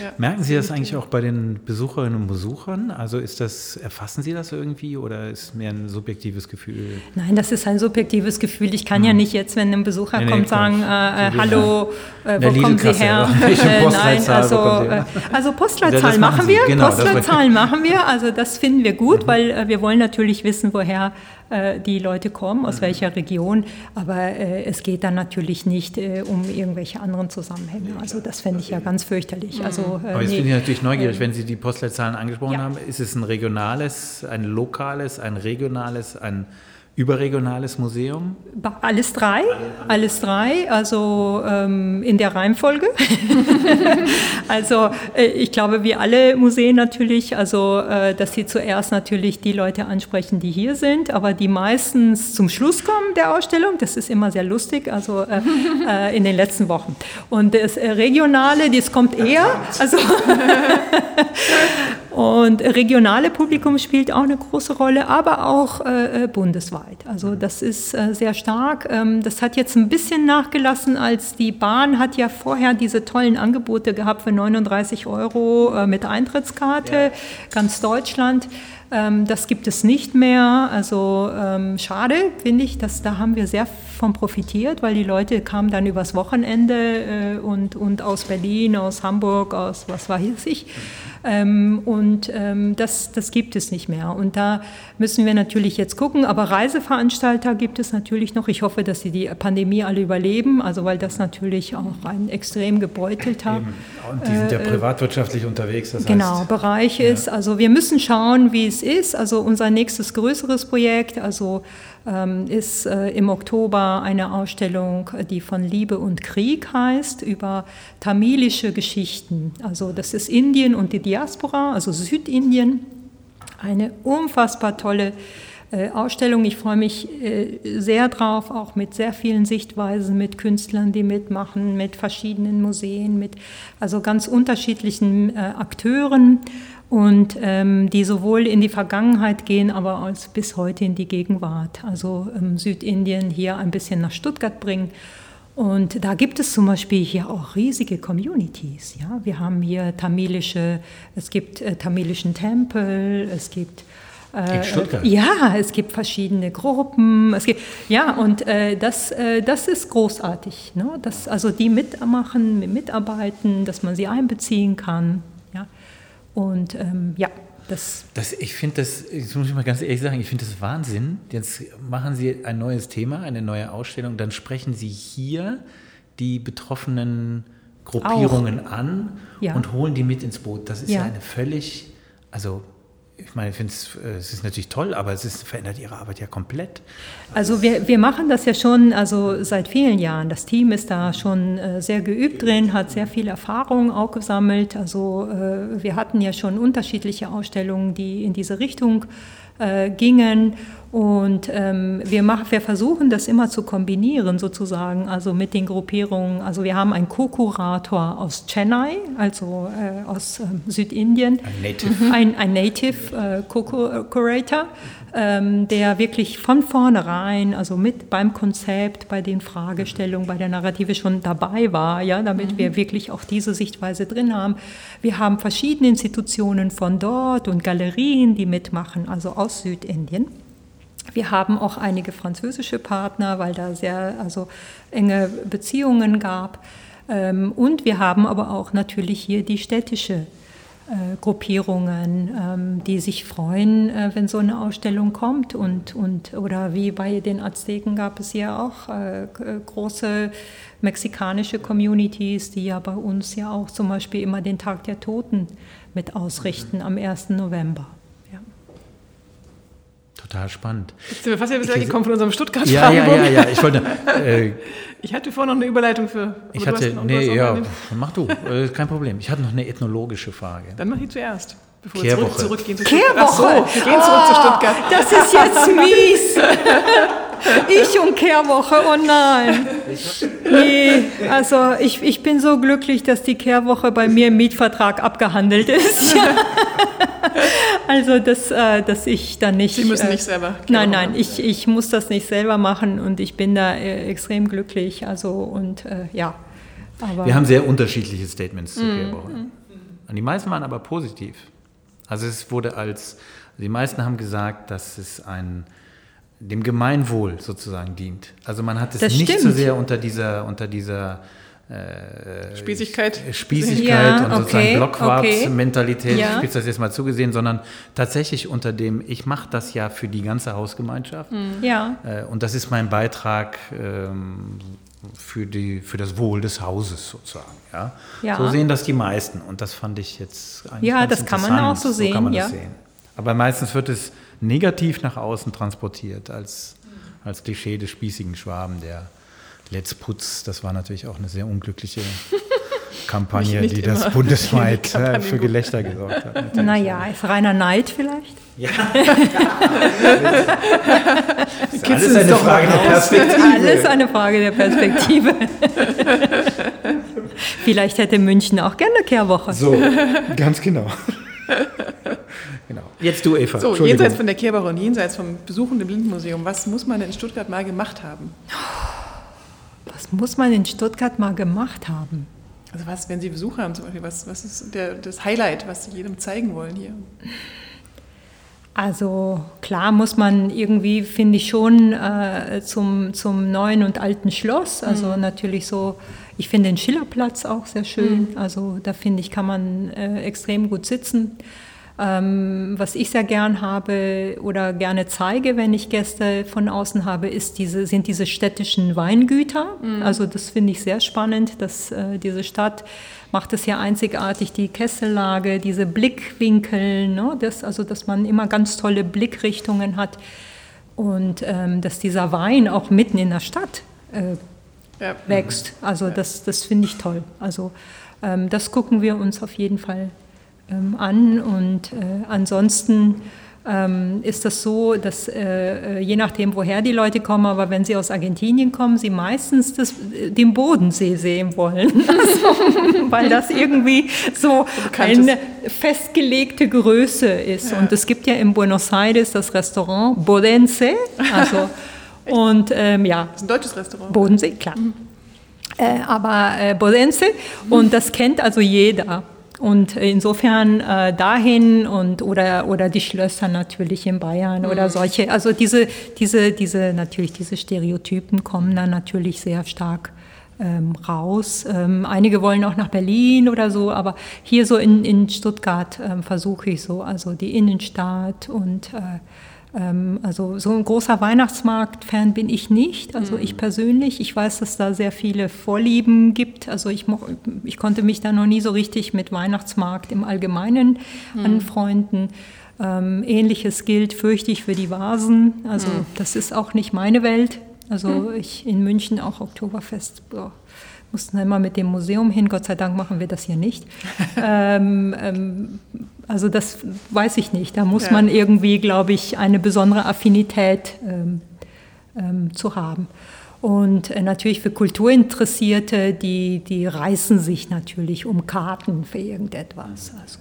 Ja. Merken Sie das eigentlich auch bei den Besucherinnen und Besuchern? Also ist das, erfassen Sie das irgendwie oder ist mehr ein subjektives Gefühl? Nein, das ist ein subjektives Gefühl. Ich kann hm. ja nicht jetzt, wenn ein Besucher nee, nee, kommt, sagen, äh, äh, hallo, äh, wo kommen Sie her? Äh, nein, also, äh, also Postleitzahl machen wir. Genau, Postleitzahl machen wir. Also das finden wir gut, mhm. weil äh, wir wollen natürlich wissen, woher äh, die Leute kommen, aus mhm. welcher Region. Aber äh, es geht dann natürlich nicht äh, um irgendwelche anderen Zusammenhänge. Also das fände ich ja ganz fürchterlich. Mhm. Also, Aber jetzt nee, bin ich natürlich neugierig, ähm, wenn Sie die Postleitzahlen angesprochen ja. haben. Ist es ein regionales, ein lokales, ein regionales, ein Überregionales Museum? Alles drei, alles drei, also ähm, in der Reihenfolge. also äh, ich glaube, wie alle Museen natürlich, also äh, dass sie zuerst natürlich die Leute ansprechen, die hier sind, aber die meistens zum Schluss kommen der Ausstellung. Das ist immer sehr lustig, also äh, äh in den letzten Wochen. Und das Regionale, das kommt eher. Also Und regionale Publikum spielt auch eine große Rolle, aber auch äh, äh, bundesweit. Also das ist äh, sehr stark. Ähm, das hat jetzt ein bisschen nachgelassen, als die Bahn hat ja vorher diese tollen Angebote gehabt für 39 Euro äh, mit Eintrittskarte, ja. ganz Deutschland. Ähm, das gibt es nicht mehr. Also ähm, schade, finde ich, dass da haben wir sehr von profitiert, weil die Leute kamen dann übers Wochenende äh, und, und aus Berlin, aus Hamburg, aus was weiß ich. Ähm, und ähm, das, das gibt es nicht mehr. Und da müssen wir natürlich jetzt gucken. Aber Reiseveranstalter gibt es natürlich noch. Ich hoffe, dass sie die Pandemie alle überleben, also weil das natürlich auch ein extrem gebeutelt hat. Und die sind ja äh, privatwirtschaftlich unterwegs. Das genau, heißt, Bereich ja. ist. Also wir müssen schauen, wie es ist. Also unser nächstes größeres Projekt, also ist äh, im Oktober eine Ausstellung, die von Liebe und Krieg heißt, über tamilische Geschichten. Also das ist Indien und die Diaspora, also Südindien. Eine unfassbar tolle äh, Ausstellung. Ich freue mich äh, sehr drauf, auch mit sehr vielen Sichtweisen, mit Künstlern, die mitmachen, mit verschiedenen Museen, mit also ganz unterschiedlichen Akteuren und ähm, die sowohl in die Vergangenheit gehen, aber auch bis heute in die Gegenwart. Also ähm, Südindien hier ein bisschen nach Stuttgart bringen. Und da gibt es zum Beispiel hier auch riesige Communities. Ja? Wir haben hier tamilische, es gibt äh, tamilischen Tempel, es gibt äh, ja, es gibt verschiedene Gruppen. Es gibt, ja, und äh, das, äh, das ist großartig. Ne? Dass, also die mitmachen, mitarbeiten, dass man sie einbeziehen kann. Und ähm, ja, das. das ich finde das, jetzt muss ich mal ganz ehrlich sagen, ich finde das Wahnsinn. Jetzt machen Sie ein neues Thema, eine neue Ausstellung, dann sprechen Sie hier die betroffenen Gruppierungen Auch. an ja. und holen die mit ins Boot. Das ist ja, ja eine völlig, also ich meine, ich finde es, äh, es ist natürlich toll, aber es ist, verändert Ihre Arbeit ja komplett. Also wir, wir machen das ja schon also seit vielen Jahren. Das Team ist da schon äh, sehr geübt drin, hat sehr viel Erfahrung auch gesammelt. Also äh, wir hatten ja schon unterschiedliche Ausstellungen, die in diese Richtung gingen. Und ähm, wir, machen, wir versuchen das immer zu kombinieren sozusagen, also mit den Gruppierungen. Also wir haben einen Co-Kurator aus Chennai, also äh, aus äh, Südindien. Ein Native. Ein, ein Native äh, Co-Curator, ähm, der wirklich von vornherein, also mit beim Konzept, bei den Fragestellungen, bei der Narrative schon dabei war, ja, damit mhm. wir wirklich auch diese Sichtweise drin haben. Wir haben verschiedene Institutionen von dort und Galerien, die mitmachen, also aus Südindien. Wir haben auch einige französische Partner, weil da sehr also enge Beziehungen gab. Ähm, und wir haben aber auch natürlich hier die städtische Gruppierungen, ähm, die sich freuen, äh, wenn so eine Ausstellung kommt. Und, und, oder wie bei den Azteken gab es hier auch äh, große mexikanische Communities, die ja bei uns ja auch zum Beispiel immer den Tag der Toten mit ausrichten am 1. November. Total spannend. Jetzt sind wir fast ein bisschen weggekommen von unserem stuttgart Ja, ja, ja, ja. Ich wollte. Äh, ich hatte vorher noch eine Überleitung für. Ich hatte, nee, ja, mach du, äh, kein Problem. Ich hatte noch eine ethnologische Frage. Dann mach ich zuerst. Bevor wir zurück, zurückgehen zu Stuttgart. Kehrwoche. Ach so, wir gehen zurück oh, zu Stuttgart. Das ist jetzt mies. ich und Kehrwoche, oh nein. Nee, also ich, ich bin so glücklich, dass die Kehrwoche bei mir im Mietvertrag abgehandelt ist. also, dass, äh, dass ich da nicht... Sie müssen äh, nicht selber Nein, Kehrwoche nein, machen. ich, ich muss das nicht selber machen und ich bin da äh, extrem glücklich. Also, und ja. Aber Wir haben sehr unterschiedliche Statements Mhm. zur Kehrwoche. Und die meisten waren aber positiv. Also es wurde als, die meisten haben gesagt, dass es ein, dem Gemeinwohl sozusagen dient. Also man hat es Das nicht so stimmt. sehr unter dieser, unter dieser Spießigkeit. Spießigkeit Ja, und sozusagen okay, Blockwart-Mentalität, okay. ich spitze das jetzt mal zugesehen, sondern tatsächlich unter dem, ich mache das ja für die ganze Hausgemeinschaft. ja. Äh, Und das ist mein Beitrag ähm, für, die, für das Wohl des Hauses sozusagen. Ja? Ja. So sehen das die meisten und das fand ich jetzt eigentlich Ja, ganz das kann man auch so sehen, kann man ja. das sehen. Aber meistens wird es negativ nach außen transportiert als, als Klischee des spießigen Schwaben, der Let's Putz, das war natürlich auch eine sehr unglückliche Kampagne, Nicht die das bundesweit äh, für. Gelächter gesorgt hat. Naja, ist reiner Neid vielleicht? Das ist alles eine Frage der Perspektive. Alles eine Frage der Perspektive. Vielleicht hätte München auch gerne Kehrwoche. So, ganz genau. Genau. Jetzt du, Eva. So, jenseits von der Kehrwoche und jenseits vom Besuchen im Blindenmuseum, was muss man in Stuttgart mal gemacht haben? Was muss man in Stuttgart mal gemacht haben? Also was, wenn Sie Besuch haben zum Beispiel, was, was ist der, das Highlight, was Sie jedem zeigen wollen hier? Also klar muss man irgendwie, finde ich schon, äh, zum, zum neuen und alten Schloss. Also natürlich so, ich finde den Schillerplatz auch sehr schön. Also da finde ich, kann man äh, extrem gut sitzen. Ähm, was ich sehr gern habe oder gerne zeige, wenn ich Gäste von außen habe, ist diese, sind diese städtischen Weingüter. Also das finde ich sehr spannend, dass äh, diese Stadt macht es ja einzigartig, die Kessellage, diese Blickwinkel, ne? das, also dass man immer ganz tolle Blickrichtungen hat und ähm, dass dieser Wein auch mitten in der Stadt äh, Ja. wächst. Also das, das finde ich toll. Also ähm, das gucken wir uns auf jeden Fall ähm, an. Und äh, ansonsten ähm, ist das so, dass äh, äh, je nachdem, woher die Leute kommen, aber wenn sie aus Argentinien kommen, sie meistens das, äh, den Bodensee sehen wollen. Also, weil das irgendwie so eine festgelegte Größe ist. Und es gibt ja in Buenos Aires das Restaurant Bodense. Also, und ähm, ja, Das ist ein deutsches Restaurant. Bodensee, klar. Äh, aber äh, Bodense und das kennt also jeder. Und insofern äh, dahin und oder oder die Schlösser natürlich in Bayern oder solche. Also diese diese diese natürlich diese Stereotypen kommen dann natürlich sehr stark ähm, raus. Ähm, einige wollen auch nach Berlin oder so, aber hier so in, in Stuttgart ähm, versuche ich so, also die Innenstadt und äh, also so ein großer Weihnachtsmarkt-Fan bin ich nicht, also ich persönlich. Ich weiß, dass da sehr viele Vorlieben gibt. Also ich, ich konnte mich da noch nie so richtig mit Weihnachtsmarkt im Allgemeinen anfreunden. Ähm, Ähnliches gilt, fürchte ich, für die Vasen. Also das ist auch nicht meine Welt. Also ich in München auch Oktoberfest. Boah, mussten immer mit dem Museum hin. Gott sei Dank machen wir das hier nicht. ähm, ähm, also das weiß ich nicht. Da muss Ja. man irgendwie, glaube ich, eine besondere Affinität ähm, ähm, zu haben. Und äh, natürlich für Kulturinteressierte, die, die reißen sich natürlich um Karten für irgendetwas. Also,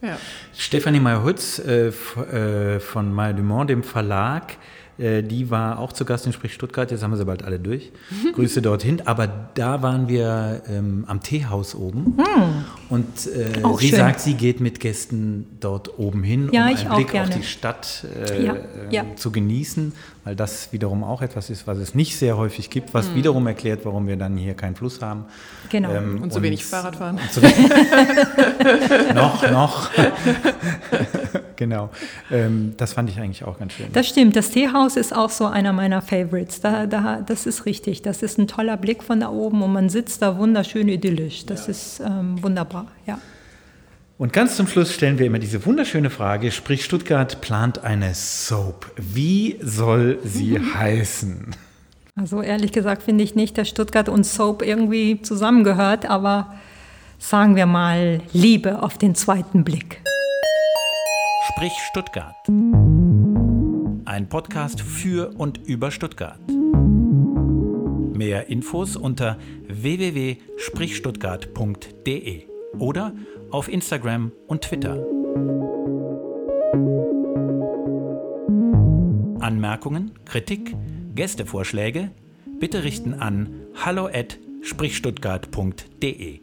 Ja. Stefanie Meyer-Hutz äh, äh, von Meyer Dumont, dem Verlag, äh, die war auch zu Gast in Sprich Stuttgart, jetzt haben wir sie bald alle durch. Grüße dorthin. Aber da waren wir ähm, am Teehaus oben und äh, Hm. Sie schön. sagt, sie geht mit Gästen dort oben hin, Ja, um ich einen Blick auf die Stadt äh, Ja, ähm, ja. zu genießen, weil das wiederum auch etwas ist, was es nicht sehr häufig gibt, was wiederum erklärt, warum wir dann hier keinen Fluss haben. Genau. Ähm, Und so wenig Fahrrad fahren. und so wenig- noch, noch. Genau. Ähm, das fand ich eigentlich auch ganz schön. Das stimmt, das Teehaus ist auch so einer meiner Favorites. Da, da, das ist richtig. Das ist ein toller Blick von da oben und man sitzt da wunderschön idyllisch. Das ist ähm, wunderbar, ja. Und ganz zum Schluss stellen wir immer diese wunderschöne Frage, sprich Stuttgart plant eine Soap. Wie soll sie heißen? Also ehrlich gesagt finde ich nicht, dass Stuttgart und Soap irgendwie zusammengehört, aber sagen wir mal Liebe auf den zweiten Blick. Sprich Stuttgart. ein Podcast für und über Stuttgart. Mehr Infos unter www.sprichstuttgart.de oder auf Instagram und Twitter. Anmerkungen, Kritik, Gästevorschläge bitte richten an hallo@sprichstuttgart.de.